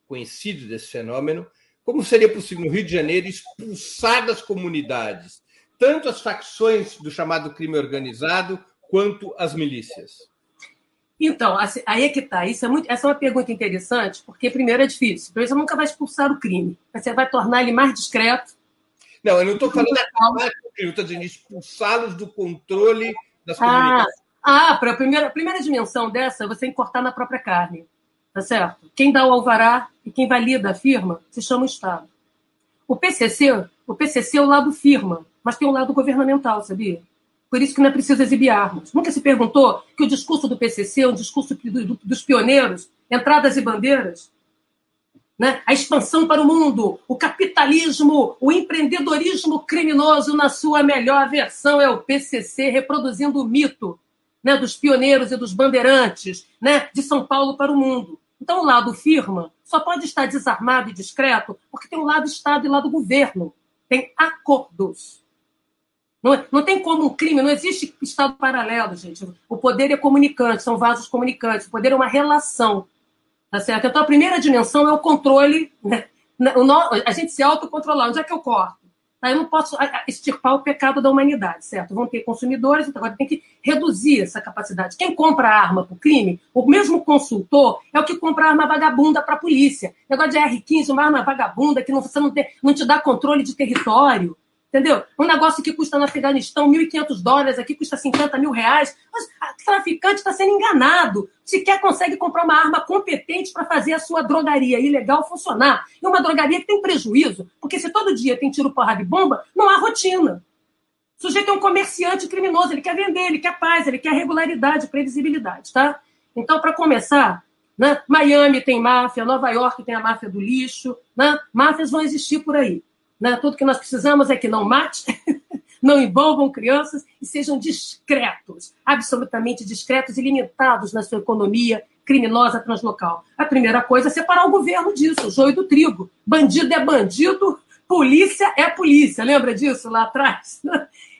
conhecido desse fenômeno, como seria possível no Rio de Janeiro expulsar das comunidades tanto as facções do chamado crime organizado quanto as milícias? Então, assim, aí é que está. Isso é muito, essa é uma pergunta interessante, porque primeiro é difícil. Primeiro, você nunca vai expulsar o crime. Você vai tornar ele mais discreto, não, eu não estou falando da eu estou dizendo expulsá-los do controle das comunidades. Ah, ah para a primeira, primeira dimensão dessa, você tem que cortar na própria carne. Tá certo? Quem dá o alvará e quem valida a firma se chama o Estado. O PCC, o PCC é o lado firma, mas tem o lado governamental, sabia? Por isso que não é preciso exibir armas. Nunca se perguntou que o discurso do PCC é um discurso dos pioneiros, entradas e bandeiras? Né? a expansão para o mundo, o capitalismo, o empreendedorismo criminoso na sua melhor versão é o PCC reproduzindo o mito né, dos pioneiros e dos bandeirantes né, de São Paulo para o mundo. Então, o lado firma só pode estar desarmado e discreto porque tem o lado Estado e o lado governo. Tem acordos. Não, não tem como um crime, não existe Estado paralelo, gente. O poder é comunicante, são vasos comunicantes. O poder é uma relação. Tá certo? Então, a primeira dimensão é o controle. Né? A gente se autocontrolar. Onde é que eu corto? Tá? Eu não posso extirpar o pecado da humanidade, certo? Vão ter consumidores, então agora tem que reduzir essa capacidade. Quem compra arma para o crime, o mesmo consultor, é o que compra arma vagabunda para a polícia. Negócio de R15, uma arma vagabunda que não, você não, tem, não te dá controle de território. Entendeu? Um negócio que custa no Afeganistão 1.500 dólares, aqui custa 50 mil reais. O traficante está sendo enganado. Sequer consegue comprar uma arma competente para fazer a sua drogaria ilegal funcionar. E uma drogaria que tem prejuízo, porque se todo dia tem tiro, porrada e bomba, não há rotina. O sujeito é um comerciante criminoso, ele quer vender, ele quer paz, ele quer regularidade, previsibilidade, tá? Então, para começar, né, Miami tem máfia, Nova York tem a máfia do lixo, né? máfias vão existir por aí. Né? Tudo que nós precisamos é que não mate, *laughs* não envolvam crianças e sejam discretos, absolutamente discretos e limitados na sua economia criminosa translocal. A primeira coisa é separar o governo disso, o joio do trigo. Bandido é bandido, polícia é polícia. Lembra disso lá atrás? *laughs*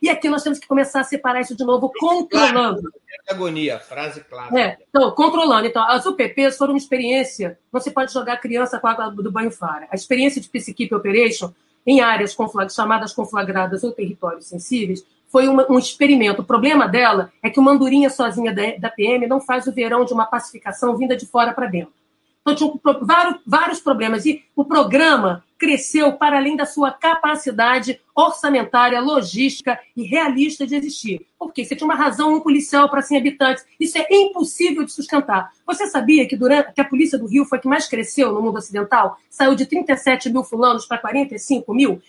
E aqui nós temos que começar a separar isso de novo, controlando. Agonia, frase clara. É, então, controlando. Então, as UPPs foram uma experiência. Não se pode jogar criança com a água do banho fora. A experiência de Peacekeeping Operation em áreas conflag chamadas conflagradas ou territórios sensíveis, foi uma, um experimento. O problema dela é que uma andorinha sozinha da, da PM não faz o verão de uma pacificação vinda de fora para dentro. Então, tinha vários, vários problemas. E o programa cresceu para além da sua capacidade orçamentária, logística e realista de existir. Por quê? Você tinha uma razão, um policial para 100 habitantes. Isso é impossível de sustentar. Você sabia que, durante, que a polícia do Rio foi a que mais cresceu no mundo ocidental? Saiu de 37 mil fulanos para 45 mil,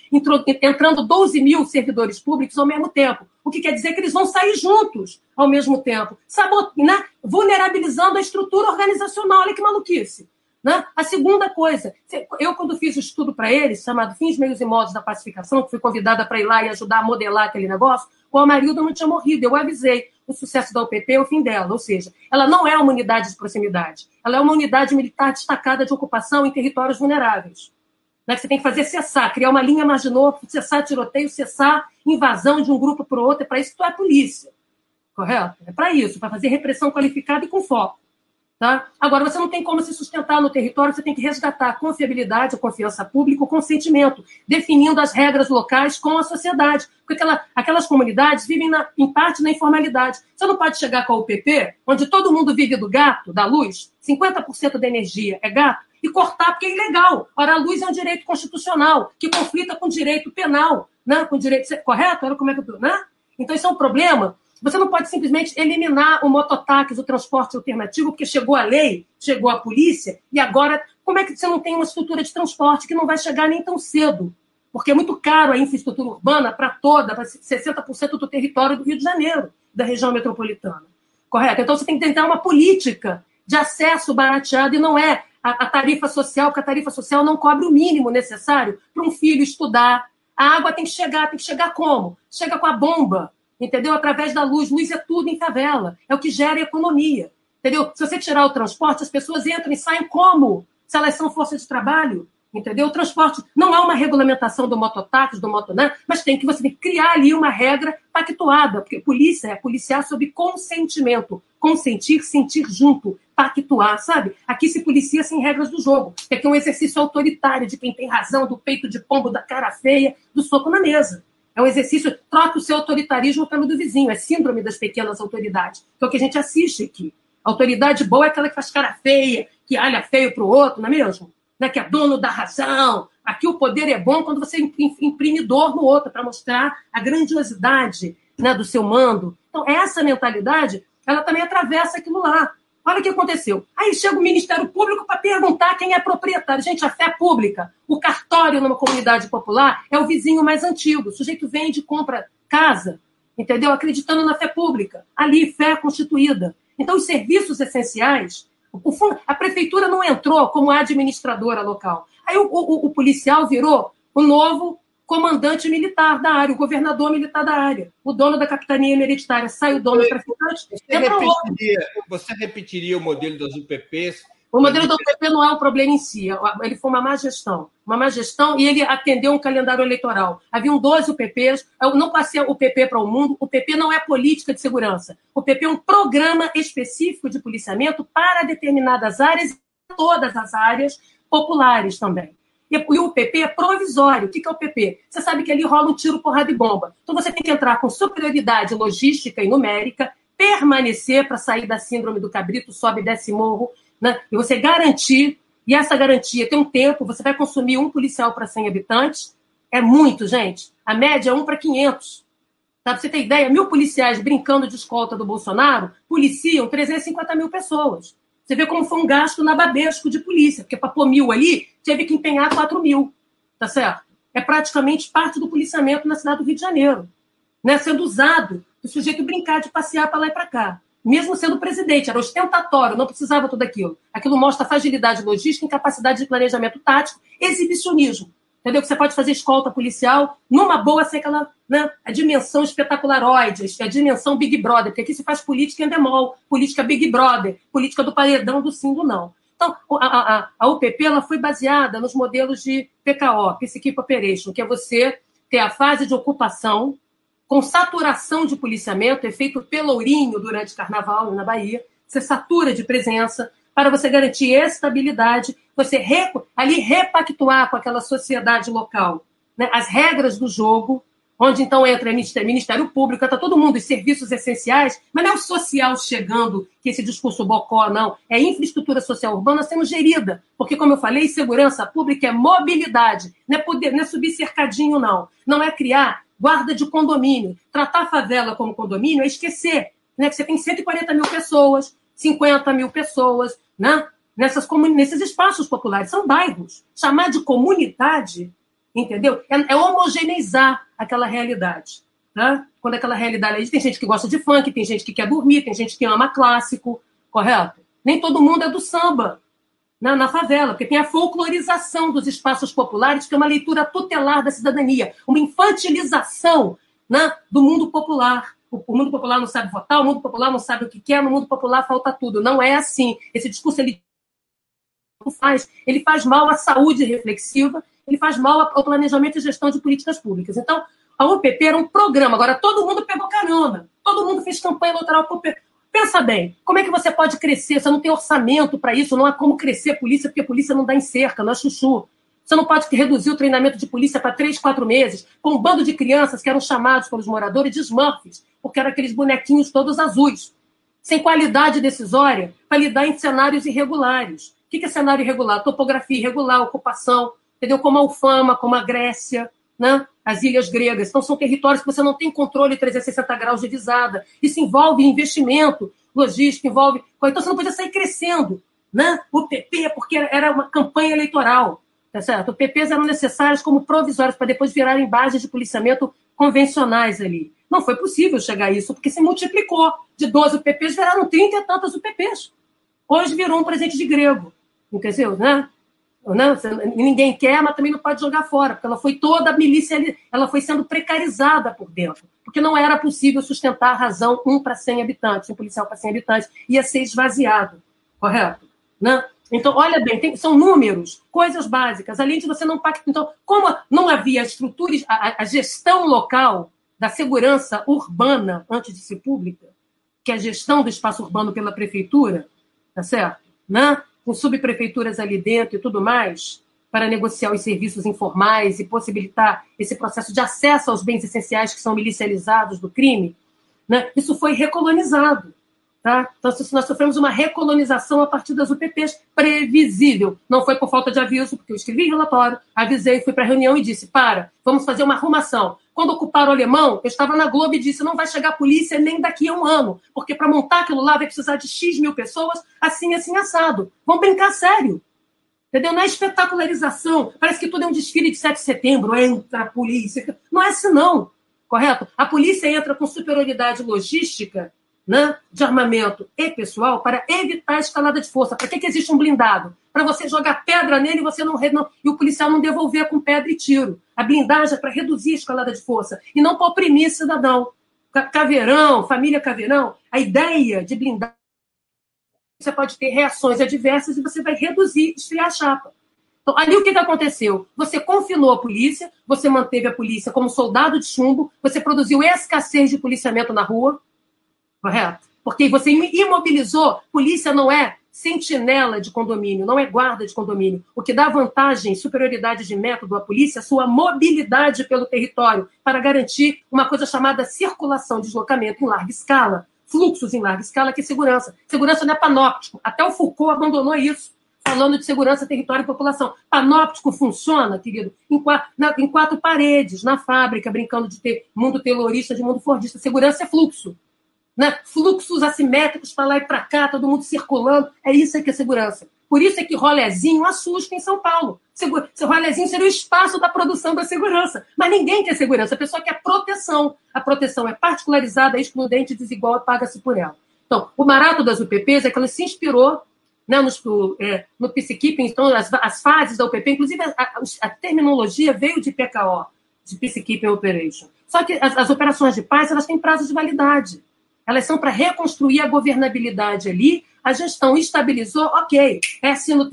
entrando 12 mil servidores públicos ao mesmo tempo. O que quer dizer que eles vão sair juntos ao mesmo tempo, sabot... né? vulnerabilizando a estrutura organizacional. Olha que maluquice. Né? A segunda coisa, eu, quando fiz o estudo para eles, chamado Fins, Meios e Modos da Pacificação, que fui convidada para ir lá e ajudar a modelar aquele negócio, o Amarildo não tinha morrido. Eu avisei o sucesso da UPP é o fim dela. Ou seja, ela não é uma unidade de proximidade. Ela é uma unidade militar destacada de ocupação em territórios vulneráveis. Né? Você tem que fazer cessar, criar uma linha marginal, cessar tiroteio, cessar invasão de um grupo para o outro. É para isso que tu é polícia. Correto? É para isso, para fazer repressão qualificada e com foco. Tá? Agora, você não tem como se sustentar no território, você tem que resgatar a confiabilidade, a confiança pública, o consentimento, definindo as regras locais com a sociedade. Porque aquela, aquelas comunidades vivem, na, em parte, na informalidade. Você não pode chegar com a UPP, onde todo mundo vive do gato, da luz, 50% da energia é gato, e cortar porque é ilegal. Ora, a luz é um direito constitucional, que conflita com direito penal, né? com direito... Correto? Olha como é que eu... Né? Então, isso é um problema você não pode simplesmente eliminar o mototáxi, o transporte alternativo, porque chegou a lei, chegou a polícia, e agora, como é que você não tem uma estrutura de transporte que não vai chegar nem tão cedo? Porque é muito caro a infraestrutura urbana para toda, para 60% do território do Rio de Janeiro, da região metropolitana. Correto? Então você tem que tentar uma política de acesso barateado e não é a, a tarifa social, porque a tarifa social não cobre o mínimo necessário para um filho estudar. A água tem que chegar, tem que chegar como? Chega com a bomba entendeu? Através da luz. Luz é tudo em favela, é o que gera economia, entendeu? Se você tirar o transporte, as pessoas entram e saem como? Se elas são força de trabalho, entendeu? O transporte não há uma regulamentação do mototáxi, do motonan, mas tem que você tem que criar ali uma regra pactuada, porque polícia é policiar sob consentimento, consentir, sentir junto, pactuar, sabe? Aqui se policia sem regras do jogo, que aqui é um exercício autoritário de quem tem razão, do peito de pombo, da cara feia, do soco na mesa. É um exercício, troca o seu autoritarismo pelo do vizinho, é síndrome das pequenas autoridades, que é o que a gente assiste aqui. autoridade boa é aquela que faz cara feia, que olha feio para o outro, não é mesmo? Né? Que é dono da razão. Aqui o poder é bom quando você imprime dor no outro, para mostrar a grandiosidade né, do seu mando. Então, essa mentalidade, ela também atravessa aquilo lá. Olha o que aconteceu. Aí chega o Ministério Público para perguntar quem é proprietário. Gente, a fé pública, o cartório numa comunidade popular é o vizinho mais antigo. O sujeito vende, compra casa, entendeu? Acreditando na fé pública. Ali, fé constituída. Então, os serviços essenciais, a prefeitura não entrou como administradora local. Aí o, o, o policial virou o novo comandante militar da área, o governador militar da área, o dono da capitania hereditária. Sai o dono traficante, você repetiria, você repetiria o modelo das UPPs O modelo do PP não é o problema em si, ele foi uma má gestão. Uma má gestão e ele atendeu um calendário eleitoral. Haviam 12 PPs, eu não passei o PP para o mundo, o PP não é política de segurança. O PP é um programa específico de policiamento para determinadas áreas, todas as áreas populares também. E o PP é provisório. O que é o PP? Você sabe que ali rola um tiro, porrada e bomba. Então você tem que entrar com superioridade logística e numérica, permanecer para sair da síndrome do cabrito, sobe e desce morro, né? e você garantir, e essa garantia tem um tempo, você vai consumir um policial para 100 habitantes, é muito, gente. A média é um para 500. Tá? Para você ter ideia, mil policiais brincando de escolta do Bolsonaro policiam 350 mil pessoas. Você vê como foi um gasto nababesco de polícia, porque para pôr mil ali, teve que empenhar 4 mil. Tá certo? É praticamente parte do policiamento na cidade do Rio de Janeiro. Né? Sendo usado o sujeito brincar de passear para lá e para cá mesmo sendo presidente, era ostentatório, não precisava tudo aquilo. Aquilo mostra fragilidade logística, incapacidade de planejamento tático, exibicionismo. Entendeu? Que você pode fazer escolta policial numa boa sem aquela né, a dimensão espetacularoide, a dimensão Big Brother, porque aqui se faz política endemol, política Big Brother, política do paredão, do sim, do não. Então, a, a, a UPP ela foi baseada nos modelos de PKO, Peacekeep Operation, que é você ter a fase de ocupação, com saturação de policiamento, é feito pelourinho durante carnaval na Bahia, você satura de presença para você garantir estabilidade, você re, ali repactuar com aquela sociedade local né, as regras do jogo, onde então entra Ministério, Ministério Público, está todo mundo, os serviços essenciais, mas não é o social chegando, que esse discurso bocó, não. É infraestrutura social urbana sendo gerida. Porque, como eu falei, segurança pública é mobilidade, não é, poder, não é subir cercadinho, não. Não é criar guarda de condomínio. Tratar a favela como condomínio é esquecer né, que você tem 140 mil pessoas, 50 mil pessoas né, nessas nesses espaços populares. São bairros. Chamar de comunidade, entendeu? É, é homogeneizar aquela realidade. Né? Quando aquela realidade. Tem gente que gosta de funk, tem gente que quer dormir, tem gente que ama clássico, correto? Nem todo mundo é do samba na, na, favela, porque tem a folclorização dos espaços populares, que é uma leitura tutelar da cidadania, uma infantilização né, do mundo popular. O, o, mundo popular não sabe votar, o mundo popular não sabe o que quer, no mundo popular falta tudo. Não é assim. Esse discurso ele faz, ele faz mal à saúde reflexiva, ele faz mal ao planejamento e gestão de políticas públicas. Então, a UPP era um programa. Agora, todo mundo pegou carona. Todo mundo fez campanha eleitoral para UPP. Pensa bem, como é que você pode crescer? Você não tem orçamento para isso, não há como crescer polícia, porque polícia não dá em cerca, não é chuchu. Você não pode reduzir o treinamento de polícia para três, quatro meses, com um bando de crianças que eram chamados pelos moradores de Smurfs, porque eram aqueles bonequinhos todos azuis, sem qualidade decisória, para lidar em cenários irregulares. O que é cenário irregular? Topografia irregular, ocupação, entendeu? Como a Alfama, como a Grécia, né? as ilhas gregas. Então, são territórios que você não tem controle 360 graus de visada. Isso envolve investimento, logística, envolve. Então, você não podia sair crescendo. Né? O PP, porque era uma campanha eleitoral. Tá certo? PPs eram necessários como provisórios para depois virarem bases de policiamento convencionais ali. Não foi possível chegar a isso, porque se multiplicou. De 12 PPs viraram 30 e tantas UPPs. Hoje virou um presente de grego. Entendeu? Né? Não, ninguém quer, mas também não pode jogar fora, porque ela foi toda a milícia, ela foi sendo precarizada por dentro, porque não era possível sustentar a razão um para 100 habitantes, um policial para 100 habitantes, ia ser esvaziado, correto? Né? Então, olha bem, tem, são números, coisas básicas, além de você não pactar. Então, como não havia estruturas, a, a gestão local da segurança urbana antes de ser pública, que é a gestão do espaço urbano pela prefeitura, tá certo? Né? Com subprefeituras ali dentro e tudo mais, para negociar os serviços informais e possibilitar esse processo de acesso aos bens essenciais que são milicializados do crime, né? isso foi recolonizado. Tá? Então, nós sofremos uma recolonização a partir das UPPs, previsível. Não foi por falta de aviso, porque eu escrevi relatório, avisei, fui para a reunião e disse: para, vamos fazer uma arrumação. Quando ocuparam o alemão, eu estava na Globo e disse: não vai chegar a polícia nem daqui a um ano, porque para montar aquilo lá vai precisar de X mil pessoas, assim, assim, assado. Vamos brincar sério. Entendeu? Não é espetacularização. Parece que tudo é um desfile de 7 de setembro, entra a polícia. Não é assim, não. Correto? A polícia entra com superioridade logística né, de armamento e pessoal para evitar a escalada de força. Para que, que existe um blindado? Para você jogar pedra nele e você não, não, e o policial não devolver com pedra e tiro. A blindagem é para reduzir a escalada de força e não para oprimir cidadão. Caveirão, família Caveirão, a ideia de blindar pode ter reações adversas e você vai reduzir, esfriar a chapa. Então, ali o que, que aconteceu? Você confinou a polícia, você manteve a polícia como soldado de chumbo, você produziu escassez de policiamento na rua, correto? Porque você imobilizou. Polícia não é sentinela de condomínio, não é guarda de condomínio. O que dá vantagem, superioridade de método à polícia é sua mobilidade pelo território para garantir uma coisa chamada circulação, deslocamento em larga escala, fluxos em larga escala, que é segurança. Segurança não é panóptico. Até o Foucault abandonou isso, falando de segurança, território e população. Panóptico funciona, querido, em quatro, na, em quatro paredes, na fábrica, brincando de ter mundo terrorista, de mundo fordista. Segurança é fluxo né? fluxos assimétricos para lá e para cá, todo mundo circulando. É isso que é segurança. Por isso é que rolezinho assusta em São Paulo. Segura... Rolezinho seria o espaço da produção da segurança. Mas ninguém quer segurança, a pessoa quer proteção. A proteção é particularizada, excludente, desigual paga-se por ela. Então, o marato das UPPs é que ela se inspirou né, no, é, no Peacekeeping, então, as, as, fases da UPP, inclusive a, a, a, terminologia veio de PKO, de Peacekeeping Operation. Só que as, as operações de paz elas têm prazo de validade. Elas são para reconstruir a governabilidade ali. A gestão estabilizou, ok, é assim no,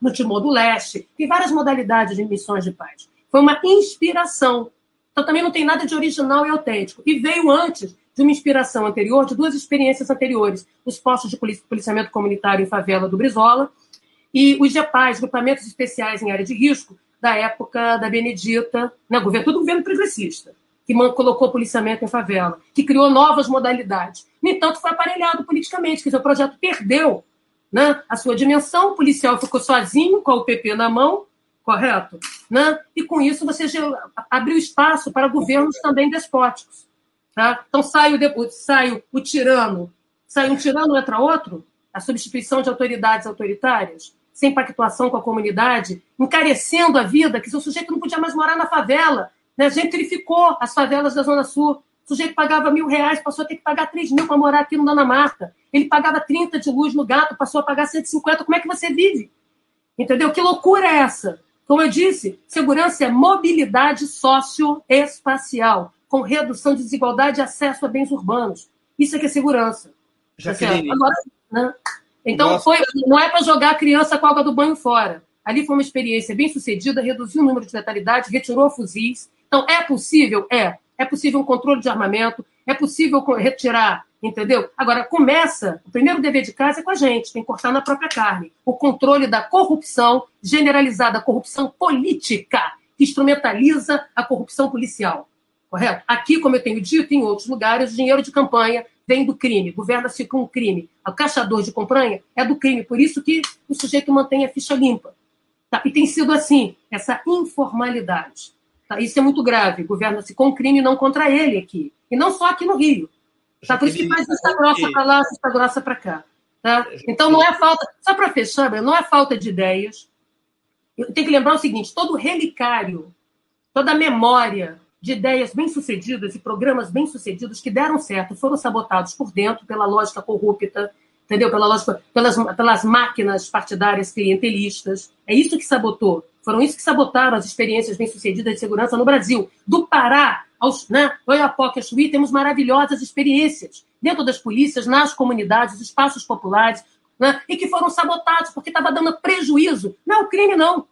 no Timor-do-Leste. Tem várias modalidades de missões de paz. Foi uma inspiração. Então também não tem nada de original e autêntico. E veio antes de uma inspiração anterior, de duas experiências anteriores. Os postos de policiamento comunitário em favela do Brizola e os GEPAs, grupamentos especiais em área de risco, da época da Benedita, né, governo, tudo governo progressista que colocou policiamento em favela, que criou novas modalidades. No entanto, foi aparelhado politicamente, quer dizer, o projeto perdeu né, a sua dimensão, o policial ficou sozinho, com o PP na mão, correto? Né? E com isso você abriu espaço para governos também despóticos. Tá? Então sai o, sai o tirano, sai um tirano, entra outro, a substituição de autoridades autoritárias, sem pactuação com a comunidade, encarecendo a vida, que o sujeito não podia mais morar na favela, né? Gentrificou as favelas da Zona Sul. O sujeito pagava mil reais, passou a ter que pagar três mil para morar aqui no Dona Marta. Ele pagava 30 de luz no gato, passou a pagar 150. Como é que você vive? Entendeu? Que loucura é essa? Como eu disse, segurança é mobilidade socioespacial, com redução de desigualdade e acesso a bens urbanos. Isso é que é segurança. Tá Agora, né? Então, foi, não é para jogar a criança com a água do banho fora. Ali foi uma experiência bem sucedida, reduziu o número de letalidade, retirou fuzis, então, é possível? É. É possível um controle de armamento, é possível retirar, entendeu? Agora, começa, o primeiro dever de casa é com a gente, tem que cortar na própria carne. O controle da corrupção generalizada, a corrupção política, que instrumentaliza a corrupção policial. Correto? Aqui, como eu tenho dito, em outros lugares, o dinheiro de campanha vem do crime, governa-se com o crime. O caçador de campanha é do crime, por isso que o sujeito mantém a ficha limpa. Tá? E tem sido assim, essa informalidade. Tá? Isso é muito grave. Governa-se com crime, não contra ele aqui. E não só aqui no Rio. Tá? Por isso que faz vista grossa para lá, vista grossa para cá. Tá? Então não é falta. Só para fechar, não é falta de ideias. Tem que lembrar o seguinte: todo relicário, toda memória de ideias bem-sucedidas e programas bem-sucedidos que deram certo foram sabotados por dentro pela lógica corrupta, entendeu? Pela lógica, pelas, pelas máquinas partidárias clientelistas. É isso que sabotou. Foram isso que sabotaram as experiências bem-sucedidas de segurança no Brasil. Do Pará aos né, Oiapoque a Chuí, temos maravilhosas experiências dentro das polícias, nas comunidades, espaços populares, né, e que foram sabotados porque estava dando prejuízo. Não, o crime não.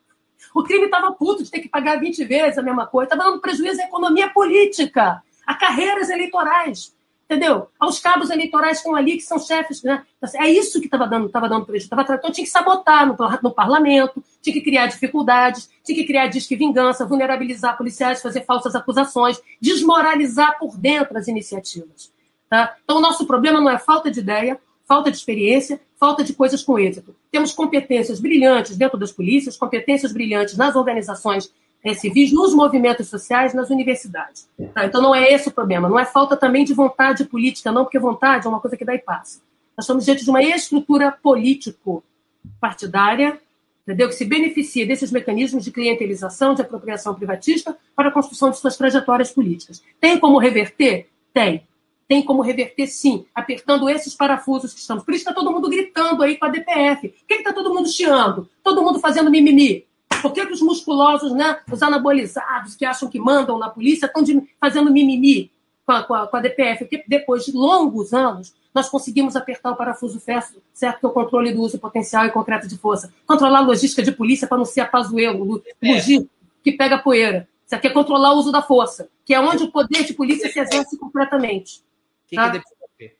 O crime estava puto de ter que pagar 20 vezes a mesma coisa, estava dando prejuízo à economia política, a carreiras eleitorais entendeu? Aos cabos eleitorais estão ali, que são chefes, né? É isso que estava dando, tava dando prejuízo. Tava, então tinha que sabotar no, no, parlamento, tinha que criar dificuldades, tinha que criar disque vingança, vulnerabilizar policiais, fazer falsas acusações, desmoralizar por dentro as iniciativas. Tá? Então o nosso problema não é falta de ideia, falta de experiência, falta de coisas com êxito. Temos competências brilhantes dentro das polícias, competências brilhantes nas organizações é, civis, nos movimentos sociais, nas universidades. Tá? Então não é esse o problema. Não é falta também de vontade política, não, porque vontade é uma coisa que dá e passa. Nós estamos diante de uma estrutura político-partidária, entendeu? que se beneficia desses mecanismos de clientelização, de apropriação privatista, para a construção de suas trajetórias políticas. Tem como reverter? Tem. Tem como reverter, sim, apertando esses parafusos que estamos. Por isso está todo mundo gritando aí com a DPF. Por que está todo mundo chiando? Todo mundo fazendo mimimi? Por que, que os musculosos, né, os anabolizados que acham que mandam na polícia estão fazendo mimimi? com a, com a, com a DPF, porque depois de longos anos, nós conseguimos apertar o parafuso certo, certo que é o controle do uso potencial e concreto de força. Controlar a logística de polícia para não ser a pazuelo, logística que pega poeira. Isso aqui é controlar o uso da força, que é onde o poder de polícia se exerce completamente. O que, tá? que é DPF?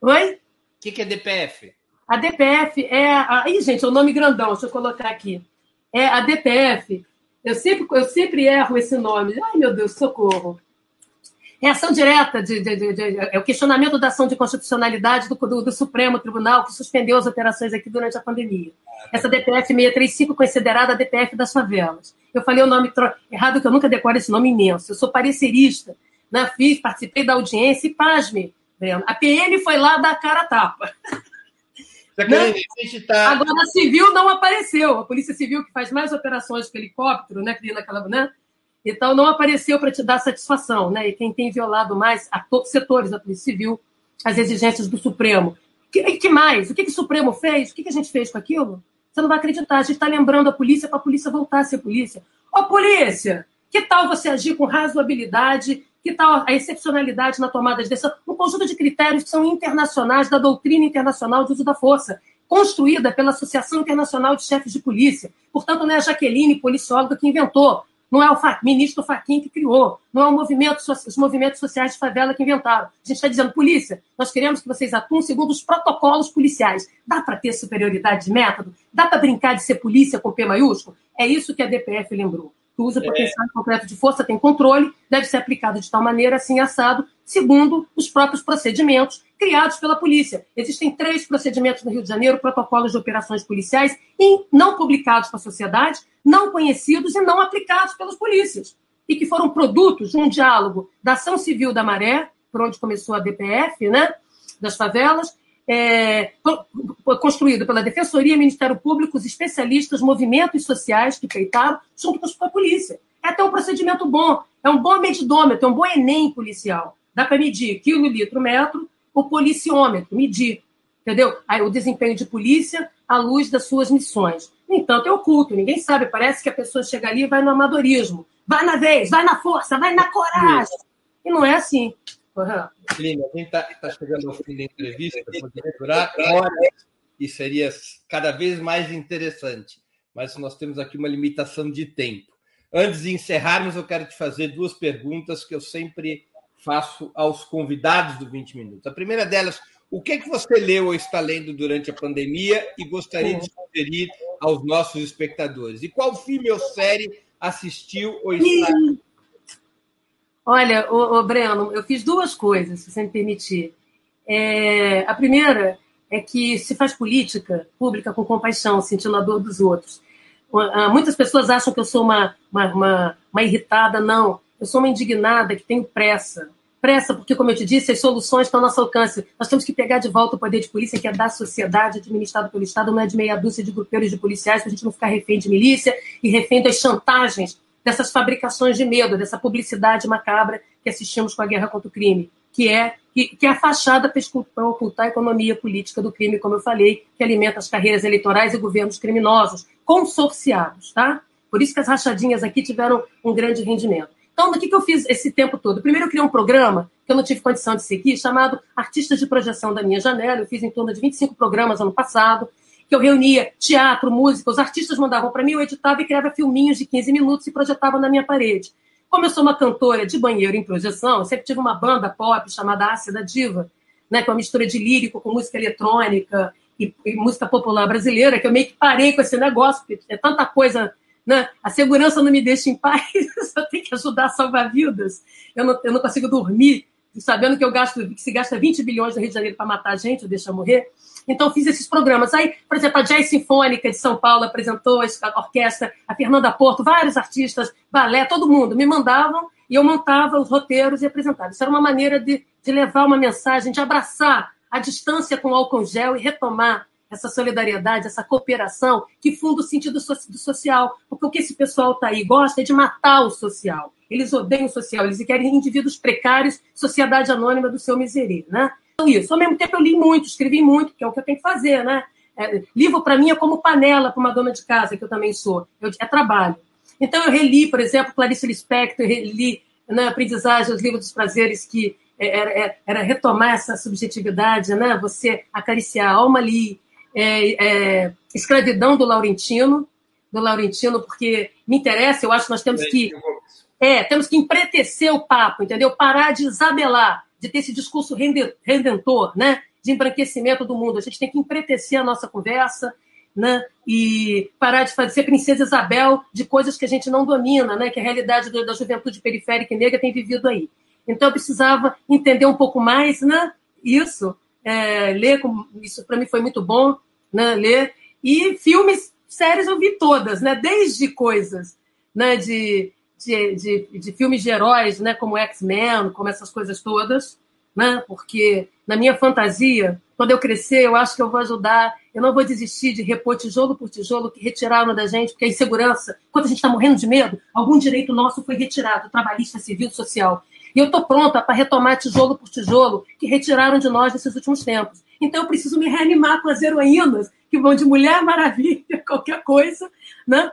Oi? O que, que é DPF? A DPF é. A... Ih, gente, é o um nome grandão, deixa eu colocar aqui. É a DPF. Eu sempre, eu sempre erro esse nome. Ai, meu Deus, socorro. É ação direta, de, de, de, de, é o questionamento da ação de constitucionalidade do, do, do, Supremo Tribunal, que suspendeu as operações aqui durante a pandemia. Essa DPF 635 considerada a DPF das favelas. Eu falei o nome errado, que eu nunca decoro esse nome imenso. Eu sou parecerista, né? fiz, participei da audiência e, pasme, Breno, a PN foi lá dar cara a tapa. *laughs* Tá... Agora, a civil não apareceu. A Polícia Civil, que faz mais operações com helicóptero, né, que naquela, né? Então, não apareceu para te dar satisfação, né? E quem tem violado mais a todos os setores da Polícia Civil as exigências do Supremo. Que, que mais? O que, que o Supremo fez? O que, que a gente fez com aquilo? Você não vai acreditar. A gente está lembrando a polícia para a polícia voltar a ser polícia. Ô, polícia, que tal você agir com razoabilidade? Que tal a excepcionalidade na tomada de decisão? Um conjunto de critérios que são internacionais, da doutrina internacional de uso da força, construída pela Associação Internacional de Chefes de Polícia. Portanto, não é a Jaqueline, policióloga, que inventou. Não é o ministro Faquim que criou, não é o movimento, os movimentos sociais de favela que inventaram. A gente está dizendo, polícia, nós queremos que vocês atuem segundo os protocolos policiais. Dá para ter superioridade de método? Dá para brincar de ser polícia com P maiúsculo? É isso que a DPF lembrou que usa potencial é. concreto de força, tem controle, deve ser aplicado de tal maneira, assim assado, segundo os próprios procedimentos criados pela polícia. Existem três procedimentos no Rio de Janeiro, protocolos de operações policiais, não publicados para a sociedade, não conhecidos e não aplicados pelas polícias, e que foram produtos de um diálogo da ação civil da Maré, por onde começou a DPF, né, das favelas, é, construído pela Defensoria, Ministério Público, os especialistas, movimentos sociais que peitaram, junto com a polícia. É até um procedimento bom, é um bom medidômetro, é um bom Enem policial. Dá para medir quilo, litro, metro, o policiômetro, medir, entendeu? Aí, o desempenho de polícia à luz das suas missões. No entanto, é oculto, ninguém sabe, parece que a pessoa chega ali e vai no amadorismo. Vai na vez, vai na força, vai na coragem. E não é assim. Lina, a gente está tá chegando ao fim da entrevista, poderia durar horas e seria cada vez mais interessante, mas nós temos aqui uma limitação de tempo. Antes de encerrarmos, eu quero te fazer duas perguntas que eu sempre faço aos convidados do 20 Minutos. A primeira delas, o que, é que você leu ou está lendo durante a pandemia e gostaria de sugerir aos nossos espectadores? E qual filme ou série assistiu ou está Olha, o, o Breno, eu fiz duas coisas, se você me permitir. É, a primeira é que se faz política pública com compaixão, sentindo a dor dos outros. Ah, muitas pessoas acham que eu sou uma, uma, uma, uma irritada, não. Eu sou uma indignada que tenho pressa. Pressa, porque, como eu te disse, as soluções estão ao nosso alcance. Nós temos que pegar de volta o poder de polícia, que é da sociedade, administrado pelo Estado, não é de meia dúzia de grupeiros de policiais, para a gente não ficar refém de milícia e refém das chantagens dessas fabricações de medo, dessa publicidade macabra que assistimos com a guerra contra o crime, que é, que, que é a fachada para ocultar a economia política do crime, como eu falei, que alimenta as carreiras eleitorais e governos criminosos, consorciados, tá? Por isso que as rachadinhas aqui tiveram um grande rendimento. Então, o que, que eu fiz esse tempo todo? Primeiro, eu criei um programa que eu não tive condição de seguir, chamado Artistas de Projeção da Minha Janela. Eu fiz em torno de 25 programas ano passado que eu reunia teatro, música, os artistas mandavam para mim, eu editava e criava filminhos de 15 minutos e projetava na minha parede. Como eu sou uma cantora de banheiro em projeção, eu sempre tive uma banda pop chamada Ácida Diva, né, com uma mistura de lírico com música eletrônica e, e, música popular brasileira, que eu meio que parei com esse negócio, porque é tanta coisa, né? A segurança não me deixa em paz, *laughs* eu tenho que ajudar a salvar vidas. Eu não, eu não consigo dormir, sabendo que eu gasto, que se gasta 20 bilhões no Rio de Janeiro para matar gente, ou deixar morrer. Então, fiz esses programas. Aí, por exemplo, a Jazz Sinfônica de São Paulo apresentou a orquestra, a Fernanda Porto, vários artistas, balé, todo mundo me mandavam e eu montava os roteiros e apresentava. Isso era uma maneira de, de levar uma mensagem, de abraçar a distância com o álcool gel e retomar essa solidariedade, essa cooperação que funda o sentido do social. Porque o que esse pessoal está aí gosta é de matar o social. Eles odeiam o social, eles querem indivíduos precários, sociedade anônima do seu miseria, né? Isso. Ao mesmo tempo, eu li muito, escrevi muito, que é o que eu tenho que fazer, né? É, livro, para mim, é como panela para uma dona de casa, que eu também sou. Eu, é trabalho. Então, eu reli, por exemplo, Clarice Lispector, reli na né, Aprendizagem, os livros dos prazeres que era, era, retomar essa subjetividade, né? Você acariciar a alma ali, é, é, escravidão do Laurentino, do Laurentino, porque me interessa, eu acho que nós temos que é, temos que empretecer o papo, entendeu? Parar de isabelar, de ter esse discurso redentor, né? De embranquecimento do mundo. A gente tem que empretecer a nossa conversa, né? E parar de fazer princesa Isabel de coisas que a gente não domina, né? Que a realidade da juventude periférica e negra tem vivido aí. Então eu precisava entender um pouco mais, né? Isso, é, ler, isso para mim foi muito bom, né? Ler e filmes, séries eu vi todas, né? Desde coisas, né? De, de, de, de filmes de heróis, né? Como X-Men, como essas coisas todas, né? Porque na minha fantasia, quando eu crescer, eu acho que eu vou ajudar. Eu não vou desistir de repor tijolo por tijolo que retiraram da gente, porque a insegurança, quando a gente está morrendo de medo, algum direito nosso foi retirado, trabalhista, civil, social. E eu estou pronta para retomar tijolo por tijolo que retiraram de nós nesses últimos tempos. Então eu preciso me reanimar com as heroínas que vão de Mulher Maravilha, *laughs* qualquer coisa, né?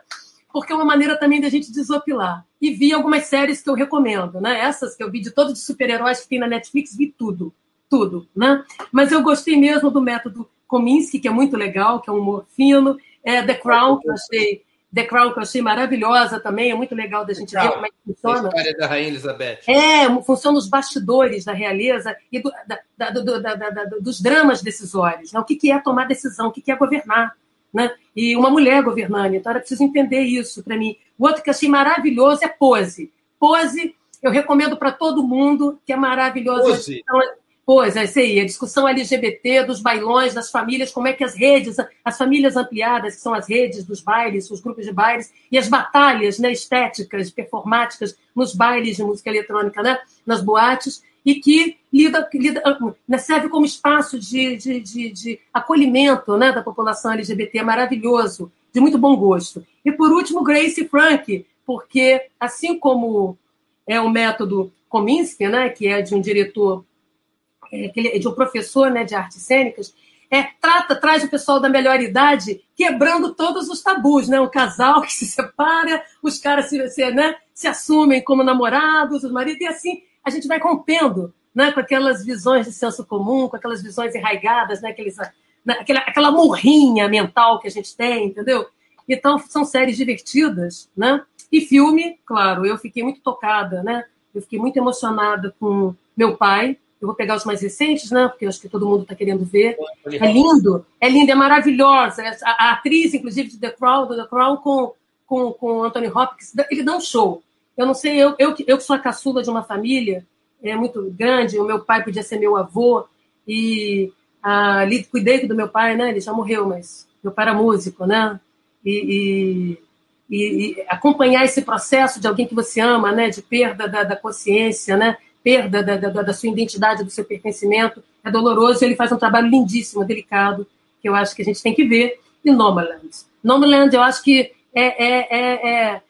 Porque é uma maneira também da gente desopilar. E vi algumas séries que eu recomendo, né? Essas que eu vi de todos os super-heróis que tem na Netflix, vi tudo, tudo, né? Mas eu gostei mesmo do método Kominsky, que é muito legal, que é um humor fino, é The Crown, que eu achei The Crown, que eu achei maravilhosa também, é muito legal da gente ver como é que funciona. A história da Rainha Elizabeth. É, funciona os bastidores da realeza e do, da, da, do, da, dos dramas decisórios. Né? O que, que é tomar decisão, o que, que é governar. Né? E uma mulher governando, então era preciso entender isso para mim. O outro que eu achei maravilhoso é Pose. Pose, eu recomendo para todo mundo, que é maravilhoso. Pose. Então, Pois, é isso aí, a discussão LGBT, dos bailões, das famílias, como é que as redes, as famílias ampliadas, que são as redes dos bailes, os grupos de bailes, e as batalhas né, estéticas, performáticas, nos bailes de música eletrônica, né, nas boates, e que lida, lida, né, serve como espaço de, de, de, de acolhimento né, da população LGBT, maravilhoso, de muito bom gosto. E, por último, Grace Frank, porque, assim como é o método Kominsky, né, que é de um diretor é, de um professor né, de artes cênicas, é, trata, traz o pessoal da melhor idade quebrando todos os tabus, né? Um casal que se separa, os caras se, se, né, se assumem como namorados, os maridos, e assim a gente vai rompendo né, com aquelas visões de senso comum, com aquelas visões enraigadas, né, aqueles, né, aquela, aquela morrinha mental que a gente tem, entendeu? Então, são séries divertidas, né? E filme, claro, eu fiquei muito tocada, né? Eu fiquei muito emocionada com meu pai, eu vou pegar os mais recentes, né? Porque acho que todo mundo está querendo ver. É lindo, é lindo, é maravilhosa. A, a, atriz, inclusive, de The Crown, do The Crown, com, com, com Anthony Hopkins, ele dá um show. Eu não sei, eu, eu, eu que sou a caçula de uma família é muito grande, o meu pai podia ser meu avô, e ali cuidei do meu pai, né? Ele já morreu, mas meu pai era músico, né? E, e, e, acompanhar esse processo de alguém que você ama, né? De perda da, da consciência, né? perda da, da, da, sua identidade, do seu pertencimento. É doloroso e ele faz um trabalho lindíssimo, delicado, que eu acho que a gente tem que ver. E Nomaland. Nomaland, eu acho que é, é, é, é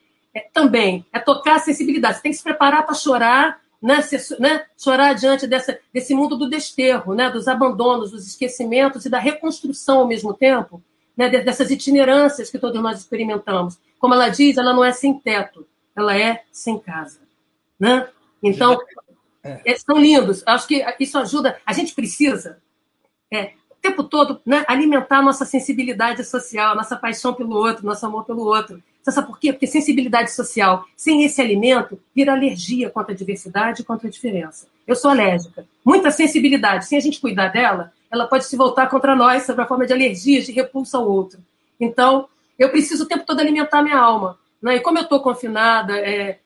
também é tocar a sensibilidade. Você tem que se preparar para chorar, né? Se, né? chorar diante dessa, desse mundo do desterro, né? dos abandonos, dos esquecimentos e da reconstrução ao mesmo tempo, né? dessas itinerâncias que todos nós experimentamos. Como ela diz, ela não é sem teto, ela é sem casa. Né? Então, é. São lindos. Acho que isso ajuda. A gente precisa, é, o tempo todo, né, alimentar a nossa sensibilidade social, nossa paixão pelo outro, nosso amor pelo outro. Você sabe por quê? Porque sensibilidade social, sem esse alimento, vira alergia contra a diversidade e contra a diferença. Eu sou alérgica. Muita sensibilidade. Sem a gente cuidar dela, ela pode se voltar contra nós sob a forma de alergia, de repulsa ao outro. Então, eu preciso o tempo todo alimentar minha alma. Né? E como eu estou confinada, é,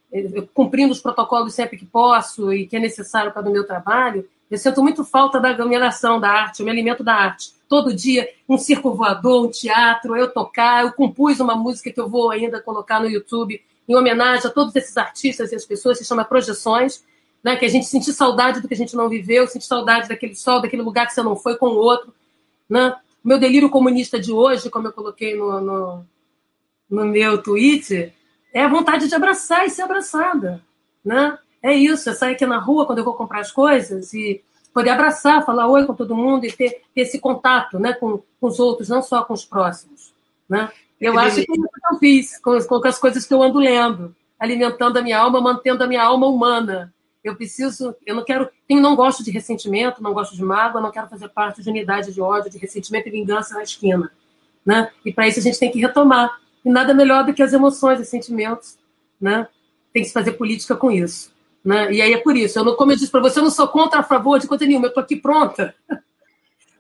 cumprindo os protocolos sempre que posso e que é necessário para o meu trabalho, eu sinto muito falta da aglomeração da arte, eu me alimento da arte. Todo dia, um circo voador, um teatro, eu tocar, eu compus uma música que eu vou ainda colocar no YouTube em homenagem a todos esses artistas e as pessoas, se chama Projeções, né, que a gente sentir saudade do que a gente não viveu, sentir saudade daquele sol, daquele lugar que você não foi com o outro. Né? Meu delírio comunista de hoje, como eu coloquei no, no, no meu tweet, é a vontade de abraçar e ser abraçada, né? É isso, é sair aqui na rua quando eu vou comprar as coisas e poder abraçar, falar oi com todo mundo e ter, ter esse contato, né, com, com, os outros, não só com os próximos, né? Eu acho que é que eu fiz com, com as coisas que eu ando lendo, alimentando a minha alma, mantendo a minha alma humana Eu preciso, eu não quero, eu não gosto de ressentimento, não gosto de mágoa, não quero fazer parte de unidade de ódio, de ressentimento e vingança na esquina, né? E para isso a gente tem que retomar. E nada melhor do que as emoções, os sentimentos, né? Tem que se fazer política com isso, né? E aí é por isso, eu não, como eu disse para você, eu não sou contra a favor de coisa nenhuma, eu estou aqui pronta *laughs*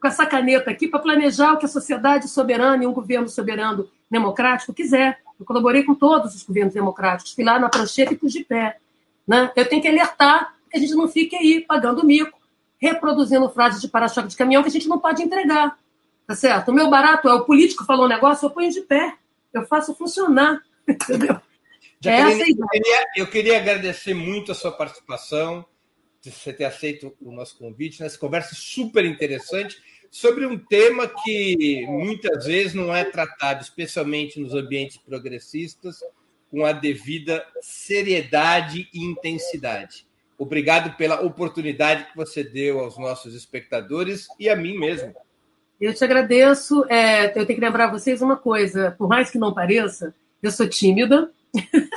com essa caneta aqui para planejar o que a sociedade soberana e um governo soberano democrático quiser. Eu colaborei com todos os governos democráticos, fui lá na prancheta e pus de pé. Né? Eu tenho que alertar que a gente não fique aí pagando mico, reproduzindo frases de para-choque de caminhão que a gente não pode entregar. Tá certo? O meu barato é o político falou um negócio, eu ponho de pé. Eu faço funcionar. *laughs* Entendeu? Jaqueline, eu, queria, eu queria agradecer muito a sua participação, de você ter aceito o nosso convite nessa conversa super interessante sobre um tema que muitas vezes não é tratado, especialmente nos ambientes progressistas, com a devida seriedade e intensidade. Obrigado pela oportunidade que você deu aos nossos espectadores e a mim mesmo. Eu te agradeço. É, eu tenho que lembrar vocês uma coisa, por mais que não pareça, eu sou tímida. *laughs*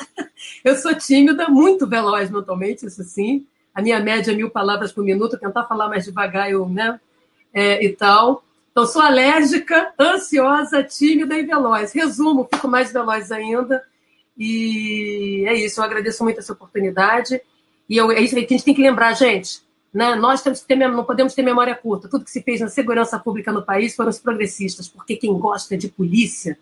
eu sou tímida, muito veloz mentalmente, isso sim. A minha média é mil palavras por minuto, tentar falar mais devagar eu, né, é, e tal. Então, sou alérgica, ansiosa, tímida e veloz. Resumo, fico mais veloz ainda. E é isso, eu agradeço muito essa oportunidade. E eu, é isso aí que a gente tem que lembrar, gente. Né? Nós temos que ter, não podemos ter memória curta. Tudo que se fez na segurança pública no país foram os progressistas, porque quem gosta de polícia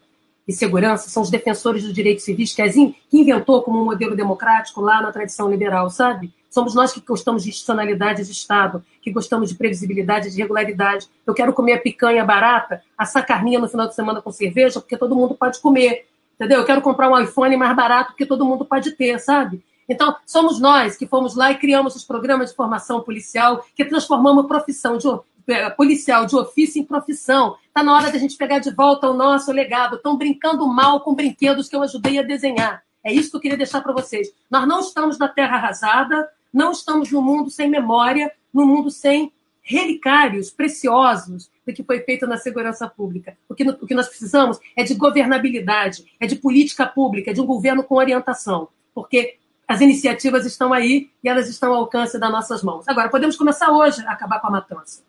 e segurança são os defensores dos direitos civis, que, que inventou como um modelo democrático lá na tradição liberal, sabe? Somos nós que gostamos de institucionalidade de Estado, que gostamos de previsibilidade, de regularidade. Eu quero comer a picanha barata, assar carninha no final de semana com cerveja, porque todo mundo pode comer. Entendeu? Eu quero comprar um iPhone mais barato, porque todo mundo pode ter, sabe? Então, somos nós que fomos lá e criamos os programas de formação policial, que transformamos a profissão de, policial de ofício em profissão. Está na hora da gente pegar de volta o nosso legado. Estão brincando mal com brinquedos que eu ajudei a desenhar. É isso que eu queria deixar para vocês. Nós não estamos na terra arrasada, não estamos no mundo sem memória, no mundo sem relicários preciosos do que foi feito na segurança pública. O que, o que nós precisamos é de governabilidade, é de política pública, é de um governo com orientação, porque as iniciativas estão aí e elas estão ao alcance das nossas mãos. Agora, podemos começar hoje a acabar com a matança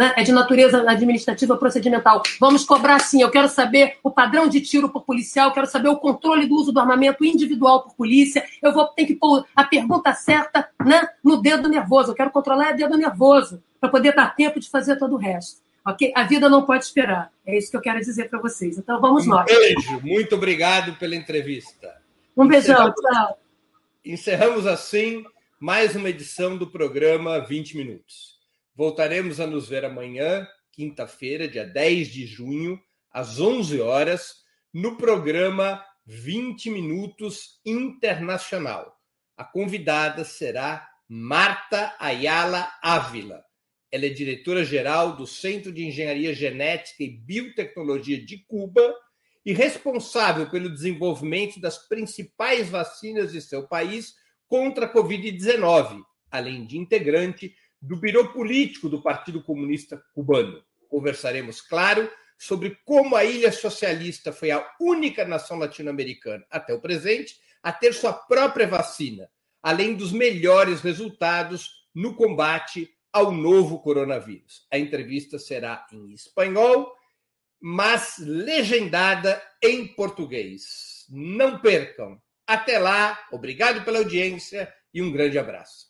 né? é de natureza administrativa procedimental. Vamos cobrar sim. Eu quero saber o padrão de tiro por policial, quero saber o controle do uso do armamento individual por polícia. Eu vou ter que pôr a pergunta certa né, no dedo nervoso. Eu quero controlar o dedo nervoso para poder dar tempo de fazer todo o resto. Ok? A vida não pode esperar. É isso que eu quero dizer para vocês. Então vamos um nós. Beijo. Muito obrigado pela entrevista. Um beijão. Encerramos, tchau. Encerramos assim mais uma edição do programa 20 Minutos. Voltaremos a nos ver amanhã, quinta-feira, dia 10 de junho, às 11 horas, no programa 20 Minutos Internacional. A convidada será Marta Ayala Ávila. Ela é diretora-geral do Centro de Engenharia Genética e Biotecnologia de Cuba e responsável pelo desenvolvimento das principais vacinas de seu país contra a Covid-19, além de integrante do Biro Político do Partido Comunista Cubano. Conversaremos, claro, sobre como a Ilha Socialista foi a única nação latino-americana até o presente a ter sua própria vacina, além dos melhores resultados no combate ao novo coronavírus. A entrevista será em espanhol, mas legendada em português. Não percam. Até lá, obrigado pela audiência e um grande abraço.